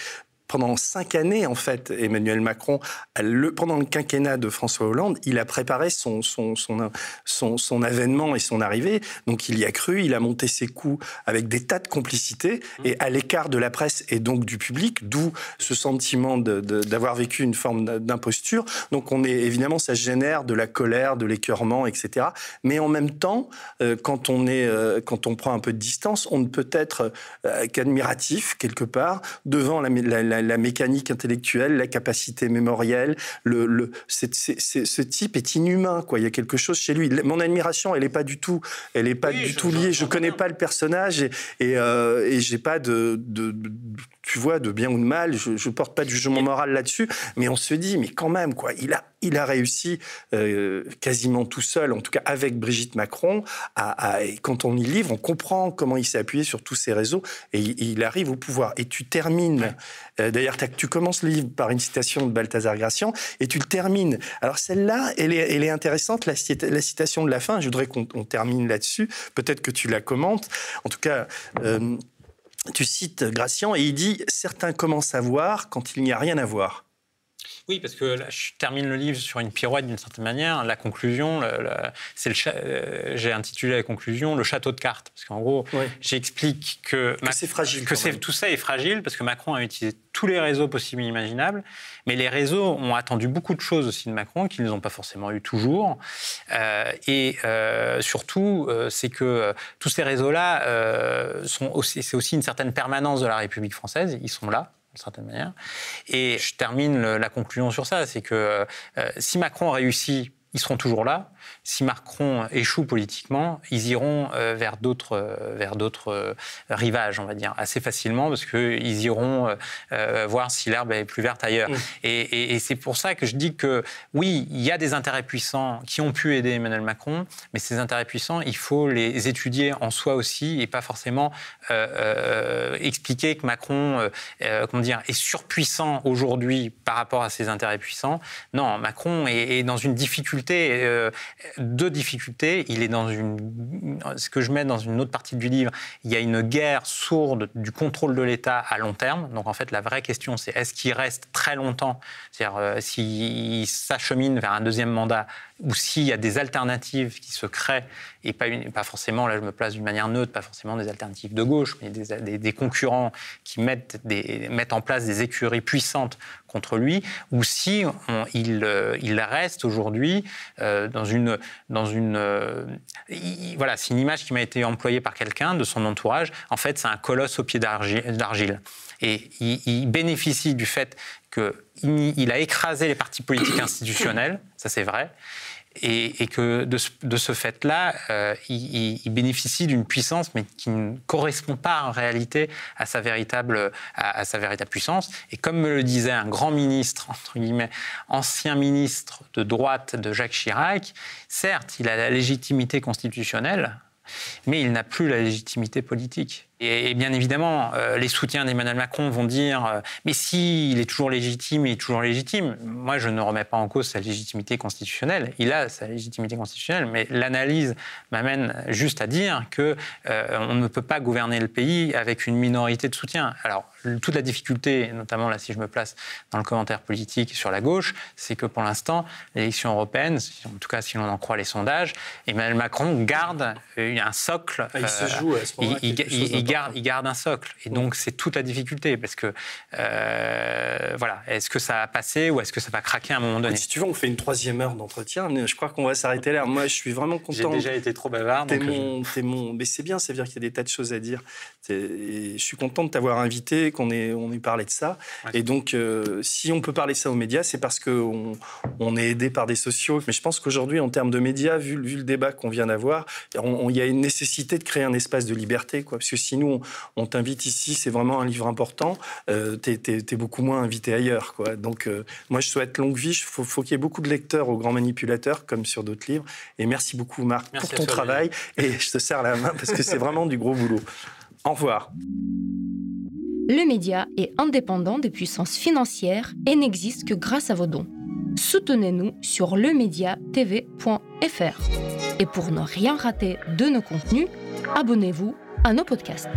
pendant cinq années, en fait, Emmanuel Macron, le, pendant le quinquennat de François Hollande, il a préparé son, son, son, son, son avènement et son arrivée. Donc il y a cru, il a monté ses coups avec des tas de complicités mmh. et à l'écart de la presse et donc du public, d'où ce sentiment d'avoir vécu une forme d'imposture. Donc on est évidemment, ça génère de la colère, de l'écœurement, etc. Mais en même temps, euh, quand on est, euh, quand on prend un peu de distance, on ne peut être euh, qu'admiratif quelque part devant la, la la, mécanique intellectuelle, la capacité mémorielle. Le, le ce type est inhumain, quoi. Il y a quelque chose chez lui. Mon admiration, elle n'est pas du tout, elle est pas du tout liée. Je connais pas le personnage et, et, euh, et j'ai pas de, de, tu vois, de bien ou de mal. Je, je porte pas de jugement moral là-dessus, mais on se dit, mais quand même, quoi. Il a, il a réussi euh, quasiment tout seul, en tout cas avec Brigitte Macron. À, à, quand on y livre, on comprend comment il s'est appuyé sur tous ces réseaux et il, arrive au pouvoir. Et tu termines euh, d'ailleurs, tu commences le livre par une citation de Balthazar Gracian et tu le termines. Alors celle-là, elle est, elle est, intéressante, la, la, citation de la fin. Je voudrais qu'on termine là-dessus. Peut-être que tu la commentes. En tout cas. Euh, tu cites Gracian et il dit Certains commencent à voir quand il n'y a rien à voir. Oui, parce que là, je termine le livre sur une pirouette d'une certaine manière. La conclusion, c'est le euh, j'ai intitulé la conclusion le château de cartes. Parce qu'en gros, j'explique que, c'est fragile. Que tout ça est fragile parce que Macron a utilisé tous les réseaux possibles et imaginables. Mais les réseaux ont attendu beaucoup de choses aussi de Macron qu'ils n'ont pas forcément eu toujours. Euh, et euh, surtout, c'est que tous ces réseaux-là sont aussi, c'est aussi une certaine permanence de la République française. Ils sont là certaine manière. Et je termine la conclusion sur ça, c'est que si Macron réussit, ils seront toujours là si Macron échoue politiquement, ils iront euh, vers d'autres euh, vers d'autres euh, rivages, on va dire, assez facilement, parce qu'ils iront voir si l'herbe est plus verte ailleurs. Et, c'est pour ça que je dis que oui, il y a des intérêts puissants qui ont pu aider Emmanuel Macron, mais ces intérêts puissants, il faut les étudier en soi aussi et pas forcément expliquer que Macron, comment dire, est surpuissant aujourd'hui par rapport à ses intérêts puissants. Non, Macron est, est dans une difficulté deux difficultés. Il est dans une, ce que je mets dans une autre partie du livre, il y a une guerre sourde du contrôle de l'État à long terme. Donc en fait, la vraie question, c'est est-ce qu'il reste très longtemps, c'est-à-dire euh, s'il s'achemine vers un deuxième mandat ou s'il y a des alternatives qui se créent, et pas, forcément, là je me place d'une manière neutre, pas forcément des alternatives de gauche, mais des, des, concurrents qui mettent, des, en place des écuries puissantes contre lui, ou si euh, il, reste aujourd'hui euh, dans une... Dans une euh, voilà, c'est une image qui m'a été employée par quelqu'un de son entourage. En fait, c'est un colosse au pied d'argile. Et il, bénéficie du fait qu'il il a écrasé les partis politiques institutionnels, ça c'est vrai, et, que de ce, fait-là, euh, il, bénéficie d'une puissance, mais qui ne correspond pas en réalité à sa véritable, à, sa véritable puissance. Et comme me le disait un grand ministre, entre guillemets, ancien ministre de droite de Jacques Chirac, certes, il a la légitimité constitutionnelle, mais il n'a plus la légitimité politique. Et, bien évidemment, euh, les soutiens d'Emmanuel Macron vont dire euh, Mais si, il est toujours légitime, il est toujours légitime. Moi, je ne remets pas en cause sa légitimité constitutionnelle. Il a sa légitimité constitutionnelle, mais l'analyse m'amène juste à dire que euh, on ne peut pas gouverner le pays avec une minorité de soutien. Alors, toute la difficulté, notamment là, si je me place dans le commentaire politique sur la gauche, c'est que pour l'instant, l'élection européenne, en tout cas si l'on en croit les sondages, Emmanuel Macron garde un socle. Ah, il se joue à ce moment-là il garde un socle. Et donc, c'est toute la difficulté. Parce que, euh, voilà, est-ce que ça va passer ou est-ce que ça va craquer à un moment donné? Si tu veux, on fait une troisième heure d'entretien. Je crois qu'on va s'arrêter là. Moi, je suis vraiment content. J'ai déjà été trop bavard. T'es mon, mon... Mais c'est bien, ça veut dire qu'il y a des tas de choses à dire. Et je suis content de t'avoir invité, qu'on ait, on ait parlé de ça. Et donc, euh, si on peut parler ça aux médias, c'est parce qu'on on est aidé par des sociaux. Mais je pense qu'aujourd'hui, en termes de médias, vu, vu le débat qu'on vient d'avoir, il y a une nécessité de créer un espace de liberté. Quoi, parce que sinon, nous, on, t'invite ici, c'est vraiment un livre important. Euh, tu es, beaucoup moins invité ailleurs. Quoi. Donc, euh, moi, je souhaite longue vie. Il faut, qu'il y ait beaucoup de lecteurs aux grands manipulateurs, comme sur d'autres livres. Et merci beaucoup, Marc, pour ton travail. Et je te serre la main parce que c'est vraiment du gros boulot. Au revoir. Le média est indépendant des puissances financières et n'existe que grâce à vos dons. Soutenez-nous sur lemediatv.fr. Et pour ne rien rater de nos contenus, abonnez-vous à nos podcasts.